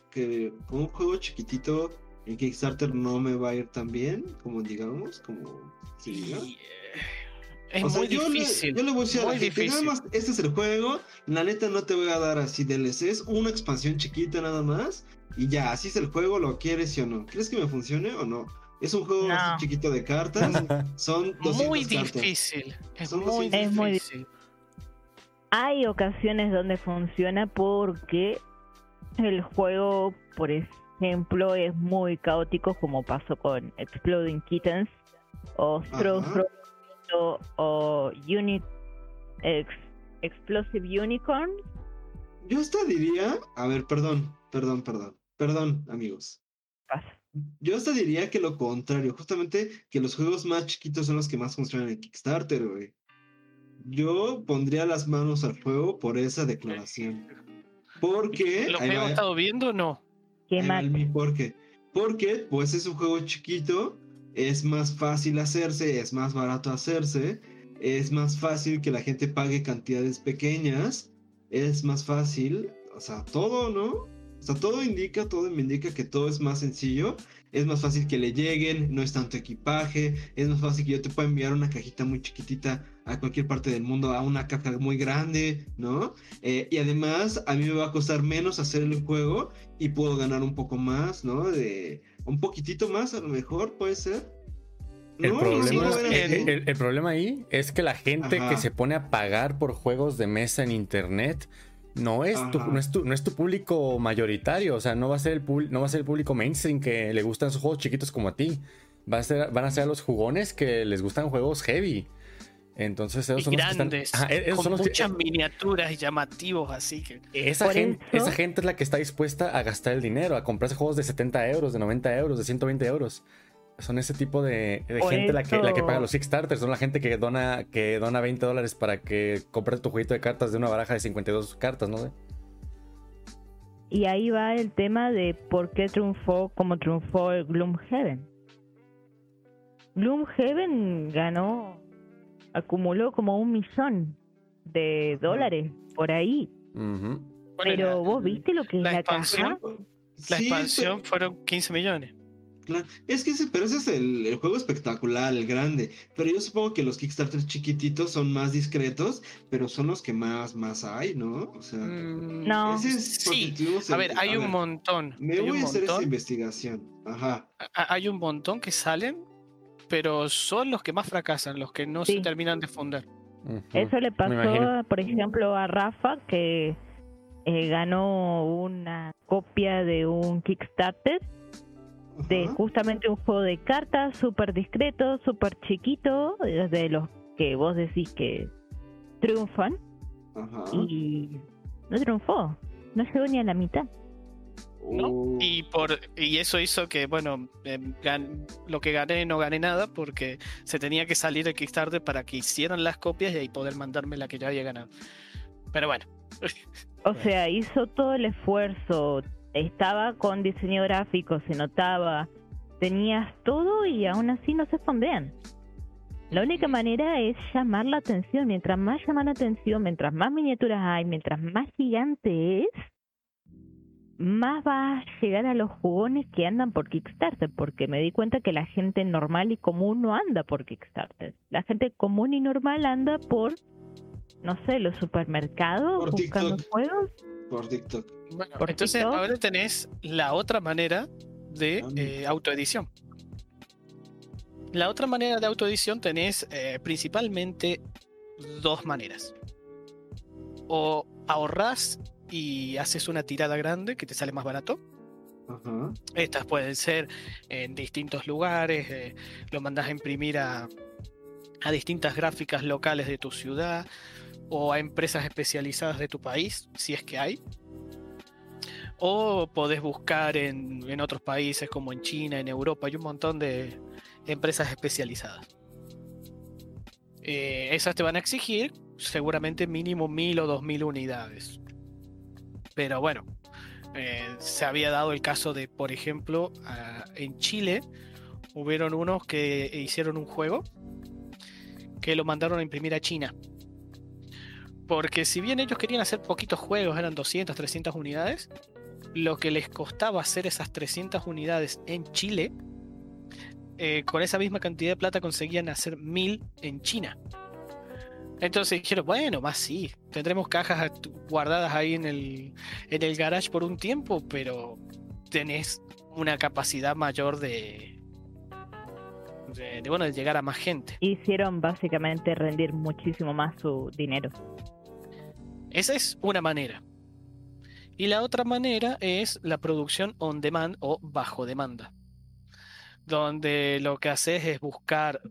que con un juego chiquitito en Kickstarter no me va a ir tan bien, como digamos, como se diga. Es O sea, muy yo le- difícil. yo le voy a decir a la muy gente, nada difícil. más, este es el juego, la neta no te voy a dar así DLCs, una expansión chiquita nada más, y ya, así es el juego, lo quieres sí o no. ¿Crees que me funcione o no? Es un juego No. así chiquito de cartas, son 200 muy cartas. difícil. Es Son muy 200. Es muy difícil. Hay ocasiones donde funciona porque el juego, por ejemplo, es muy caótico, como pasó con Exploding Kittens o Throw O Uni Ex- Explosive Unicorn. Yo hasta diría, a ver, perdón, perdón, perdón, perdón, amigos. Pasa. Yo hasta diría que lo contrario, justamente que los juegos más chiquitos son los que más funcionan en Kickstarter, güey. Yo pondría las manos al fuego por esa declaración. Porque, Lo que hemos estado viendo, no. Qué mal. el mi por qué. Porque, pues es un juego chiquito, es más fácil hacerse, es más barato hacerse, es más fácil que la gente pague cantidades pequeñas, es más fácil, o sea, todo, ¿no? O sea, todo indica, todo me indica que todo es más sencillo, es más fácil que le lleguen, no es tanto equipaje, es más fácil que yo te pueda enviar una cajita muy chiquitita a cualquier parte del mundo, a una caja muy grande, ¿no? Eh, y además, a mí me va a costar menos hacer el juego y puedo ganar un poco más, ¿no? Un poquitito más, a lo mejor puede ser. El, No, problema, no lo sí, ven el- así. el- el problema ahí es que la gente Ajá. que se pone a pagar por juegos de mesa en internet no es, tu, no, es tu, no es tu público mayoritario. O sea, no va a ser el, no va a ser el público mainstream que le gustan esos juegos chiquitos como a ti. Va a ser, van a ser a los jugones que les gustan juegos heavy. Entonces, esos Y son los que están. grandes, Ajá, e- esos con son los que- muchas miniaturas y llamativos, así que. esa, gente, eso- esa gente es la que está dispuesta a gastar el dinero, a comprarse juegos de 70 euros, de 90 euros, de 120 euros. Son ese tipo de, gente la que, la que paga los Kickstarters. Son la gente que dona, que dona 20 dólares para que compres tu jueguito de cartas de una baraja de 52 cartas, ¿no? Y ahí va el tema de por qué triunfó como triunfó el Gloomhaven. Gloomhaven ganó, acumuló como un millón de dólares por ahí. Ujú. Bueno, Pero vos viste lo que la es la expansión, caja. La Sí, expansión pero- fueron 15 millones. Claro, es que ese, pero ese es el, el juego espectacular, el grande. Pero yo supongo que los Kickstarters chiquititos son más discretos, pero son los que más, más hay, ¿no? O sea, Mm, No. ese es Sí, a ver, hay un ver, montón. Me hay voy un a hacer esa investigación. Ajá. a- hay un montón que salen, pero son los que más fracasan, los que no se terminan de fundar. Eso le pasó, por ejemplo, a Rafa, que eh, ganó una copia de un Kickstarter de justamente un juego de cartas súper discreto, súper chiquito, de los que vos decís que triunfan, y no triunfó, no llegó ni a la mitad. ¿No? Oh, Y por y eso hizo que, bueno, em, gan- lo que gané no gané nada porque se tenía que salir de Kickstarter para que hicieran las copias y ahí poder mandarme la que ya había ganado. Pero bueno, O sea, hizo todo el esfuerzo, estaba con diseño gráfico, se notaba, tenías todo y aún así no se fondean. La única manera es llamar la atención. Mientras más llama la atención, mientras más miniaturas hay, mientras más gigante es, más va a llegar a los jugones que andan por Kickstarter, porque me di cuenta que la gente normal y común no anda por Kickstarter. La gente común y normal anda por, no sé, los supermercados Por buscando TikTok. juegos. Por TikTok. Bueno, Por entonces TikTok. ahora tenés la otra manera de Ah. eh, autoedición. La otra manera de autoedición tenés eh, principalmente dos maneras. O ahorrás y haces una tirada grande que te sale más barato. Estas pueden ser en distintos lugares, eh, lo mandas a imprimir a, a distintas gráficas locales de tu ciudad o a empresas especializadas de tu país, si es que hay. O podés buscar en, en otros países como en China, en Europa, hay un montón de empresas especializadas. Eh, esas te van a exigir seguramente mínimo mil o dos mil unidades. Pero bueno, eh, se había dado el caso de, por ejemplo, en Chile hubieron unos que hicieron un juego que lo mandaron a imprimir a China. Porque si bien ellos querían hacer poquitos juegos, eran 200, 300 unidades, lo que les costaba hacer esas 300 unidades en Chile, eh, con esa misma cantidad de plata conseguían hacer 1000 en China. Entonces dijeron, bueno, más sí, tendremos cajas guardadas ahí en el, en el garage por un tiempo, pero tenés una capacidad mayor de, de, de, bueno, de llegar a más gente. Hicieron básicamente rendir muchísimo más su dinero. Esa es una manera. Y la otra manera es la producción on demand o bajo demanda. Donde lo que haces es buscar,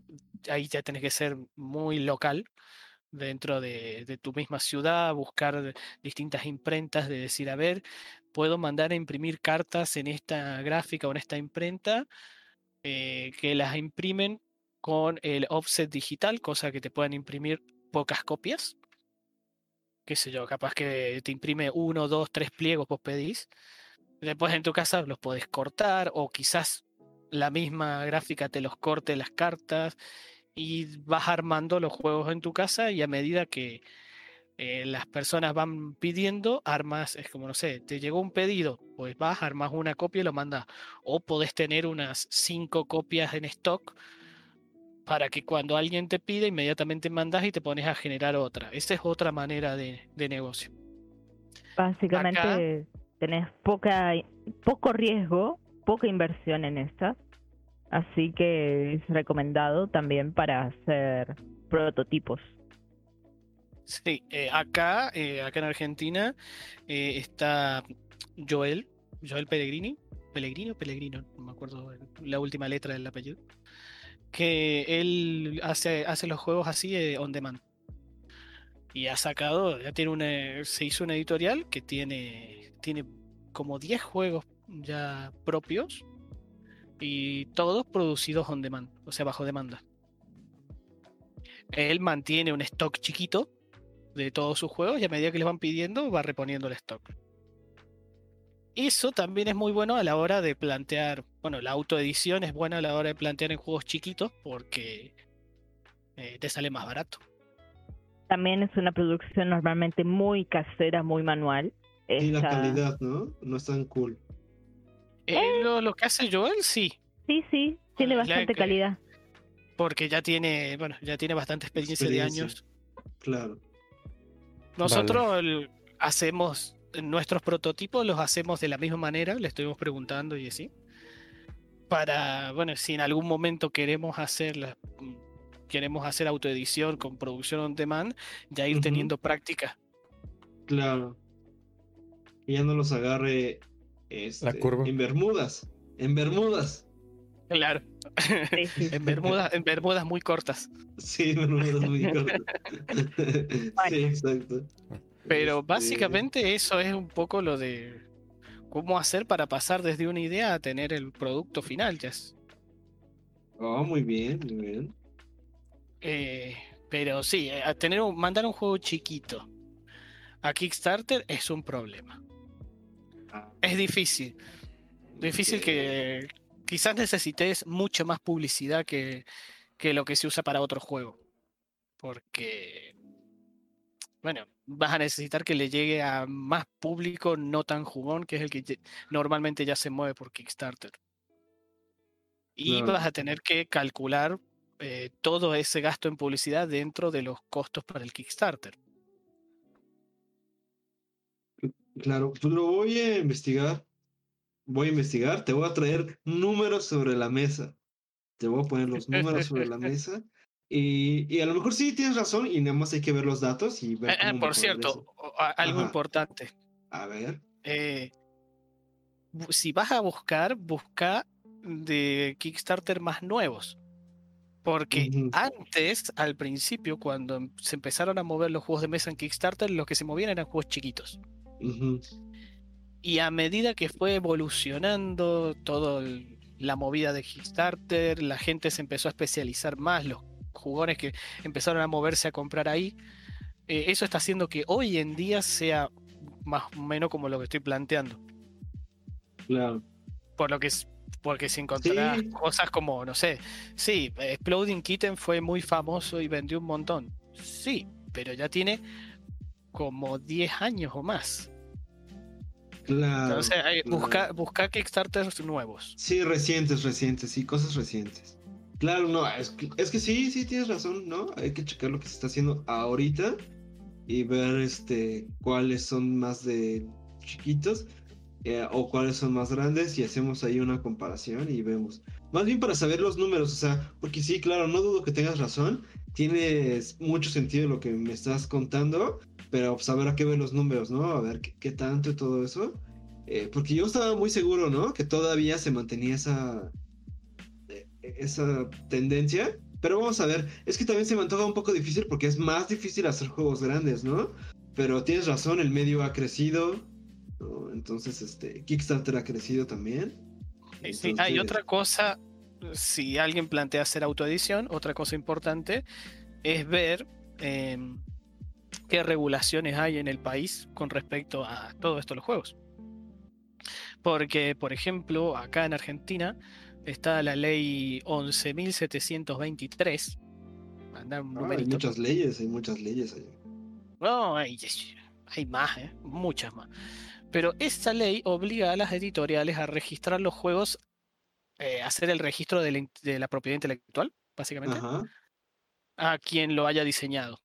ahí ya tenés que ser muy local, dentro de, tu misma ciudad, buscar distintas imprentas, de decir, a ver, puedo mandar a imprimir cartas en esta gráfica o en esta imprenta, eh, que las imprimen con el offset digital, cosa que te puedan imprimir pocas copias. Qué sé yo, capaz que te imprime uno, dos, tres pliegos, vos pedís. Después en tu casa los podés cortar o quizás la misma gráfica te los corte las cartas y vas armando los juegos en tu casa y a medida que eh, las personas van pidiendo, armas, es como, no sé, te llegó un pedido, pues vas, armas una copia y lo mandas. O podés tener unas cinco copias en stock para que cuando alguien te pide, inmediatamente mandas y te pones a generar otra. Esa es otra manera de, de negocio. Básicamente tenés poca, poco riesgo, poca inversión en esta. Así que es recomendado también para hacer prototipos. Sí, eh, acá, eh, acá en Argentina eh, está Joel, Joel Pellegrini, Pellegrino, Pellegrino, no me acuerdo la última letra del apellido, que él hace, hace los juegos así on demand. Y ha sacado, ya tiene una, se hizo una editorial que tiene, tiene como 10 juegos ya propios y todos producidos on demand, o sea, bajo demanda. Él mantiene un stock chiquito de todos sus juegos y a medida que les van pidiendo va reponiendo el stock. Eso también es muy bueno a la hora de plantear, bueno, la autoedición es buena a la hora de plantear en juegos chiquitos porque eh, te sale más barato. También es una producción normalmente muy casera, muy manual. Y la calidad, ¿no? No es tan cool. Eh, lo, lo, que hace Joel, sí. Sí, sí, tiene bastante que, calidad. Porque ya tiene, bueno, ya tiene bastante experiencia, experiencia. de años. Claro. Nosotros vale. hacemos nuestros prototipos, los hacemos de la misma manera, le estuvimos preguntando y así. Para, bueno, si en algún momento queremos hacer la, queremos hacer autoedición con producción on demand, ya ir uh -huh. teniendo práctica. Claro. Y ya no los agarre este, la curva. en Bermudas. En Bermudas. Claro. Sí. en, Bermudas, en Bermudas muy cortas. Sí, Bermudas muy cortas. sí, exacto. Pero básicamente eso es un poco lo de cómo hacer para pasar desde una idea a tener el producto final, Jess. Oh, muy bien, muy bien. Eh, pero sí, a tener un, mandar un juego chiquito a Kickstarter es un problema. Es difícil. Difícil que quizás necesites mucho más publicidad que, que lo que se usa para otro juego. Porque, bueno, vas a necesitar que le llegue a más público no tan jugón, que es el que normalmente ya se mueve por Kickstarter. Y vas a tener que calcular eh, todo ese gasto en publicidad dentro de los costos para el Kickstarter. Claro, pues lo voy a investigar. Voy a investigar, te voy a traer números sobre la mesa. Te voy a poner los números sobre la mesa. Y, y a lo mejor sí tienes razón y nada más hay que ver los datos y ver Eh, eh, cómo por cierto, a- algo Ajá. importante. A ver. eh, si vas a buscar, busca de Kickstarter más nuevos. Porque antes, al principio, cuando se empezaron a mover los juegos de mesa en Kickstarter, los que se movían eran juegos chiquitos. Y a medida que fue evolucionando todo el- la movida de Kickstarter, la gente se empezó a especializar más, los jugones que empezaron a moverse a comprar ahí, eh, eso está haciendo que hoy en día sea más o menos como lo que estoy planteando. Claro. Por lo que es, porque si encontrarás Sí. cosas como, no sé, sí, Exploding Kitten fue muy famoso y vendió un montón. Sí, pero ya tiene como 10 años o más. Claro. Entonces, hay- claro. busca, busca Kickstarters nuevos. Sí, recientes, recientes, sí, cosas recientes. Claro, no, es que, es que sí, sí, tienes razón, ¿no? Hay que checar lo que se está haciendo ahorita y ver este cuáles son más de chiquitos eh, o cuáles son más grandes y hacemos ahí una comparación y vemos. Más bien para saber los números, o sea, porque sí, claro, no dudo que tengas razón, tienes mucho sentido lo que me estás contando, pero pues habrá que ver los números, ¿no? A ver qué, qué tanto y todo eso. Eh, porque yo estaba muy seguro, ¿no? Que todavía se mantenía esa, eh, esa tendencia. Pero vamos a ver, es que también se me antoja un poco difícil porque es más difícil hacer juegos grandes, ¿no? Pero tienes razón, el medio ha crecido. ¿no? Entonces, este, Kickstarter ha crecido también. Sí, sí. Ah, Entonces, otra cosa, si alguien plantea hacer autoedición, otra cosa importante es ver em, qué regulaciones hay en el país con respecto a todo esto de los juegos. Porque, por ejemplo, acá en Argentina está la ley 11.723. Mandar un ah, hay muchas leyes, hay muchas leyes ahí. No, hay, hay más, ¿eh? muchas más. Pero esta ley obliga a las editoriales a registrar los juegos, eh, hacer el registro de la, in- de la propiedad intelectual, básicamente, Ajá. a quien lo haya diseñado.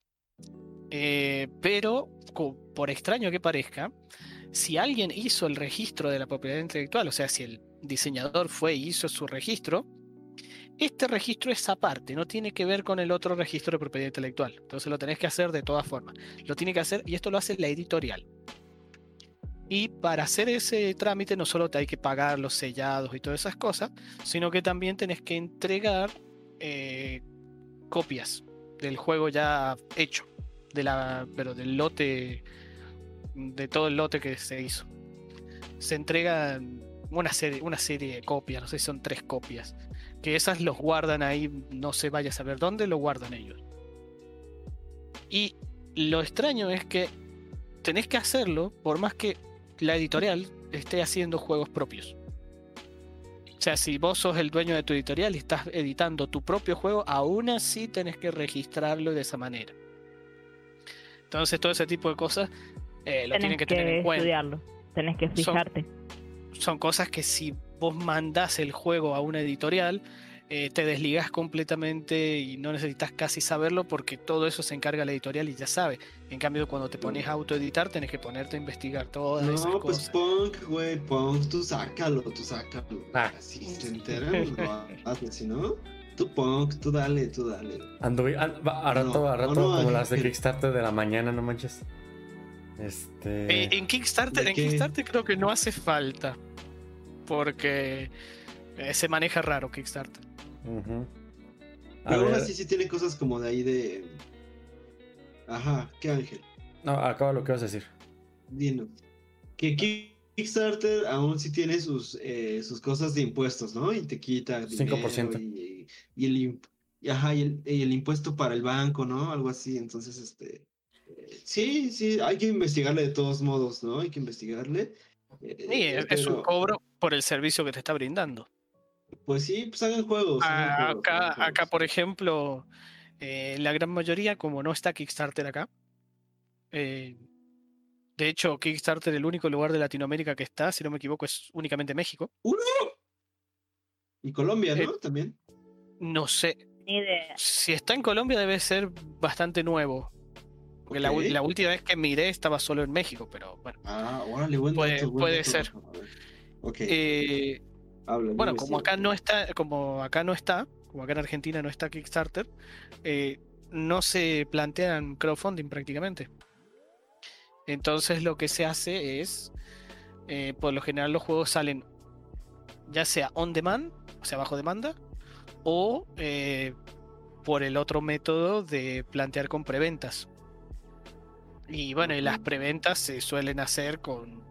Eh, pero, por extraño que parezca, si alguien hizo el registro de la propiedad intelectual, o sea, si el diseñador fue y hizo su registro, este registro es aparte, no tiene que ver con el otro registro de propiedad intelectual. Entonces lo tenés que hacer de todas formas. Lo tiene que hacer, y esto lo hace la editorial. Y para hacer ese trámite no solo te hay que pagar los sellados y todas esas cosas, sino que también tenés que entregar eh, copias del juego ya hecho, de la, pero del lote, de todo el lote que se hizo. Se entregan una serie, una serie de copias, no sé si son tres copias, que esas los guardan ahí, no se vaya a saber dónde, lo guardan ellos. Y lo extraño es que tenés que hacerlo por más que la editorial esté haciendo juegos propios. O sea, si vos sos el dueño de tu editorial y estás editando tu propio juego, aún así tenés que registrarlo de esa manera. Entonces, todo ese tipo de cosas eh, lo Tenés tienen que, que, tener en cuenta. estudiarlo, tenés que fijarte. Son cosas que si vos mandás el juego a una editorial, eh, te desligas completamente y no necesitas casi saberlo porque todo eso se encarga la editorial y ya sabe. En cambio, cuando te pones a autoeditar, tenés que ponerte a investigar todas esas No, pues cosas. punk, güey, punk, tú sácalo, tú sácalo. Ah. Si se enteran, lo haces, si no, tú punk, tú dale, tú dale. Anduve, an- va- a rato, No, a rato, no, no, como las de Kickstarter de la mañana, no manches. Este. Eh, en Kickstarter, ¿de en qué? Kickstarter creo que no hace falta. Porque eh, se maneja raro Kickstarter. Pero aún así sí tiene cosas como de ahí de. Ajá, ¿qué ángel? No, acaba lo que vas a decir. Dinos. Que Kickstarter aún sí tiene sus, eh, sus cosas de impuestos, ¿no? Y te quita dinero 5%. Y, y el, y, ajá, y el, y el impuesto para el banco, ¿no? Algo así. Entonces, este. eh, sí, sí, hay que investigarle de todos modos, ¿no? Hay que investigarle. eh, Sí, es, es un cobro por el servicio que te está brindando. Pues sí, pues hagan juegos. hagan Ah, juegos, acá, hagan acá, por ejemplo, eh, la gran mayoría, como no está Kickstarter acá, eh, de hecho, Kickstarter, el único lugar de Latinoamérica que está, si no me equivoco, es únicamente México. Y Colombia, ¿no? eh, También. No sé, Ni idea. si está en Colombia debe ser bastante nuevo. Porque la, última vez que miré estaba solo en México, pero bueno. Ah, órale, buen Puede- puede ser. Eh, habla, bueno, como acá no está, como acá no está, como acá en Argentina no está Kickstarter, eh, no se plantean crowdfunding prácticamente. Entonces lo que se hace es, eh, por lo general los juegos salen ya sea on demand, o sea bajo demanda, o eh, por el otro método de plantear con preventas. Y bueno, y las preventas se suelen hacer con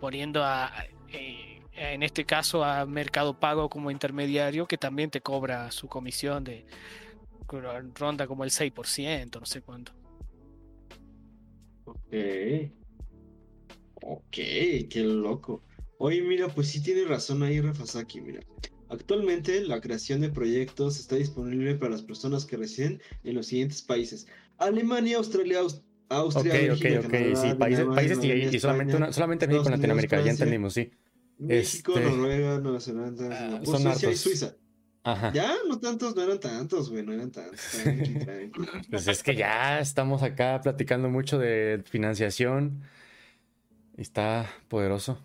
poniendo a eh, en este caso a Mercado Pago como intermediario que también te cobra su comisión de ronda como el 6%, no sé cuánto. Ok. Ok, qué loco. Oye, mira, pues sí tiene razón ahí Rafasaki, mira. Actualmente la creación de proyectos está disponible para las personas que residen en los siguientes países. Alemania, Australia, Aus- Austria, Ok, ok, Bélgica, ok. Canadá, Sí, países, países y, y solamente, España, una, solamente México Latinoamérica, ya Francia, entendimos, sí. México, Este- Noruega, Nueva Zelanda, son Suecia y. Suiza. Ajá. Ya, no tantos, no eran tantos, güey, no eran tantos. tranqui, tranqui. Pues es que ya estamos acá platicando mucho de financiación. Y está poderoso.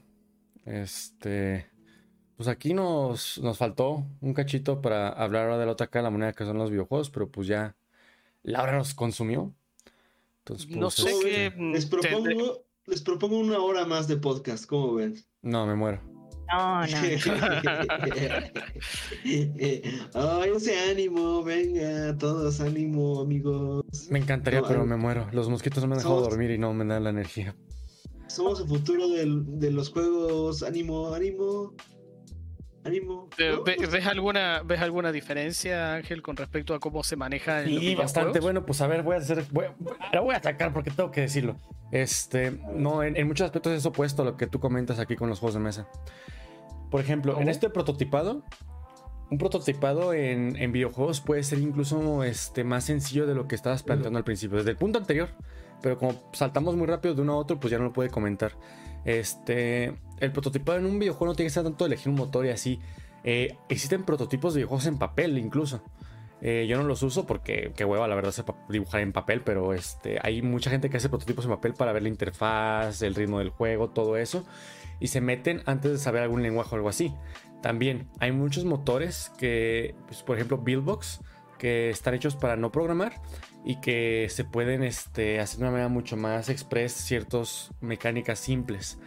Este. Pues aquí nos, nos faltó un cachito para hablar ahora de la otra cara de la moneda que son los videojuegos, pero pues ya Laura nos consumió. Entonces, No pues, sé ¿Cómo qué. ven? mm, Les tendré- propongo, les propongo una hora más de podcast, ¿cómo ven? No, me muero. No, no. Ay, ese ánimo, venga, todos ánimo, amigos. Me encantaría, No, pero ay. me muero. Los mosquitos no me han dejado Somos- dormir y no me dan la energía. Somos el futuro del- de los juegos, ánimo, ánimo. Ve- ¿Ves alguna, ¿Ves alguna diferencia, Ángel, con respecto a cómo se maneja en Sí, bastante. Bueno, pues a ver, voy a hacer. Voy, la voy a atacar porque tengo que decirlo. Este, no, en, en muchos aspectos es opuesto a lo que tú comentas aquí con los juegos de mesa. Por ejemplo, en ¿Cómo? este prototipado, un prototipado en, en videojuegos puede ser incluso este, más sencillo de lo que estabas planteando al principio, desde el punto anterior. Pero como saltamos muy rápido de uno a otro, pues ya no lo puede comentar. Este, el prototipado en un videojuego no tiene que ser tanto elegir un motor y así. Eh, existen prototipos de videojuegos en papel incluso. Eh, yo no los uso porque qué hueva, la verdad, pa- dibujar en papel, pero este, hay mucha gente que hace prototipos en papel para ver la interfaz, el ritmo del juego, todo eso. Y se meten antes de saber algún lenguaje o algo así. También hay muchos motores que, pues, por ejemplo, Buildbox, que están hechos para no programar y que se pueden este, hacer de una manera mucho más express ciertas mecánicas simples.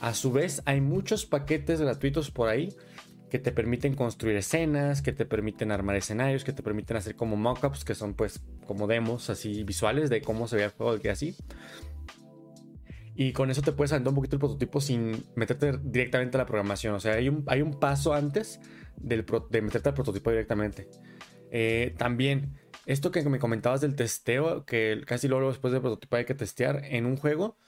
A su vez, hay muchos paquetes gratuitos por ahí que te permiten construir escenas, que te permiten armar escenarios, que te permiten hacer como mockups, que son pues como demos así visuales de cómo se ve el juego y así. Y con eso te puedes aventar un poquito el prototipo sin meterte directamente a la programación. O sea, hay un, hay un paso antes de meterte al prototipo directamente. Eh, también, esto que me comentabas del testeo, que casi luego después del prototipo hay que testear en un juego,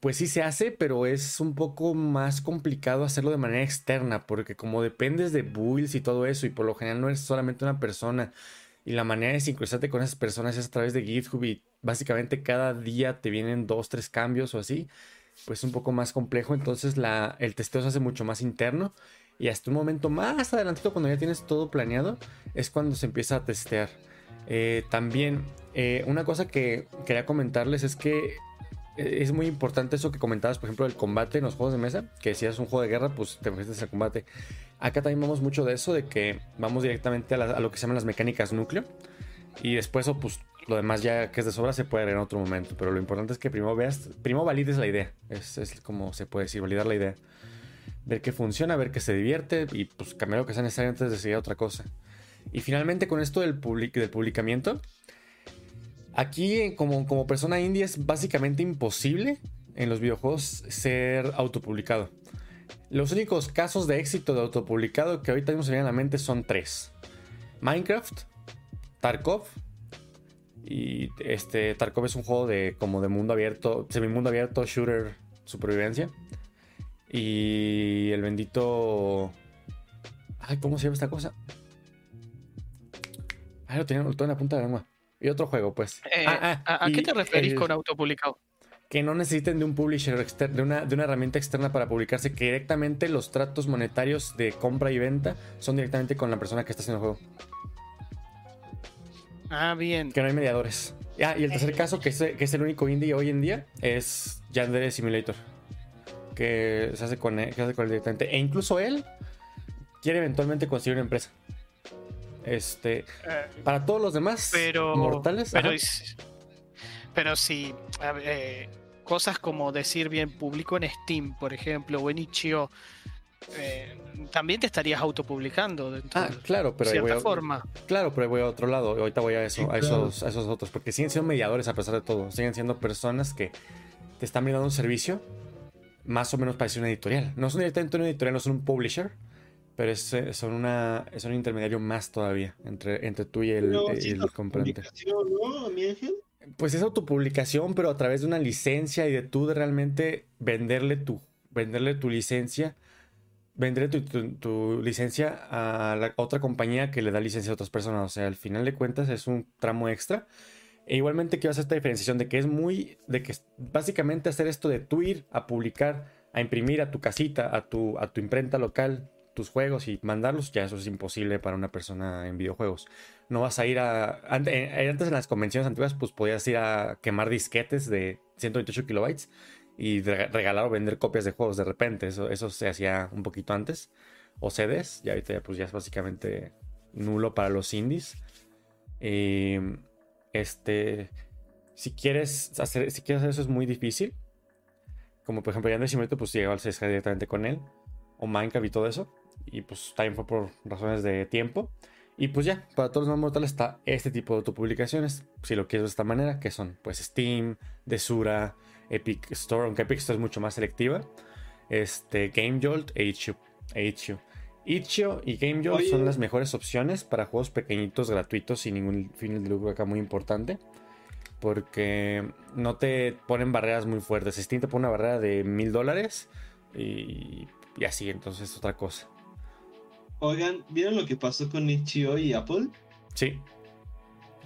pues sí se hace, pero es un poco más complicado hacerlo de manera externa, porque como dependes de builds y todo eso, y por lo general no eres solamente una persona, y la manera de sincronizarte con esas personas es a través de GitHub, y básicamente cada día te vienen dos, tres cambios o así, pues es un poco más complejo, entonces el testeo se hace mucho más interno, y hasta un momento más adelantito, cuando ya tienes todo planeado, es cuando se empieza a testear. Eh, también, eh, una cosa que quería comentarles es que es muy importante eso que comentabas, por ejemplo, el combate en los juegos de mesa, que si es un juego de guerra, pues te enfrentas al combate. Acá también vamos mucho de eso, de que vamos directamente a lo que se llaman las mecánicas núcleo, y después, oh, pues lo demás ya que es de sobra se puede ver en otro momento, pero lo importante es que primero veas, primero valides la idea, es, es como se puede decir, validar la idea. Ver que funciona, ver que se divierte y pues cambiar lo que sea necesario antes de seguir a otra cosa. Y finalmente con esto del, public- del publicamiento, Aquí, como, persona indie, es básicamente imposible en los videojuegos ser autopublicado. Los únicos casos de éxito de autopublicado que ahorita mismo se vienen a la mente son tres: Minecraft, Tarkov. Y este Tarkov es un juego de como de mundo abierto, semimundo abierto, shooter, supervivencia. Y el bendito. Ay, ¿cómo se llama esta cosa? Ay, lo tenía en la punta de la lengua. Y otro juego, pues. Eh, Ah, ah, ¿A, a y qué te referís el- con autopublicado? que no necesiten de un publisher externo, de una, de una herramienta externa para publicarse, que directamente los tratos monetarios de compra y venta son directamente con la persona que está haciendo el juego. Ah, bien. Que no hay mediadores. Ah, y el tercer caso, que es, que es el único indie hoy en día, es Yandere Simulator. Que se hace con él, que se hace con él directamente. E incluso él quiere eventualmente conseguir una empresa. Este, Eh, para todos los demás pero mortales. pero, es- pero si a ver, eh, cosas como decir bien público en Steam por ejemplo o en Itch.io eh, también te estarías autopublicando Ah, de claro, pero ahí voy cierta a, forma Claro, pero ahí voy a otro lado. Ahorita voy a eso, Sí, a, claro. esos, a esos otros. Porque siguen siendo mediadores a pesar de todo. Siguen siendo personas que te están brindando un servicio más o menos parecido a una editorial. No son directamente una editorial, no son un publisher. Pero es, eh, son, una, son un intermediario más todavía entre, entre tú y el, y la comprante. publicación, ¿no, mi ángel? Pues es autopublicación, pero a través de una licencia y de tú de realmente venderle tu, venderle tu licencia, venderle tu, tu- tu licencia a la otra compañía que le da licencia a otras personas. O sea, al final de cuentas es un tramo extra. E igualmente quiero hacer esta diferenciación de que es muy, de que básicamente hacer esto de tú ir a publicar, a imprimir a tu casita, a tu, a tu imprenta local tus juegos y mandarlos, ya eso es imposible para una persona en videojuegos no vas a ir a... eh, Antes en las convenciones antiguas, pues podías ir a quemar disquetes de 128 kilobytes y re- regalar o vender copias de juegos de repente. Eso, eso se hacía un poquito antes. O CDs, y ahorita pues ya es básicamente nulo para los indies. Y, este... Si quieres hacer, si quieres eso es muy difícil. Como por ejemplo, ya en Simulator, pues llegaba al CSG directamente con él. O Minecraft y todo eso. Y pues también fue por razones de tiempo. Y pues ya, para todos los más mortales está este tipo de autopublicaciones, si lo quieres de esta manera, que son pues Steam, Desura, Epic Store, aunque Epic Store es mucho más selectiva, este, GameJolt e Itch.io. e Itch.io. Itch.io y GameJolt Oye. son las mejores opciones para juegos pequeñitos, gratuitos, sin ningún fin de lucro acá muy importante. Porque no te ponen barreras muy fuertes. Steam te pone una barrera de mil dólares y, y así, entonces es otra cosa. Oigan, ¿vieron lo que pasó con Itch.io y Apple? Sí,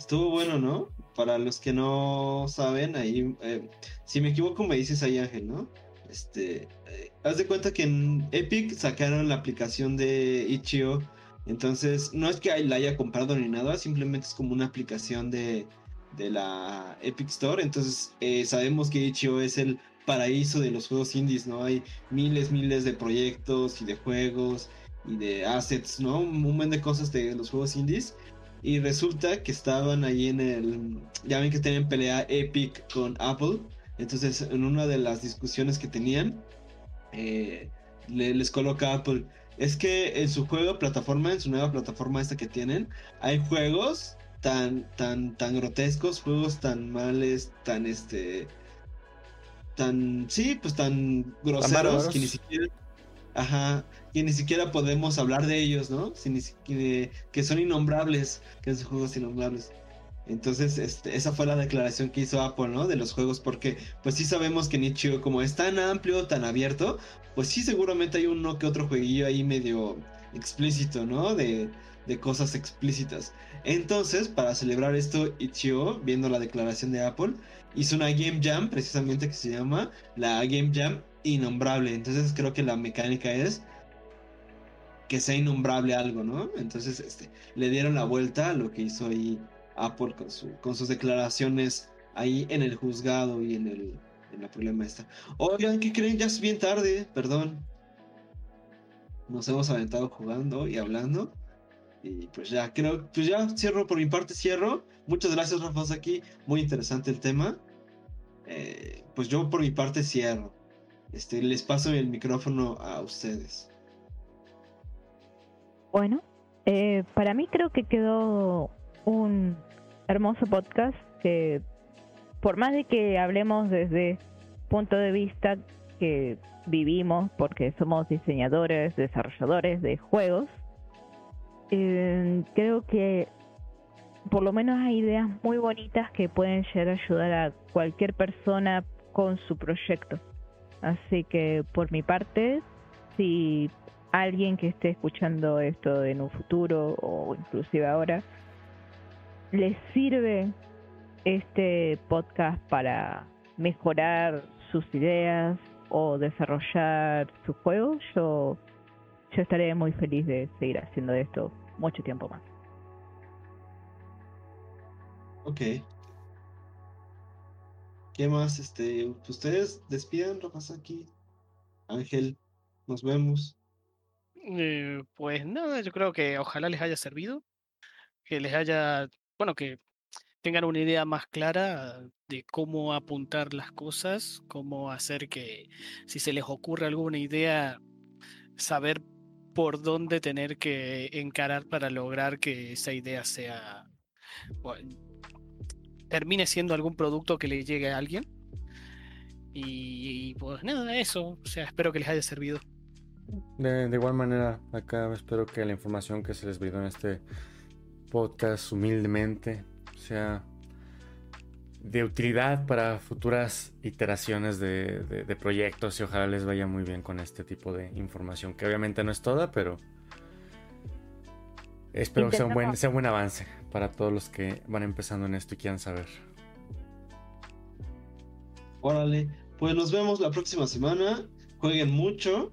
Estuvo bueno, ¿no? Para los que no saben, ahí, eh, si me equivoco me dices ahí Ángel, ¿no? Este, eh, haz de cuenta que en Epic sacaron la aplicación de Itch.io, entonces no es que la haya comprado ni nada, simplemente es como una aplicación de, de la Epic Store, entonces eh, sabemos que Itch.io es el paraíso de los juegos indies, ¿no? Hay miles, miles de proyectos y de juegos y de assets, ¿no? Un montón de cosas de los juegos indies. Y resulta que estaban ahí en el. Ya ven que tenían pelea Epic con Apple. Entonces, en una de las discusiones que tenían, eh, le- les coloca Apple. Es que en su juego, plataforma, en su nueva plataforma esta que tienen, hay juegos tan, tan, tan grotescos, juegos tan males, tan este. tan. sí, pues tan groseros que ni siquiera. Ajá, que ni siquiera podemos hablar de ellos, ¿no? Que son innombrables, que son juegos innombrables. Entonces, este, esa fue la declaración que hizo Apple, ¿no? De los juegos, porque pues sí sabemos que Nichio, como es tan amplio, tan abierto, pues sí seguramente hay uno que otro jueguillo ahí medio explícito, ¿no? De, de cosas explícitas. Entonces, para celebrar esto, Itch.io, viendo la declaración de Apple, hizo una Game Jam, precisamente que se llama la Game Jam Innombrable. Entonces creo que la mecánica es que sea innombrable algo, ¿no? Entonces, este, le dieron la vuelta a lo que hizo ahí Apple con, su, con sus declaraciones ahí en el juzgado y en el en la problema esta. Oigan, ¿qué creen? Ya es bien tarde, perdón. Nos hemos aventado jugando y hablando. Y pues ya, creo, pues ya cierro por mi parte, cierro. Muchas gracias, Rafa aquí. Muy interesante el tema. Eh, pues yo por mi parte cierro. Este, les paso el micrófono a ustedes. Bueno, eh, para mí creo que quedó un hermoso podcast que, por más de que hablemos desde punto de vista que vivimos, porque somos diseñadores, desarrolladores de juegos, eh, creo que por lo menos hay ideas muy bonitas que pueden llegar a ayudar a cualquier persona con su proyecto. Así que por mi parte, si alguien que esté escuchando esto en un futuro o inclusive ahora les sirve este podcast para mejorar sus ideas o desarrollar sus juegos, yo, yo estaré muy feliz de seguir haciendo esto mucho tiempo más. Ok. ¿Qué más? Este, ustedes despidan, aquí. Ángel, nos vemos. Eh, pues nada, yo creo que ojalá les haya servido, que les haya, bueno, que tengan una idea más clara de cómo apuntar las cosas, cómo hacer que si se les ocurre alguna idea, saber por dónde tener que encarar para lograr que esa idea sea bueno, termine siendo algún producto que le llegue a alguien. Y, pues nada, eso. O sea, espero que les haya servido. De, de, igual manera, acá espero que la información que se les brindó en este podcast humildemente sea de utilidad para futuras iteraciones de, de, de, proyectos y ojalá les vaya muy bien con este tipo de información, que obviamente no es toda, pero espero que sea un, buen, sea un buen avance para todos los que van empezando en esto y quieran saber. Órale, pues nos vemos la próxima semana, jueguen mucho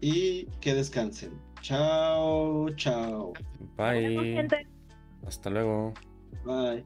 y que descansen. Chao, chao. Bye. Hasta luego. Bye.